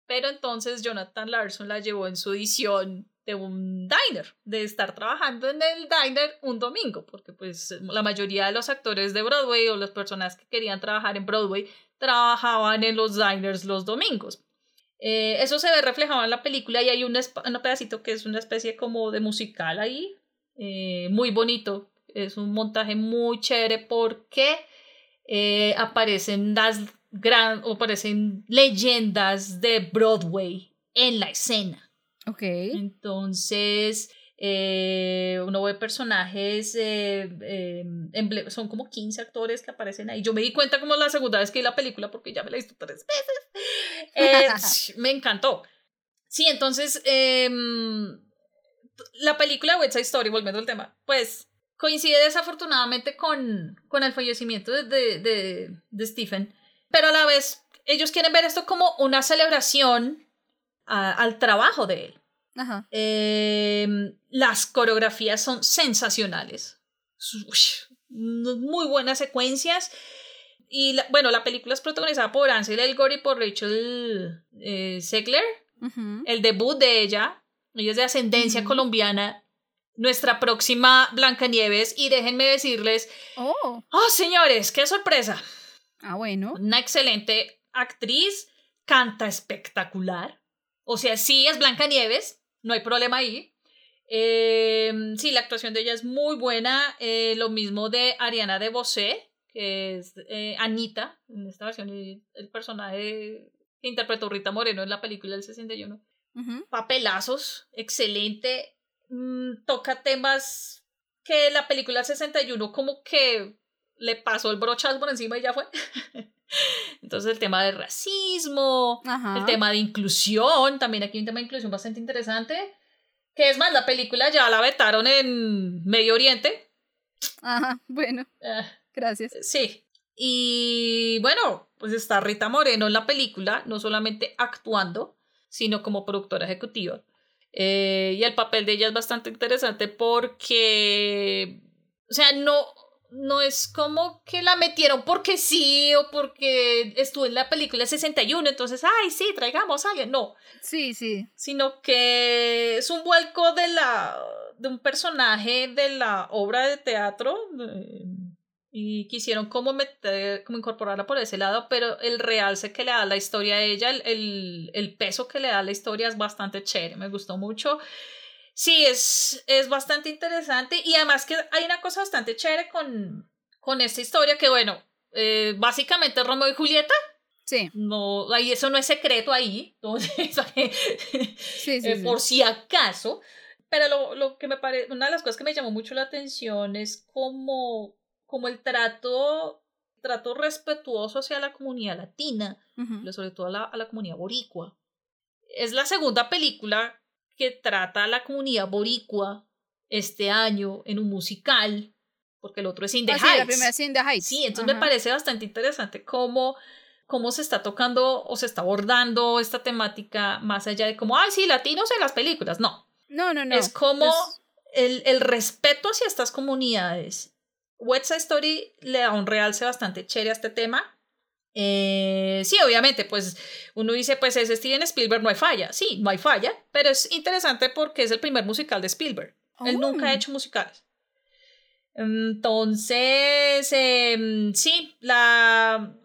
pero entonces Jonathan Larson la llevó en su edición de un diner, de estar trabajando en el diner un domingo, porque pues la mayoría de los actores de Broadway o las personas que querían trabajar en Broadway trabajaban en los diners los domingos. Eh, eso se ve reflejado en la película y hay un, un pedacito que es una especie como de musical ahí, eh, muy bonito, es un montaje muy chévere porque eh, aparecen las gran o aparecen leyendas de Broadway en la escena. Ok. Entonces, eh, uno ve personajes, eh, son como 15 actores que aparecen ahí. Yo me di cuenta como la segunda vez que vi la película porque ya me la he visto tres veces. me encantó. Sí, entonces, em, la película West Side Story, volviendo al tema, pues coincide desafortunadamente con, con el fallecimiento de, de, de, Stephen, pero a la vez ellos quieren ver esto como una celebración al trabajo de él. Em, las coreografías son sensacionales. muy buenas secuencias. Y bueno, la película es protagonizada por Ansel Elgort y por Rachel eh, Segler. El debut de ella, ella es de ascendencia colombiana nuestra próxima Blancanieves y déjenme decirles, oh. oh, señores, qué sorpresa. Ah, bueno. Una excelente actriz, canta espectacular. O sea, sí es Blancanieves, no hay problema ahí. Em, sí, la actuación de ella es muy buena. Eh, lo mismo de Ariana de Bosé, que es eh, Anita, en esta versión, el personaje que interpretó Rita Moreno en la película del 61. Papelazos, excelente. Mm, toca temas que la película 61 como que le pasó el brochazo por encima y ya fue. Entonces el tema del racismo, el tema de inclusión, también aquí hay un tema de inclusión bastante interesante. Que es más, la película ya la vetaron en Medio Oriente. Ajá, bueno. Ah, gracias. Sí. Y bueno, pues está Rita Moreno en la película, no solamente actuando, sino como productora ejecutiva. Eh, y el papel de ella es bastante interesante porque, o sea, no, no es como que la metieron porque sí o porque estuvo en la película 61, entonces, ay, sí, traigamos a alguien. No. Sí, sí. Sino que es un vuelco de la de un personaje de la obra de teatro y quisieron como meter, como incorporarla por ese lado, pero el realce que le da la historia a ella, el, el, peso que le da la historia es bastante chévere, me gustó mucho. Sí, es, es bastante interesante y además que hay una cosa bastante chévere con, con esta historia que bueno, eh, básicamente Romeo y Julieta. Sí. No, ahí eso no es secreto ahí, entonces, sí, sí, eh, por si acaso. Pero lo, lo que me parece, una de las cosas que me llamó mucho la atención es como como el trato, trato respetuoso hacia la comunidad latina, sobre todo a la, a la comunidad boricua. Es la segunda película que trata a la comunidad boricua este año en un musical, porque el otro es In the ah, Heights. Sí, la primera es In the Heights. Sí, entonces me parece bastante interesante cómo, cómo se está tocando o se está abordando esta temática más allá de como, ay, sí, latinos en las películas. No. No, no, no. Es como el, el respeto hacia estas comunidades West Side Story le da un realce bastante chévere a este tema. Eh, sí, obviamente, pues uno dice, pues es Steven Spielberg, no hay falla. Sí, no hay falla, pero es interesante porque es el primer musical de Spielberg. Él nunca ha oh. hecho musicales. Entonces, em, sí, la,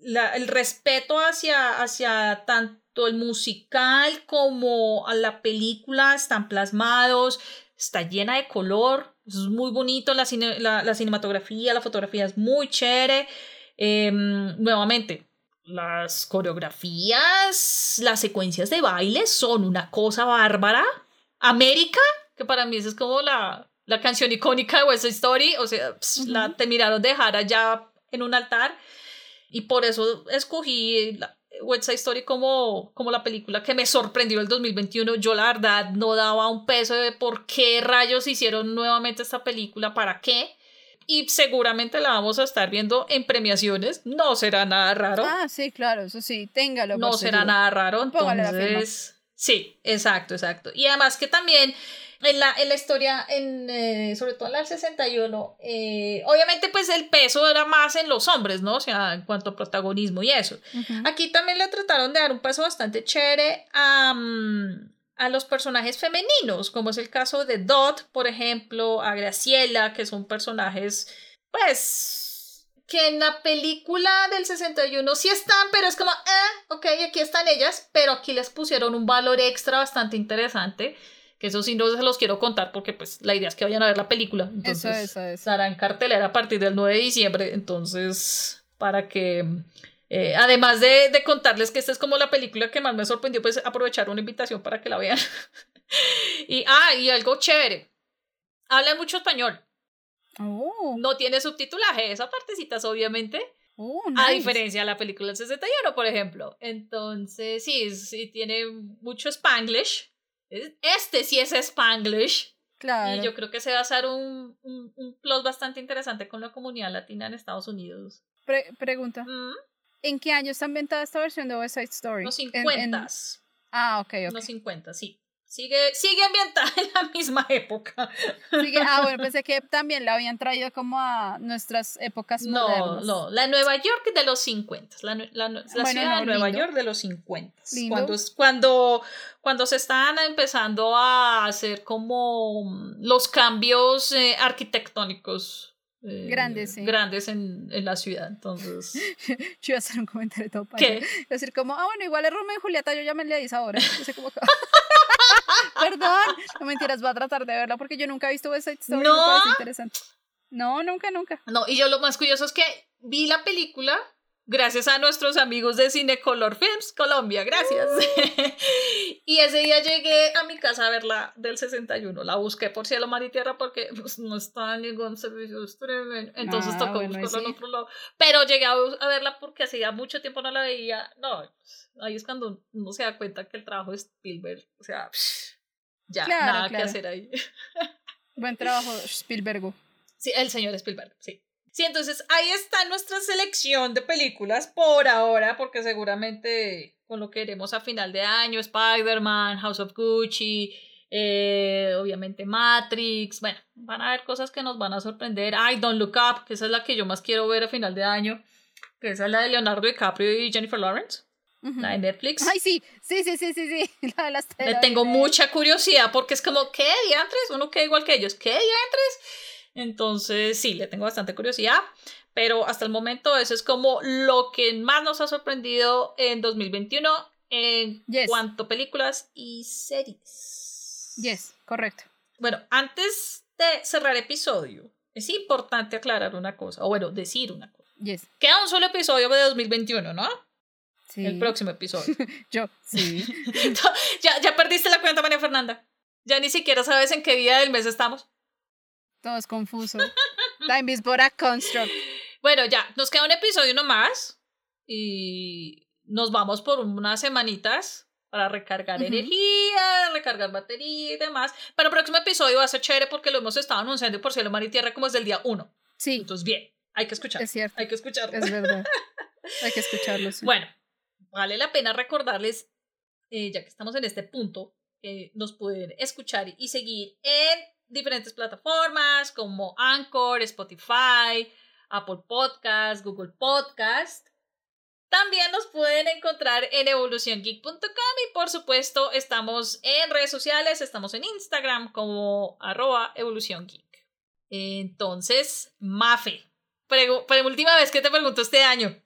la, el respeto hacia, hacia tanto el musical como a la película están plasmados, está llena de color, es muy bonito la, la, cinematografía, la fotografía es muy chévere. Em, nuevamente, las coreografías, las secuencias de baile son una cosa bárbara. América, que para mí esa es como la, la canción icónica de West Story, o sea, la te miraron dejar allá en un altar y por eso escogí la, West Side Story como, como la película que me sorprendió el 2021. Yo la verdad no daba un peso de por qué rayos hicieron nuevamente esta película, para qué y seguramente la vamos a estar viendo en premiaciones. No será nada raro. Ah, sí, claro, eso sí, téngalo. No será nada raro. Entonces, sí, exacto, exacto. Y además que también en la, en la historia, en, eh, sobre todo en la del 61, eh, obviamente pues el peso era más en los hombres, ¿no? O sea, en cuanto a protagonismo y eso. Aquí también le trataron de dar un peso bastante chévere a... A los personajes femeninos, como es el caso de Dot, por ejemplo, a Graciela, que son personajes, pues, que en la película del 61 sí están, pero es como, eh, ok, aquí están ellas, pero aquí les pusieron un valor extra bastante interesante, que eso sí no se los quiero contar porque pues la idea es que vayan a ver la película. Entonces, eso, eso, eso. estará en cartelera a partir del 9 de diciembre, entonces, para que eh, además de, de, contarles que esta es como la película que más me sorprendió, pues aprovechar una invitación para que la vean. y, ah, y algo chévere. Habla mucho español. Oh. No tiene subtitulaje, esa partecitas obviamente. Oh, A diferencia de la película del 61, por ejemplo. Entonces, sí, sí tiene mucho spanglish. Este sí es spanglish. Claro. Y yo creo que se va a hacer un, un, un plus bastante interesante con la comunidad latina en Estados Unidos. pregunta. ¿Mm? ¿En qué año está ambientada esta versión de West Side Story? Los 50. Ah, ok, ok. Los 50, sí. Sigue, sigue ambientada en la misma época. ah, bueno, pensé que también la habían traído como a nuestras épocas no, modernas. No, no, la Nueva York de los 50, la, la, la ciudad de Nueva York de los 50. Cuando, cuando, cuando se están empezando a hacer como los cambios eh, arquitectónicos eh, grandes, sí. grandes en, en, la ciudad. Entonces, yo iba a hacer un comentario todo para ¿Qué? decir como, ah, bueno, igual es Romeo y Julieta, yo ya me le hice ahora. Yo sé como Perdón, no mentiras, voy a tratar de verla porque yo nunca he visto esa historia. No. Me interesante. No, nunca, nunca. No, y yo lo más curioso es que vi la película gracias a nuestros amigos de Cinecolor Films Colombia, gracias. y ese día llegué a mi casa a verla del 61. La busqué por cielo, mar y tierra porque pues, no está en ningún servicio de streaming. Entonces ah, tocó buscarla en otro lado. Pero llegué a, verla porque hacía mucho tiempo no la veía. No, ahí es cuando uno se da cuenta que el trabajo de Spielberg, o sea, ya, nada que hacer ahí. Buen trabajo, Spielberg. Sí, el señor Spielberg, sí. Sí, entonces ahí está nuestra selección de películas por ahora, porque seguramente con lo que veremos a final de año, Spider-Man, House of Gucci, eh, obviamente Matrix, bueno, van a haber cosas que nos van a sorprender. Ay, Don't Look Up, que esa es la que yo más quiero ver a final de año, que esa es la de Leonardo DiCaprio y Jennifer Lawrence. La de Netflix. Ay, sí, sí, sí, sí, sí, sí. La de las Le tengo mucha curiosidad porque es como, ¿qué diantres? Uno que igual que ellos, ¿qué diantres? Entonces, sí, le tengo bastante curiosidad, pero hasta el momento eso es como lo que más nos ha sorprendido en 2021 en cuanto a películas y series. Yes, correcto. Bueno, antes de cerrar episodio, es importante aclarar una cosa, o bueno, decir una cosa. Yes. Queda un solo episodio de 2021, ¿no? Sí. El próximo episodio. Yo, sí. ya, ya perdiste la cuenta, María Fernanda. Ya ni siquiera sabes en qué día del mes estamos. Todo es confuso. Time is but a construct. Bueno, ya, nos queda un episodio nomás. Y nos vamos por unas semanitas para recargar energía, recargar batería y demás. Pero el próximo episodio va a ser chévere porque lo hemos estado anunciando por cielo, mar y tierra como es del día uno. Sí. Entonces, bien, hay que escuchar. Es cierto. Hay que escucharlo. Es verdad. hay que escucharlo. Sí. Bueno, vale la pena recordarles, eh, ya que estamos en este punto, que nos pueden escuchar y seguir en diferentes plataformas como Anchor, Spotify, Apple Podcast, Google Podcast. También nos pueden encontrar en evoluciongeek.com y por supuesto estamos en redes sociales, estamos en Instagram como arroba evoluciongeek. Entonces, Mafe, por última vez que te pregunto este año,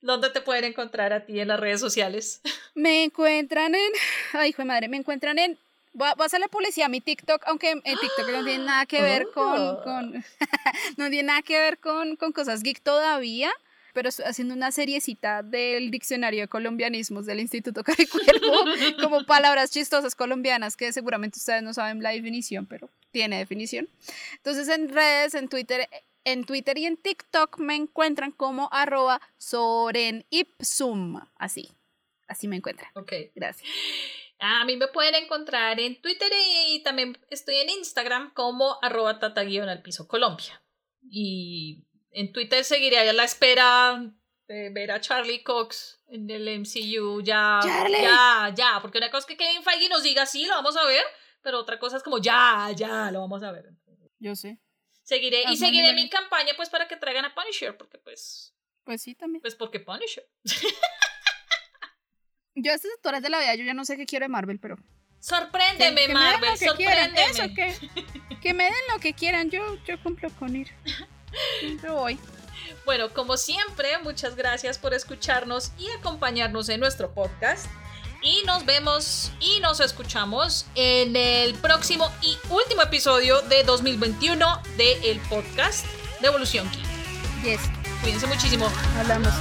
¿dónde te pueden encontrar a ti en las redes sociales? Me encuentran en, ay, hijo de madre, me encuentran en Voy a, hacerle publicidad a mi TikTok, aunque en TikTok no tiene nada que ver con, oh. con no tiene nada que ver con, con cosas geek todavía. pero estoy haciendo una seriecita del diccionario de colombianismos del Instituto Caricuervo, como palabras chistosas colombianas que seguramente ustedes no saben la definición, pero tiene definición. Entonces en redes, en Twitter, en Twitter y en TikTok me encuentran como arroba Soren Ipsum, así, así me encuentran. Ok. Gracias. A mí me pueden encontrar en Twitter y también estoy en Instagram como arroba tata al piso Colombia. Y en Twitter seguiré a la espera de ver a Charlie Cox en el MCU. Ya, ya, ya. Porque una cosa es que Kevin Feige nos diga sí, lo vamos a ver. Pero otra cosa es como ya, ya, lo vamos a ver. Yo sé. Seguiré, y seguiré mi campaña pues para que traigan a Punisher, porque pues... Pues sí, también. Pues porque Punisher. Yo a estas alturas de la vida, yo ya no sé qué quiero de Marvel, pero... Sorpréndeme, Marvel, sorpréndeme. Eso, que, que me den lo que quieran, yo, yo cumplo con ir. Yo voy. Bueno, como siempre, muchas gracias por escucharnos y acompañarnos en nuestro podcast. Y nos vemos y nos escuchamos en el próximo y último episodio de 2021 del podcast de Evolución Key. Yes. Cuídense muchísimo. Hablamos.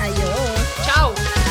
Adiós. Chao.